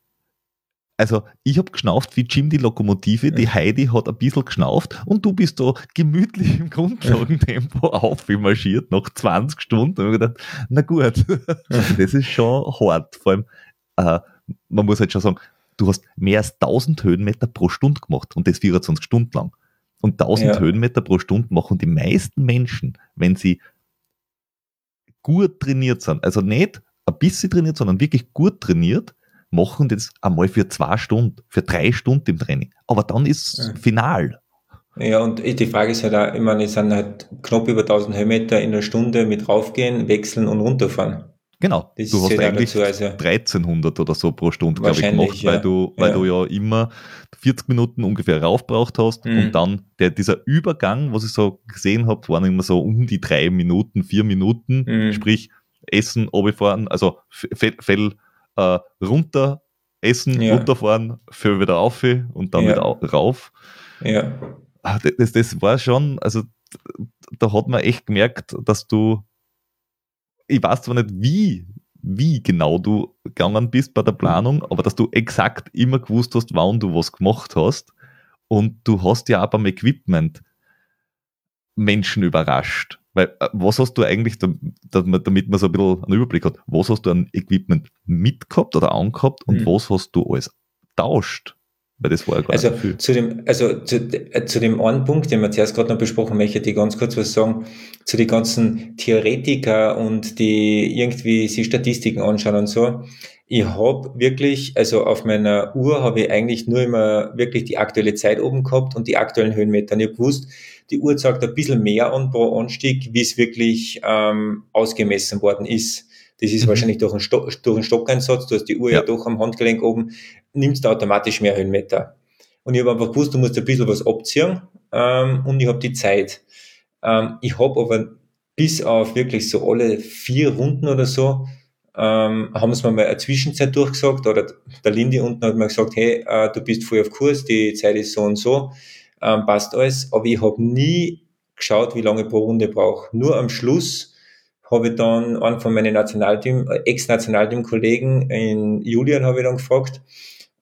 also ich habe geschnauft wie Jim die Lokomotive, die Heidi hat ein bisschen geschnauft und du bist da gemütlich im Grundlagentempo aufmarschiert nach 20 Stunden. Und ich gedacht, na gut, das ist schon hart. Vor allem, äh, man muss halt schon sagen, du hast mehr als 1000 Höhenmeter pro Stunde gemacht und das 24 Stunden lang. Und 1000 ja. Höhenmeter pro Stunde machen die meisten Menschen, wenn sie gut trainiert sind, also nicht ein bisschen trainiert, sondern wirklich gut trainiert, machen das einmal für zwei Stunden, für drei Stunden im Training. Aber dann ist ja. final. Ja, und die Frage ist halt auch, ich meine, es sind halt knapp über 1000 Höhenmeter in einer Stunde mit raufgehen, wechseln und runterfahren. Genau, das du hast eigentlich dazu, also 1300 oder so pro Stunde, glaube ich, gemacht, ja. weil, du, weil ja. du ja immer 40 Minuten ungefähr raufbraucht hast mhm. und dann der, dieser Übergang, was ich so gesehen habe, waren immer so um die drei Minuten, vier Minuten, mhm. sprich Essen, runterfahren, also Fell, Fell äh, runter, Essen, ja. runterfahren, für wieder auf und dann wieder rauf. Ja. Ah, das, das war schon, also da hat man echt gemerkt, dass du ich weiß zwar nicht, wie, wie genau du gegangen bist bei der Planung, aber dass du exakt immer gewusst hast, wann du was gemacht hast. Und du hast ja auch beim Equipment Menschen überrascht. Weil, äh, was hast du eigentlich, damit man so ein bisschen einen Überblick hat, was hast du an Equipment mitgehabt oder angehabt und mhm. was hast du alles tauscht? Weil das war ja gar also nicht zu dem, also zu, äh, zu dem einen Punkt, den wir zuerst gerade noch besprochen, möchte ich ganz kurz was sagen, zu den ganzen Theoretiker und die irgendwie sich Statistiken anschauen und so. Ich habe wirklich, also auf meiner Uhr habe ich eigentlich nur immer wirklich die aktuelle Zeit oben gehabt und die aktuellen Höhenmeter. Und ich habe gewusst, die Uhr zeigt ein bisschen mehr an pro Anstieg, wie es wirklich ähm, ausgemessen worden ist. Das ist mhm. wahrscheinlich durch einen, Stock, durch einen Stockeinsatz, du hast die Uhr ja. ja doch am Handgelenk oben, nimmst du automatisch mehr Höhenmeter. Und ich habe einfach gewusst, du musst ein bisschen was abziehen ähm, und ich habe die Zeit. Ähm, ich habe aber bis auf wirklich so alle vier Runden oder so, ähm, haben sie mir mal eine Zwischenzeit durchgesagt oder der Lindy unten hat mir gesagt, hey, äh, du bist voll auf Kurs, die Zeit ist so und so, ähm, passt alles, aber ich habe nie geschaut, wie lange ich pro Runde brauche. Nur am Schluss habe ich dann einen von meinen Nationalteam, äh, Ex-Nationalteam-Kollegen in Julian habe ich dann gefragt,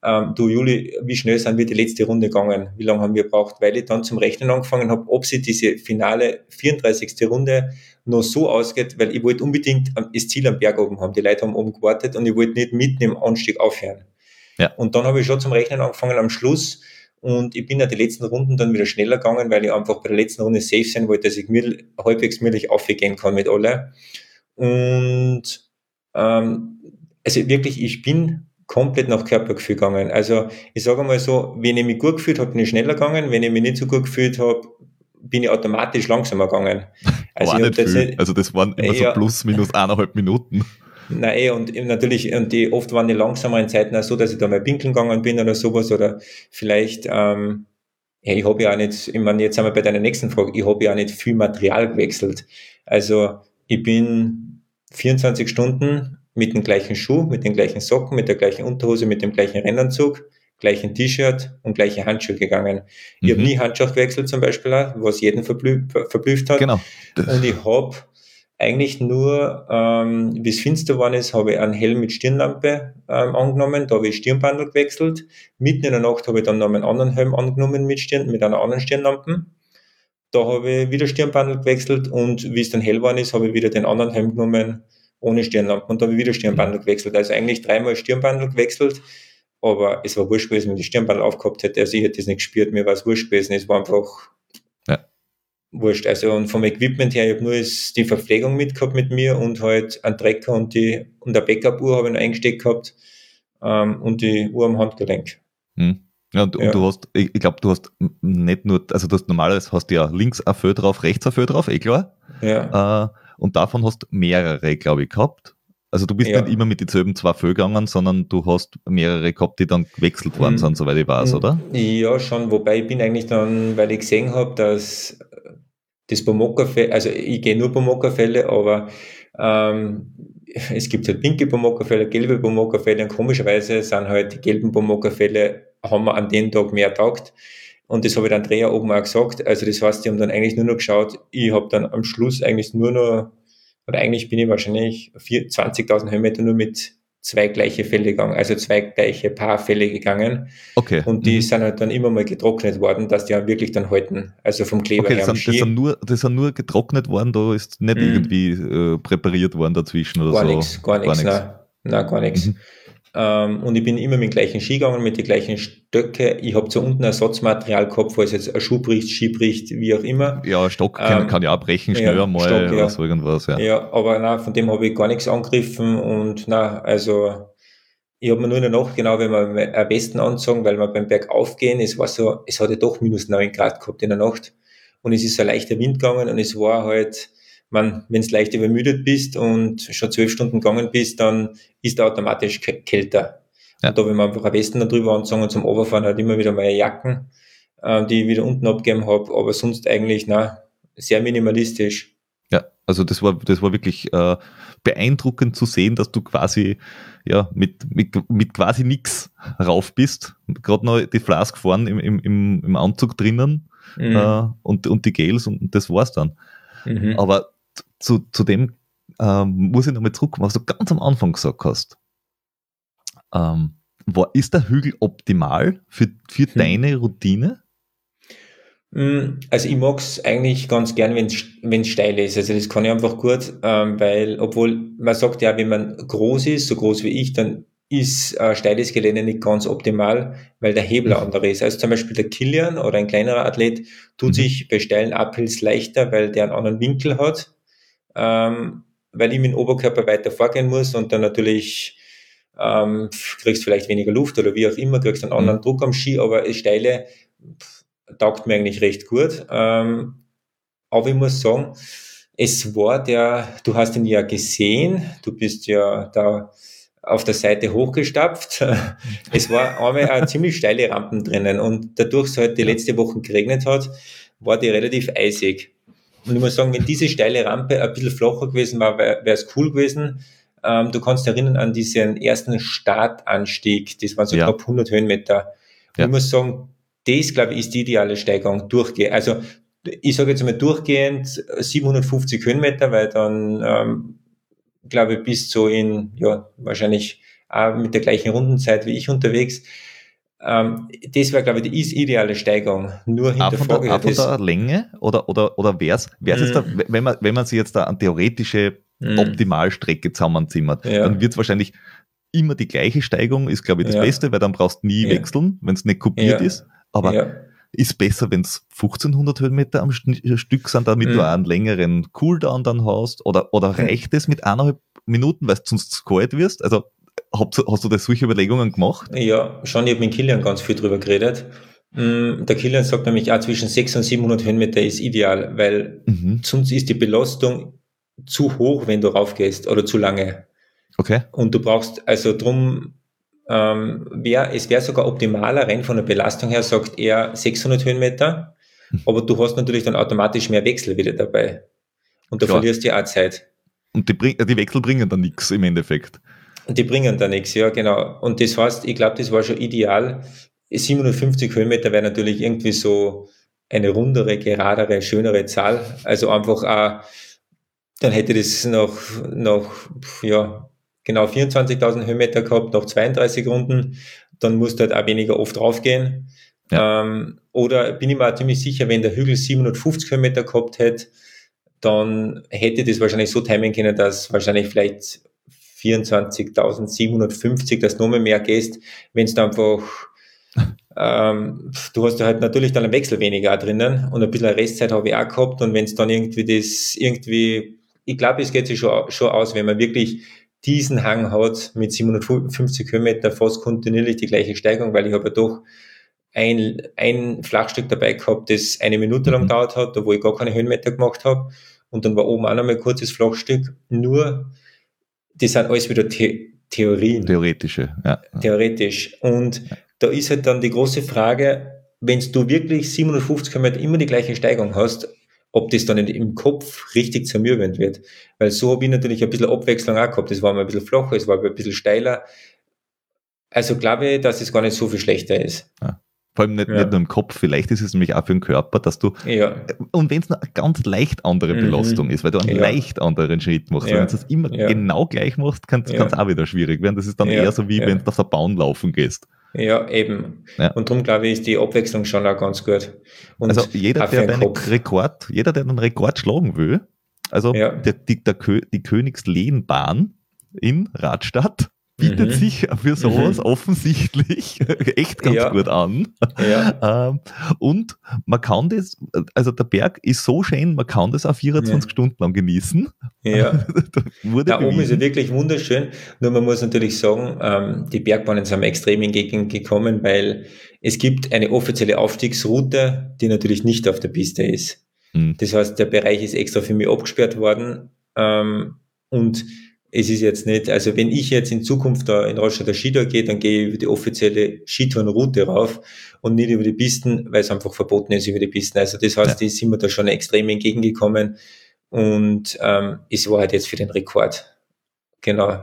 ähm, du Juli, wie schnell sind wir die letzte Runde gegangen? Wie lange haben wir gebraucht? Weil ich dann zum Rechnen angefangen habe, ob sie diese finale 34. Runde noch so ausgeht, weil ich wollte unbedingt das Ziel am Berg oben haben. Die Leute haben oben gewartet und ich wollte nicht mitten im Anstieg aufhören. Ja. Und dann habe ich schon zum Rechnen angefangen am Schluss Und ich bin ja die letzten Runden dann wieder schneller gegangen, weil ich einfach bei der letzten Runde safe sein wollte, dass ich mir halbwegs mündlich aufgehen kann mit alle. Und ähm, also wirklich, ich bin komplett nach Körpergefühl gegangen. Also ich sage mal so, wenn ich mich gut gefühlt habe, bin ich schneller gegangen. Wenn ich mich nicht so gut gefühlt habe, bin ich automatisch langsamer gegangen. Also, nicht das viel. Nicht, also das waren immer ja, so plus minus eineinhalb Minuten. Nein, eh, und natürlich, und die, oft waren die langsameren Zeiten auch so, dass ich da mal pinkeln gegangen bin oder sowas, oder vielleicht, ähm, ja, ich habe ja auch nicht, ich meine, jetzt sind wir bei deiner nächsten Frage, ich habe ja auch nicht viel Material gewechselt. Also ich bin 24 Stunden mit dem gleichen Schuh, mit den gleichen Socken, mit der gleichen Unterhose, mit dem gleichen Rennanzug, gleichen T-Shirt und gleiche Handschuhe gegangen. Ich mhm. habe nie Handschuhe gewechselt zum Beispiel, auch, was jeden verblüfft, verblüfft hat. Genau. Und ich habe eigentlich nur, ähm, bis finster geworden ist, habe ich einen Helm mit Stirnlampe ähm, angenommen, da habe ich Stirnbandel gewechselt. Mitten in der Nacht habe ich dann noch einen anderen Helm angenommen mit, Stirn, mit einer anderen Stirnlampe. Da habe ich wieder Stirnbandel gewechselt und wie es dann hell geworden ist, habe ich wieder den anderen Helm genommen ohne Stirnlampe und da habe ich wieder Stirnbandel gewechselt. Also eigentlich dreimal Stirnbandel gewechselt, aber es war wurscht gewesen, wenn ich die Stirnbandel aufgehabt hätte. Also ich hätte das nicht gespürt, mir war es wurscht gewesen. Es war einfach wurscht. Also und vom Equipment her, ich habe nur die Verpflegung mitgehabt mit mir und halt einen Trecker und die und eine Backup-Uhr habe ich noch eingesteckt gehabt ähm, und die Uhr am Handgelenk. Hm. Ja, und, ja. und, du hast, ich, ich glaube, du hast nicht nur, also du hast normalerweise hast du ja links ein Föhr drauf, rechts ein Föhr drauf, eh klar. Ja. Äh, und davon hast du mehrere, glaube ich, gehabt. Also du bist ja. nicht immer mit denselben zwei Föhr gegangen, sondern du hast mehrere gehabt, die dann gewechselt worden hm. sind, soweit ich weiß, hm. oder? Ja, schon, wobei ich bin eigentlich dann, weil ich gesehen habe, dass das Pomoka-Fell, also ich gehe nur Pomoka-Fälle, aber ähm, es gibt halt pinke Pomoka-Fälle, gelbe Pomoka-Fälle und komischerweise sind halt die gelben Pomoka-Fälle, haben wir an dem Tag mehr taugt. Und das habe ich dann Dreher oben auch gesagt. Also das heißt, die haben dann eigentlich nur noch geschaut, ich habe dann am Schluss eigentlich nur noch, oder eigentlich bin ich wahrscheinlich 20.000 Höhenmeter nur mit zwei gleiche Fälle gegangen, also zwei gleiche Paarfälle gegangen. Okay. Und die mhm. sind halt dann immer mal getrocknet worden, dass die auch wirklich dann halten. Also vom Kleber okay, her. Das sind, das, sind nur, das sind nur getrocknet worden, da ist nicht mhm. irgendwie äh, präpariert worden dazwischen oder gar so. Nix, gar nichts, nein, nein, gar nichts. Mhm. Ähm, und ich bin immer mit dem gleichen Ski gegangen, mit den gleichen Stöcke. Ich habe zu unten Ersatzmaterial gehabt, falls jetzt ein Schuh bricht, Ski bricht, wie auch immer. Ja, Stock kann, ähm, kann ja auch brechen, schneller ja, mal Stock, oder ja. so irgendwas. Ja, ja aber na, von dem habe ich gar nichts angegriffen und na, also ich habe mir nur in der Nacht, genau, wenn wir am besten anzogen, weil wir beim Berg aufgehen, es war so, es hatte doch minus neun Grad gehabt in der Nacht und es ist so ein leichter Wind gegangen und es war halt, man, wenn du leicht übermüdet bist und schon zwölf Stunden gegangen bist, dann ist er automatisch kälter. Ja. Und da will man einfach am Westen drüber anzogen und zum Oberfahren halt immer wieder meine Jacken, äh, die ich wieder unten abgegeben habe, aber sonst eigentlich, na, sehr minimalistisch. Ja, also das war, das war wirklich äh, beeindruckend zu sehen, dass du quasi ja, mit, mit, mit quasi nix rauf bist. Gerade noch die Flask vorn im, im, im Anzug drinnen mhm. äh, und, und die Gels und das war's dann. Mhm. Aber zu, zu dem ähm, muss ich nochmal zurückkommen, was du ganz am Anfang gesagt hast. Ähm, war, ist der Hügel optimal für, für hm. deine Routine? Hm, also ich mag es eigentlich ganz gern, wenn es steil ist. Also das kann ich einfach gut, ähm, weil obwohl man sagt ja, wenn man groß ist, so groß wie ich, dann ist äh, steiles Gelände nicht ganz optimal, weil der Hebel mhm. andere ist. Also zum Beispiel der Kilian oder ein kleinerer Athlet tut mhm. sich bei steilen Uphills leichter, weil der einen anderen Winkel hat ähm, weil ich mit dem Oberkörper weiter vorgehen muss und dann natürlich ähm, kriegst vielleicht weniger Luft oder wie auch immer, kriegst einen anderen mhm. Druck am Ski, aber Steile pff, taugt mir eigentlich recht gut. Ähm, aber ich muss sagen, es war der, du hast ihn ja gesehen, du bist ja da auf der Seite hochgestapft. Es war einmal eine ziemlich steile Rampen drinnen und dadurch es halt die letzte Woche geregnet hat, war die relativ eisig. Und ich muss sagen, wenn diese steile Rampe ein bisschen flacher gewesen war, wäre es cool gewesen. Ähm, du kannst erinnern an diesen ersten Startanstieg, das waren so ja. knapp 100 Höhenmeter. Ja. Ich muss sagen, das, glaube ich, ist die ideale Steigung durchgehend. Also, ich sage jetzt mal durchgehend 750 Höhenmeter, weil dann, ähm, glaube ich, bis so in, ja, wahrscheinlich auch mit der gleichen Rundenzeit wie ich unterwegs. Ähm, das wäre, glaube ich, die ideale Steigung. Nur hinter von, der, von der Länge oder, oder, oder wäre es mm. jetzt, da, wenn man, wenn man sich jetzt da an theoretische mm. Optimalstrecke zusammenzimmert, ja. dann wird es wahrscheinlich immer die gleiche Steigung, ist, glaube ich, das ja. Beste, weil dann brauchst du nie ja. wechseln, wenn es nicht kopiert ist. aber ist besser, wenn es 1500 Höhenmeter am Schn- Stück sind, damit Mhm. du auch einen längeren Cooldown dann hast? Oder, oder reicht es mit eineinhalb Minuten, weil du sonst zu kalt wirst? Also hast, du- hast du da solche Überlegungen gemacht? Ja, schon, ich habe mit Kilian ganz viel drüber geredet. Mm, Der Kilian sagt nämlich, auch zwischen 600 und 700 Höhenmeter ist ideal, weil Mhm. sonst ist die Belastung zu hoch, wenn du raufgehst oder zu lange. Okay. Und du brauchst, also drum, ähm, wär, es wäre sogar optimaler, rein von der Belastung her, sagt er 600 Höhenmeter, Mhm. aber du hast natürlich dann automatisch mehr Wechsel wieder dabei. Und da Klar. verlierst du ja auch Zeit. Und die, die Wechsel bringen dann nichts im Endeffekt. Und die bringen da nichts, ja, genau. Und das heißt, ich glaube, das war schon ideal. 750 Höhenmeter wäre natürlich irgendwie so eine rundere, geradere, schönere Zahl. Also einfach auch, dann hätte das noch, noch, ja, genau 24.000 Höhenmeter gehabt, noch 32 Runden. Dann musst du halt auch weniger oft raufgehen. Ähm, oder bin ich mir auch ziemlich sicher, wenn der Hügel 750 Höhenmeter gehabt hätte, dann hätte das wahrscheinlich so timen können, dass wahrscheinlich vielleicht 24.750, dass du mal mehr gehst, wenn es einfach, ähm, du hast ja halt natürlich dann einen Wechsel weniger drinnen und ein bisschen Restzeit habe ich auch gehabt und wenn es dann irgendwie das irgendwie, ich glaube, es geht sich schon, schon aus, wenn man wirklich diesen Hang hat mit 750 Höhenmeter fast kontinuierlich die gleiche Steigung, weil ich habe ja doch ein, ein Flachstück dabei gehabt, das eine Minute lang Mhm. gedauert hat, da wo ich gar keine Höhenmeter gemacht habe. Und dann war oben auch noch mal ein kurzes Flachstück. Nur, das sind alles wieder The Theorien, Theoretische, ja. theoretisch. Und da ist halt dann die große Frage, wenn du wirklich 750 Kilometer immer die gleiche Steigung hast, ob das dann im Kopf richtig zermürbend wird. Weil so habe ich natürlich ein bisschen Abwechslung auch gehabt. Es war mal ein bisschen flacher, es war ein bisschen steiler. Also glaube ich, dass es gar nicht so viel schlechter ist. Vor allem nicht, Ja. nicht nur im Kopf, vielleicht ist es nämlich auch für den Körper, dass du, Ja, und wenn es eine ganz leicht andere Mhm. Belastung ist, weil du einen Ja. leicht anderen Schritt machst, wenn du es immer genau gleich machst, kann es auch wieder schwierig werden. Das ist dann eher so wie wenn du auf der Bahn laufen gehst. ja, eben. Und darum glaube ich, ist die Abwechslung schon auch ganz gut. Und also jeder, der Kopf. Rekord, jeder, der den Rekord schlagen will, also der, die, der die Königslehnbahn in Radstadt bietet Mhm. sich für sowas offensichtlich echt ganz Ja. gut an. Ja, Ähm, und man kann das, also der Berg ist so schön, man kann das auch 24 Ja. Stunden lang genießen. ja. Da Da oben ist bewiesen. wirklich wunderschön. Nur man muss natürlich sagen, ähm, die Bergbahnen sind extrem entgegengekommen, weil es gibt eine offizielle Aufstiegsroute, die natürlich nicht auf der Piste ist. Hm. Das heißt, der Bereich ist extra für mich abgesperrt worden. Ähm, und es ist jetzt nicht, also wenn ich jetzt in Zukunft da in Rostock Skitour gehe, dann gehe ich über die offizielle Skitourenroute rauf und nicht über die Pisten, weil es einfach verboten ist über die Pisten. Also das heißt, die sind mir da schon extrem entgegengekommen. Und ähm, es war halt jetzt für den Rekord. Genau.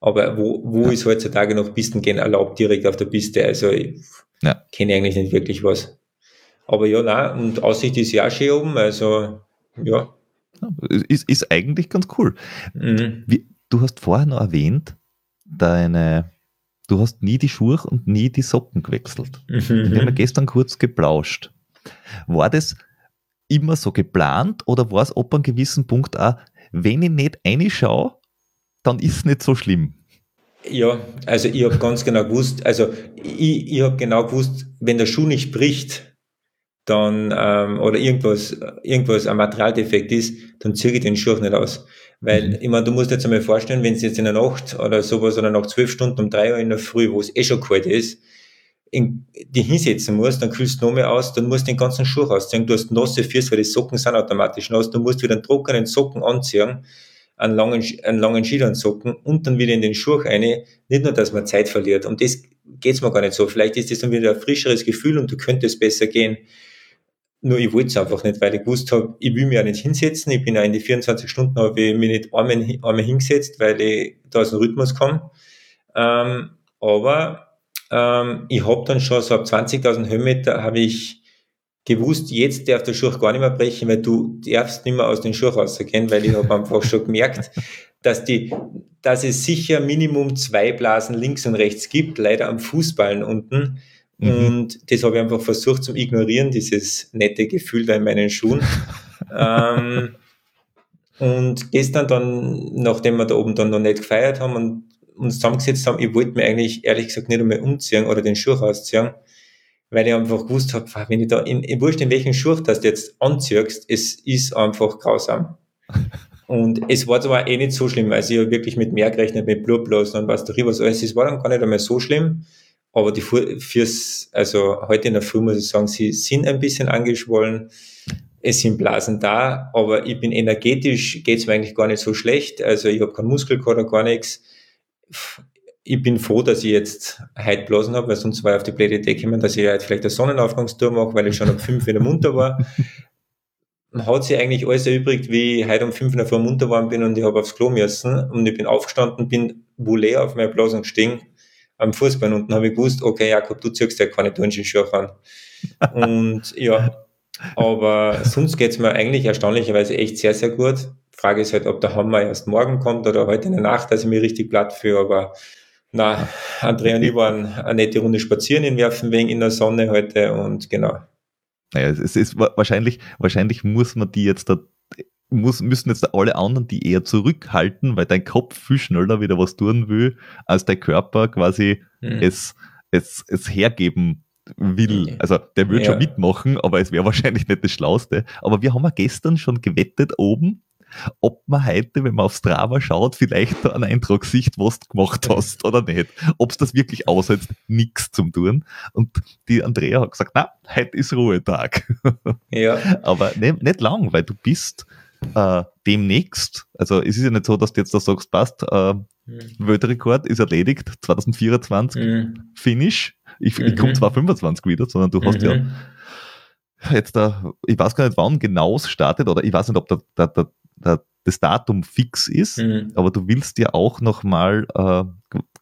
Aber wo, wo Ja. ist heutzutage noch Pisten gehen erlaubt, direkt auf der Piste? Also ich Ja. kenne eigentlich nicht wirklich was. Aber ja, nein, und Aussicht ist ja schön oben, also ja. Ist, ist eigentlich ganz cool. Mhm. Wie, du hast vorher noch erwähnt, deine, du hast nie die Schuhe und nie die Socken gewechselt. Wir haben ja Mhm. gestern kurz geplauscht. War das immer so geplant oder war es ab einem gewissen Punkt auch, wenn ich nicht reinschaue, dann ist es nicht so schlimm? Ja, also ich habe ganz genau gewusst, also ich, ich habe genau gewusst, wenn der Schuh nicht bricht, dann ähm, oder irgendwas, irgendwas ein Materialdefekt ist, dann ziehe ich den Schuh nicht aus. Weil, Mhm. ich meine, du musst dir jetzt einmal vorstellen, wenn es jetzt in der Nacht oder sowas oder nach zwölf Stunden um drei Uhr in der Früh, wo es eh schon kalt ist, in, die hinsetzen musst, dann kühlst du noch mehr aus, dann musst du den ganzen Schuh ausziehen. Du hast nasse Füße, weil die Socken sind automatisch nass. Du musst wieder einen trockenen Socken anziehen, einen langen, einen langen Skilansocken und dann wieder in den Schuh rein. Nicht nur, dass man Zeit verliert. Um das geht's mir gar nicht so. Vielleicht ist das dann wieder ein frischeres Gefühl und du könntest besser gehen. Nur ich wollte es einfach nicht, weil ich gewusst habe, ich will mich ja nicht hinsetzen. Ich bin ja in die 24 Stunden, habe ich mich nicht einmal, einmal hingesetzt, weil ich da aus dem Rhythmus komme. Ähm, aber ähm, ich habe dann schon so ab 20.000 Höhenmeter habe ich gewusst, jetzt darf der Schuh gar nicht mehr brechen, weil du darfst nicht mehr aus den Schuh rausgehen, weil ich habe einfach schon gemerkt, dass die, dass es sicher Minimum zwei Blasen links und rechts gibt, leider am Fußballen unten. Mhm. Und das habe ich einfach versucht zu ignorieren, dieses nette Gefühl da in meinen Schuhen. ähm, und gestern dann, nachdem wir da oben dann noch nicht gefeiert haben und uns zusammengesetzt haben, ich wollte mir eigentlich ehrlich gesagt nicht einmal umziehen oder den Schuh rausziehen, weil ich einfach gewusst habe, wenn ich da, in, in wurscht in welchen Schuh das du jetzt anziehst, es ist einfach grausam. Und es war zwar eh nicht so schlimm, also ich habe wirklich mit mehr gerechnet, mit Blutblasen und was darüber, also es war dann gar nicht einmal so schlimm, aber die fürs, also heute in der Früh muss ich sagen, sie sind ein bisschen angeschwollen, es sind Blasen da, aber ich bin energetisch, geht's mir eigentlich gar nicht so schlecht, also ich habe keinen Muskelkater, gar nichts. Ich bin froh, dass ich jetzt heute Blasen habe, weil sonst war ich auf die blöde Idee gekommen, dass ich halt vielleicht eine Sonnenaufgangstour mache, weil ich schon um fünf wieder munter war. hat sich eigentlich alles erübrigt, wie ich heute um fünf in der Früh munter geworden bin und ich habe aufs Klo müssen und ich bin aufgestanden, bin wohl auf meine Blasen gestiegen am Fußball und dann habe ich gewusst, okay, Jakob, du ziehst ja keine Turnschuhe an. und ja, aber sonst geht's mir eigentlich erstaunlicherweise echt sehr, sehr gut. Frage ist halt, ob der Hammer erst morgen kommt oder heute in der Nacht, dass ich mich richtig platt fühle, aber na, Andrea und ich waren eine nette Runde spazieren in Werfenwegen in der Sonne heute und genau. Naja, es ist wahrscheinlich, wahrscheinlich muss man die jetzt da, muss, müssen jetzt alle anderen die eher zurückhalten, weil dein Kopf viel schneller wieder was tun will, als dein Körper quasi hm. es, es, es hergeben will. Also der würde ja. schon mitmachen, aber es wäre wahrscheinlich nicht das Schlauste. Aber wir haben ja gestern schon gewettet oben, ob man heute, wenn man auf Strava schaut, vielleicht da einen Eindruck sieht, was du gemacht hast oder nicht. Ob es das wirklich aussetzt, nichts zum tun. Und die Andrea hat gesagt, na, heute ist Ruhetag. Ja. Aber ne, nicht lang, weil du bist äh, demnächst, also es ist ja nicht so, dass du jetzt da sagst, passt, äh, mhm. Weltrekord ist erledigt, 2024, mhm. Finish. Ich, mhm. ich komme zwar 25 wieder, sondern du hast ja mhm. jetzt da, ich weiß gar nicht, wann genau es startet, oder ich weiß nicht, ob der, der, der der, das Datum fix ist, mhm. aber du willst ja auch nochmal äh,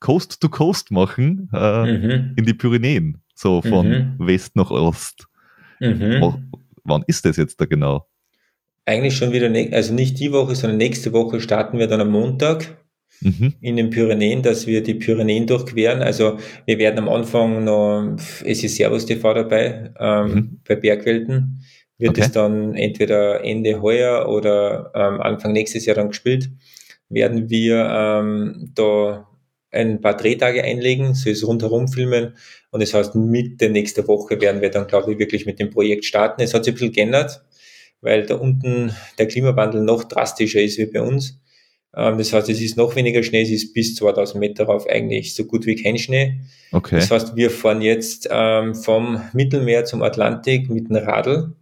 Coast to Coast machen äh, mhm. in die Pyrenäen, so von mhm. West nach Ost. Mhm. wann ist das jetzt da genau? Eigentlich schon wieder, also nicht die Woche, sondern nächste Woche starten wir dann am Montag mhm. in den Pyrenäen, dass wir die Pyrenäen durchqueren. Also wir werden am Anfang noch, es ist Servus TV dabei, ähm, mhm. bei Bergwelten wird okay. es dann entweder Ende heuer oder ähm, Anfang nächstes Jahr dann gespielt, werden wir ähm, da ein paar Drehtage einlegen, so ist rundherum filmen und das heißt, Mitte nächster Woche werden wir dann, glaube ich, wirklich mit dem Projekt starten. Es hat sich ein bisschen geändert, weil da unten der Klimawandel noch drastischer ist wie bei uns. Ähm, das heißt, es ist noch weniger Schnee, es ist bis 2000 Meter rauf eigentlich so gut wie kein Schnee. Okay. Das heißt, wir fahren jetzt ähm, vom Mittelmeer zum Atlantik mit dem Radl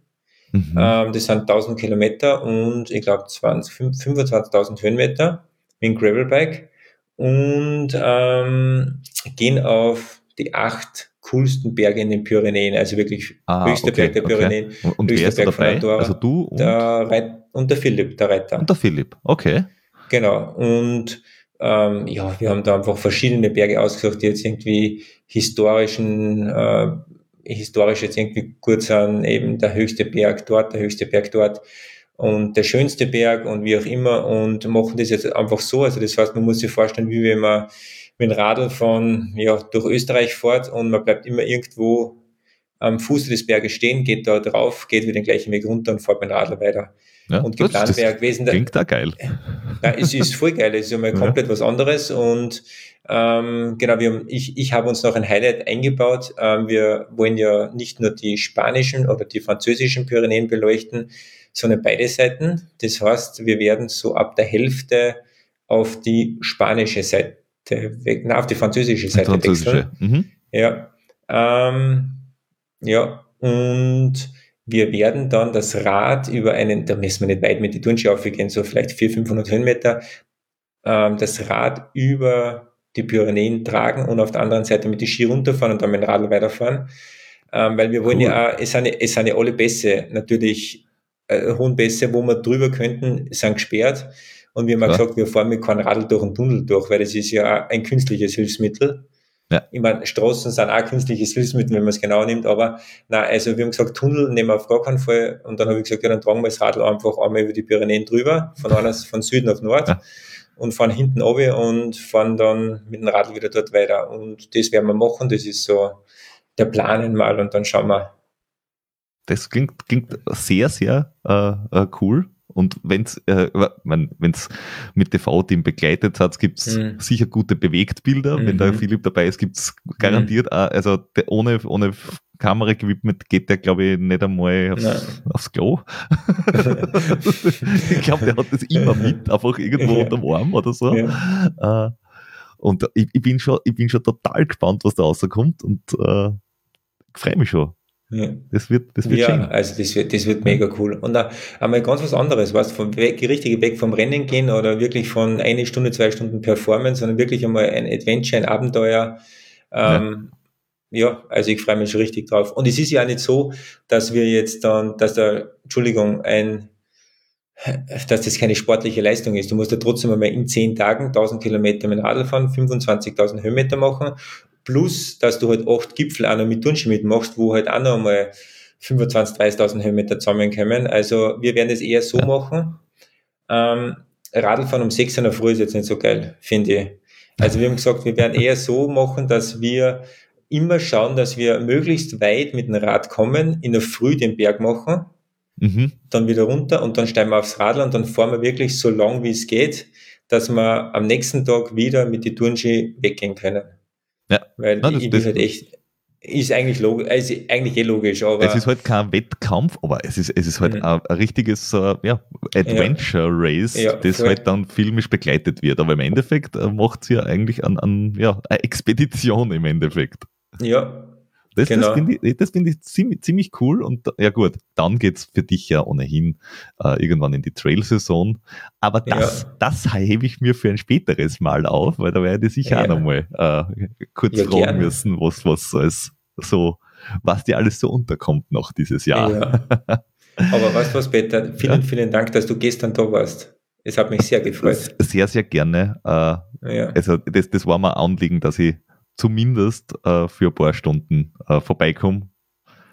Mhm. Ähm, das sind 1000 Kilometer und ich glaube 25.000 Höhenmeter mit dem Gravelbike und ähm, gehen auf die acht coolsten Berge in den Pyrenäen, also wirklich ah, höchster okay, Berg der Pyrenäen, okay. und höchster Berg dabei? Andorra. Also du und? Der Reit und der Philipp, der Reiter. Und der Philipp, okay. Genau, und ähm, ja, wir haben da einfach verschiedene Berge ausgesucht, die jetzt irgendwie historischen äh, historisch jetzt irgendwie gut sind, eben der höchste Berg dort, der höchste Berg dort und der schönste Berg und wie auch immer und machen das jetzt einfach so. Also das heißt, man muss sich vorstellen, wie wenn man mit dem Radl von, ja, durch Österreich fährt und man bleibt immer irgendwo am Fuße des Berges stehen, geht da drauf, geht wieder den gleichen Weg runter und fährt mit dem Radl weiter. Ja, und geplant wäre gewesen. Klingt da geil. Ja, es ist voll geil, es ist ja mal komplett ja. was anderes und ähm, genau, wir ich, ich habe uns noch ein Highlight eingebaut. Ähm, wir wollen ja nicht nur die spanischen oder die französischen Pyrenäen beleuchten, sondern beide Seiten. Das heißt, wir werden so ab der Hälfte auf die spanische Seite weg, na, auf die französische Seite französische. wechseln. Mhm. Ja. Ähm, ja, und wir werden dann das Rad über einen, da müssen wir nicht weit mit die Turnschuhe aufgehen, so vielleicht 400, 500 Höhenmeter, ähm, das Rad über die Pyrenäen tragen und auf der anderen Seite mit die Ski runterfahren und dann mit dem Radl weiterfahren. Ähm, weil wir wollen cool. ja auch, es sind, es sind ja alle Bässe, natürlich äh, hohen Bässe, wo wir drüber könnten, sind gesperrt. Und wir haben ja. gesagt, wir fahren mit keinem Radl durch einen Tunnel durch, weil das ist ja ein künstliches Hilfsmittel. Ja. Ich meine, Straßen sind auch künstliches Hilfsmittel, wenn man es genau nimmt, aber na, also wir haben gesagt, Tunnel nehmen wir auf gar keinen Fall. Und dann habe ich gesagt, ja, dann tragen wir das Radl einfach einmal über die Pyrenäen drüber, von, einer, von Süden auf Nord. Ja und fahren hinten runter und fahren dann mit dem Radl wieder dort weiter. Und das werden wir machen. Das ist so der Plan mal und dann schauen wir. Das klingt, klingt sehr, sehr äh, äh cool. Und wenn es äh, wenn's mit TV-Team begleitet hat, gibt es mhm. sicher gute Bewegtbilder. Mhm. Wenn der Philipp dabei ist, gibt es garantiert, mhm. auch, also ohne, ohne Kamera-Equipment geht der, glaube ich, nicht einmal aufs, aufs Klo. ich glaube, der hat das immer mit, einfach irgendwo ja. unterm Arm oder so. Ja. Äh, und ich, ich, bin schon, ich bin schon total gespannt, was da rauskommt und äh, freue mich schon. Ja. Das wird, das wird ja, schön. also das wird, das wird mega cool. Und einmal ganz was anderes, was vom weg, richtig weg vom Rennen gehen oder wirklich von eine Stunde, zwei Stunden Performance, sondern wirklich einmal ein Adventure, ein Abenteuer. Ähm, ja. ja, also ich freue mich schon richtig drauf. Und es ist ja auch nicht so, dass wir jetzt dann, dass da, Entschuldigung, ein, dass das keine sportliche Leistung ist. Du musst ja trotzdem einmal in zehn Tagen 1000 Kilometer mit Radl fahren, 25.000 Höhenmeter machen Plus, dass du halt acht Gipfel auch noch mit Turnschuh mitmachst, wo halt auch noch einmal 25.000, 30.000 Höhenmeter zusammenkommen. Also wir werden es eher so ja. machen. Ähm, Radlfahren um 6 in der Früh ist jetzt nicht so geil, finde ich. Also wir haben gesagt, wir werden eher so machen, dass wir immer schauen, dass wir möglichst weit mit dem Rad kommen, in der Früh den Berg machen, mhm. dann wieder runter und dann steigen wir aufs Radl und dann fahren wir wirklich so lang, wie es geht, dass wir am nächsten Tag wieder mit die Turnschuhe weggehen können. Ja. Weil Nein, das, das, halt echt, ist eigentlich logisch, ist eigentlich eh logisch, aber. Es ist halt kein Wettkampf, aber es ist, es ist halt mhm. ein, ein, richtiges uh, ja, Adventure Race, ja, das voll. halt dann filmisch begleitet wird. Aber im Endeffekt uh, macht es ja eigentlich an, an ja, eine Expedition im Endeffekt. Ja, das, genau. das finde ich, das find ich ziemlich, ziemlich cool und ja gut, dann geht es für dich ja ohnehin äh, irgendwann in die Trail-Saison. Aber das, ja. das hebe ich mir für ein späteres Mal auf, weil da werde ich sicher ja. auch nochmal äh, kurz ja, fragen gerne. müssen, was, was als so, was dir alles so unterkommt noch dieses Jahr. Ja. Aber weißt du was, Peter? Vielen, vielen Dank, dass du gestern da warst. Es hat mich sehr gefreut. Sehr, sehr gerne. Äh, also das, das war mir Anliegen, dass ich zumindest äh, für ein paar Stunden äh, vorbeikomme.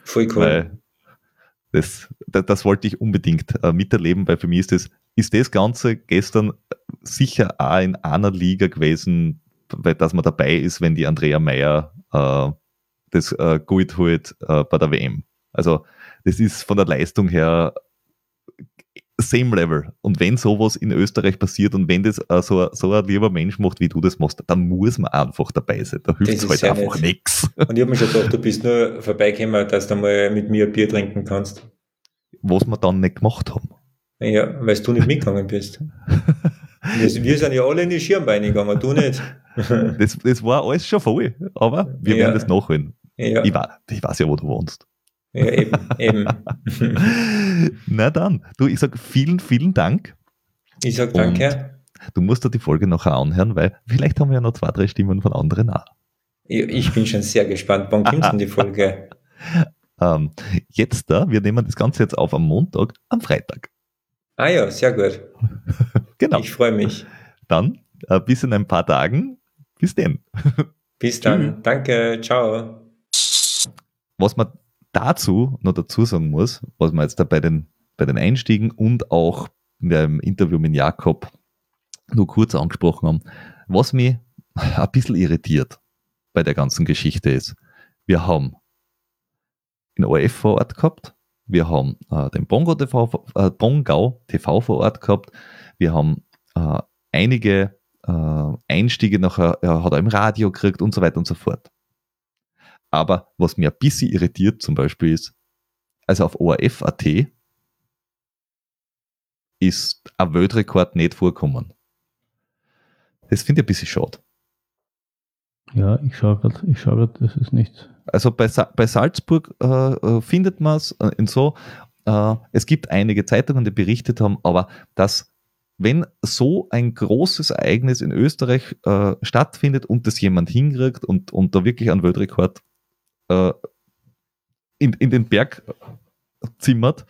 Voll cool. Das, das, das wollte ich unbedingt äh, miterleben, weil für mich ist das, ist das Ganze gestern sicher auch in einer Liga gewesen, weil dass man dabei ist, wenn die Andrea Meyer äh, das äh, gut holt äh, bei der WM. Also das ist von der Leistung her same level. Und wenn sowas in Österreich passiert und wenn das äh, so, so ein lieber Mensch macht, wie du das machst, dann muss man einfach dabei sein. Da hilft es halt einfach nichts. Und ich habe mir schon gedacht, du bist nur vorbeigekommen, dass du mal mit mir ein Bier trinken kannst. Was wir dann nicht gemacht haben. Ja, weil du nicht mitgegangen bist. wir, wir, sind ja alle in die Schirmbeine gegangen, du nicht. das, das war alles schon voll, aber wir ja. werden das nachholen. Ja. Ich, weiß, ich weiß ja, wo du wohnst. Ja, eben, eben. Na dann, du, ich sag vielen, vielen Dank. Ich sag danke. Du musst dir die Folge nachher anhören, weil vielleicht haben wir ja noch zwei, drei Stimmen von anderen auch. Ich bin schon sehr gespannt. Wann kommt denn die Folge? ähm, jetzt da, wir nehmen das Ganze jetzt auf am Montag, am Freitag. Ah ja, sehr gut. genau. Ich freue mich. Dann äh, bis in ein paar Tagen. Bis denn. Bis dann. Danke. Ciao. Was man dazu noch dazu sagen muss, was wir jetzt da bei den, bei den Einstiegen und auch im Interview mit Jakob nur kurz angesprochen haben, was mich ein bisschen irritiert bei der ganzen Geschichte ist, wir haben in ORF vor Ort gehabt, wir haben äh, den Bongo TV, äh, Bongau TV vor Ort gehabt, wir haben äh, einige äh, Einstiege nachher, er hat er im Radio gekriegt und so weiter und so fort. Aber was mir ein bisschen irritiert zum Beispiel ist, also auf ORF.at ist ein Weltrekord nicht vorkommen. Das finde ich ein bisschen schade. Ja, ich schaue gerade, ich schaue gerade, das ist nichts. Also bei, Sa bei Salzburg äh, äh findet man es äh, in so, äh, es gibt einige Zeitungen, die berichtet haben, aber dass wenn so ein großes Ereignis in Österreich äh, stattfindet und das jemand hinkriegt und, und da wirklich einen Weltrekord äh, in, in den Berg zimmert,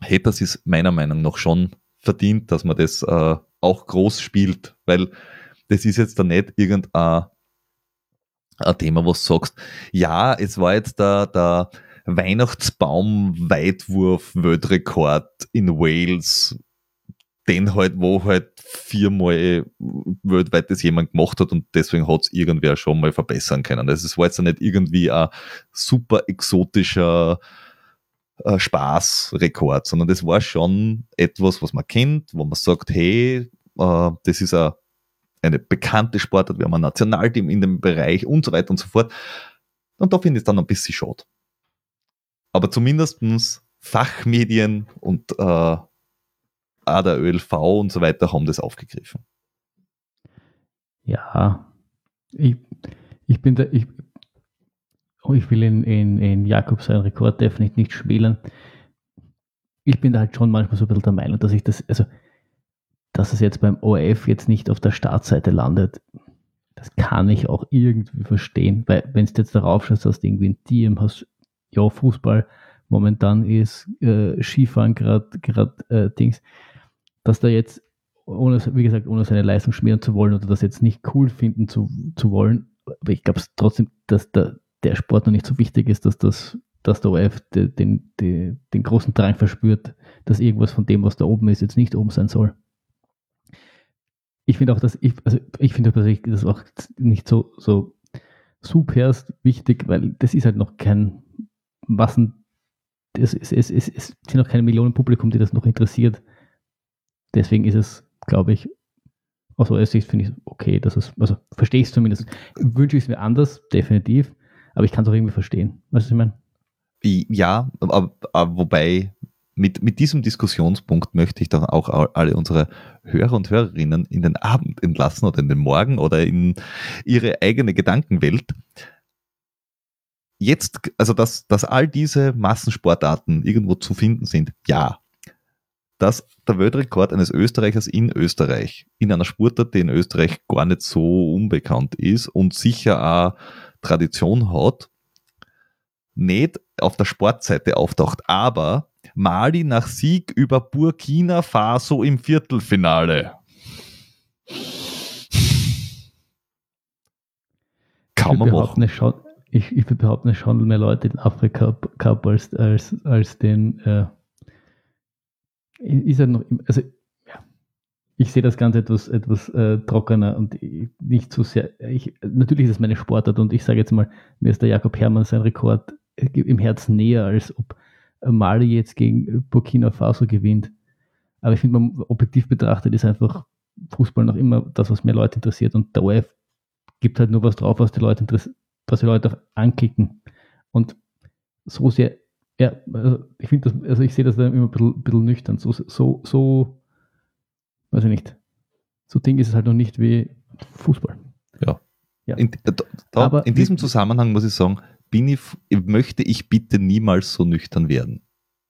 hätte es es meiner Meinung nach schon verdient, dass man das äh, auch groß spielt, weil das ist jetzt da nicht irgendein ein Thema, was du sagst, ja, es war jetzt der, der Weihnachtsbaum-Weitwurf-Weltrekord in Wales den halt, wo halt viermal weltweit das jemand gemacht hat und deswegen hat es irgendwer schon mal verbessern können. Also es war jetzt nicht irgendwie ein super exotischer äh, Spaßrekord, sondern das war schon etwas, was man kennt, wo man sagt, hey, äh, das ist eine bekannte Sportart, wir haben ein Nationalteam in dem Bereich und so weiter und so fort. Und da finde ich es dann ein bisschen schade. Aber zumindestens Fachmedien und äh, auch der ÖLV und so weiter haben das aufgegriffen. Ja, ich, ich bin da, ich, ich will in, in, in Jakob seinen Rekord definitiv nicht spielen. Ich bin da halt schon manchmal so ein bisschen der Meinung, dass ich das, also, dass es jetzt beim ORF jetzt nicht auf der Startseite landet, das kann ich auch irgendwie verstehen, weil wenn du jetzt darauf schaust, dass du irgendwie ein Team hast, ja, Fußball momentan ist, äh, Skifahren gerade äh, Dings, dass da jetzt, ohne, wie gesagt, ohne seine Leistung schmieren zu wollen oder das jetzt nicht cool finden zu, zu wollen, aber ich glaube trotzdem, dass der, der Sport noch nicht so wichtig ist, dass das dass der ORF den, den, den, großen Drang verspürt, dass irgendwas von dem, was da oben ist, jetzt nicht oben sein soll ich finde auch, dass ich, also ich finde persönlich das auch nicht so, so super wichtig, weil das ist halt noch kein Massen, es, es, es, es sind noch keine Millionen Publikum, die das noch interessiert. Deswegen ist es, glaube ich, aus OS-Sicht finde ich es okay, dass es, also verstehe ich es zumindest. Wünsche ich es mir anders, definitiv, aber ich kann es auch irgendwie verstehen. Weißt du, was ich meine? Ja, aber, aber wobei mit, mit diesem Diskussionspunkt möchte ich doch auch alle unsere Hörer und Hörerinnen in den Abend entlassen oder in den Morgen oder in ihre eigene Gedankenwelt. Jetzt, also dass, dass all diese Massensportarten irgendwo zu finden sind, ja. Dass der Weltrekord eines Österreichers in Österreich, in einer Sportart, die in Österreich gar nicht so unbekannt ist und sicher auch Tradition hat, nicht auf der Sportseite auftaucht, aber Mali nach Sieg über Burkina Faso im Viertelfinale. Kaum man machen. Ich, ich würde behaupten, es schauen mehr Leute in Afrika Cup als, als, als den. Äh, ist halt noch, also, ja, ich sehe das Ganze etwas, etwas äh, trockener und nicht so sehr. Ich, natürlich ist es meine Sportart und ich sage jetzt mal, mir ist der Jakob Hermann sein Rekord im Herzen näher, als ob Mali jetzt gegen Burkina Faso gewinnt. Aber ich finde, man objektiv betrachtet ist einfach Fußball noch immer das, was mehr Leute interessiert. Und der OF gibt halt nur was drauf, was die Leute was die Leute anklicken. Und so sehr, ja, also ich finde das, also ich sehe das da immer ein bisschen, ein bisschen nüchtern. So, so, so, weiß ich nicht. So Ding ist es halt noch nicht wie Fußball. Ja. ja. In, da, Aber in diesem Zusammenhang muss ich sagen, bin ich, möchte ich bitte niemals so nüchtern werden.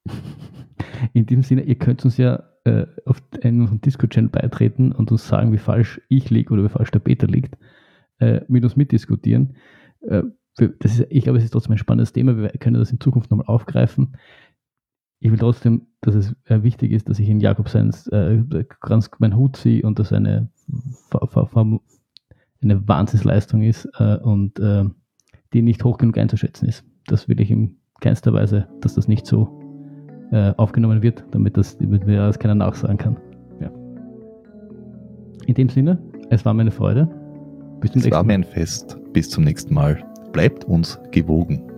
In dem Sinne, ihr könnt uns ja äh, auf einen Disco-Channel beitreten und uns sagen, wie falsch ich liege oder wie falsch der Peter liegt, äh, mit uns mitdiskutieren. Äh, das ist, ich glaube, es ist trotzdem ein spannendes Thema. Wir können das in Zukunft nochmal aufgreifen. Ich will trotzdem, dass es äh, wichtig ist, dass ich in Jakob Seins äh, ganz mein Hut ziehe und das eine, eine Wahnsinnsleistung ist äh, und äh, die nicht hoch genug einzuschätzen ist. Das will ich in keinster Weise, dass das nicht so äh, aufgenommen wird, damit, das, damit mir das keiner nachsagen kann. Ja. In dem Sinne, es war meine Freude. Bis zum es nächsten war mir ein Fest. Bis zum nächsten Mal. Bleibt uns gewogen.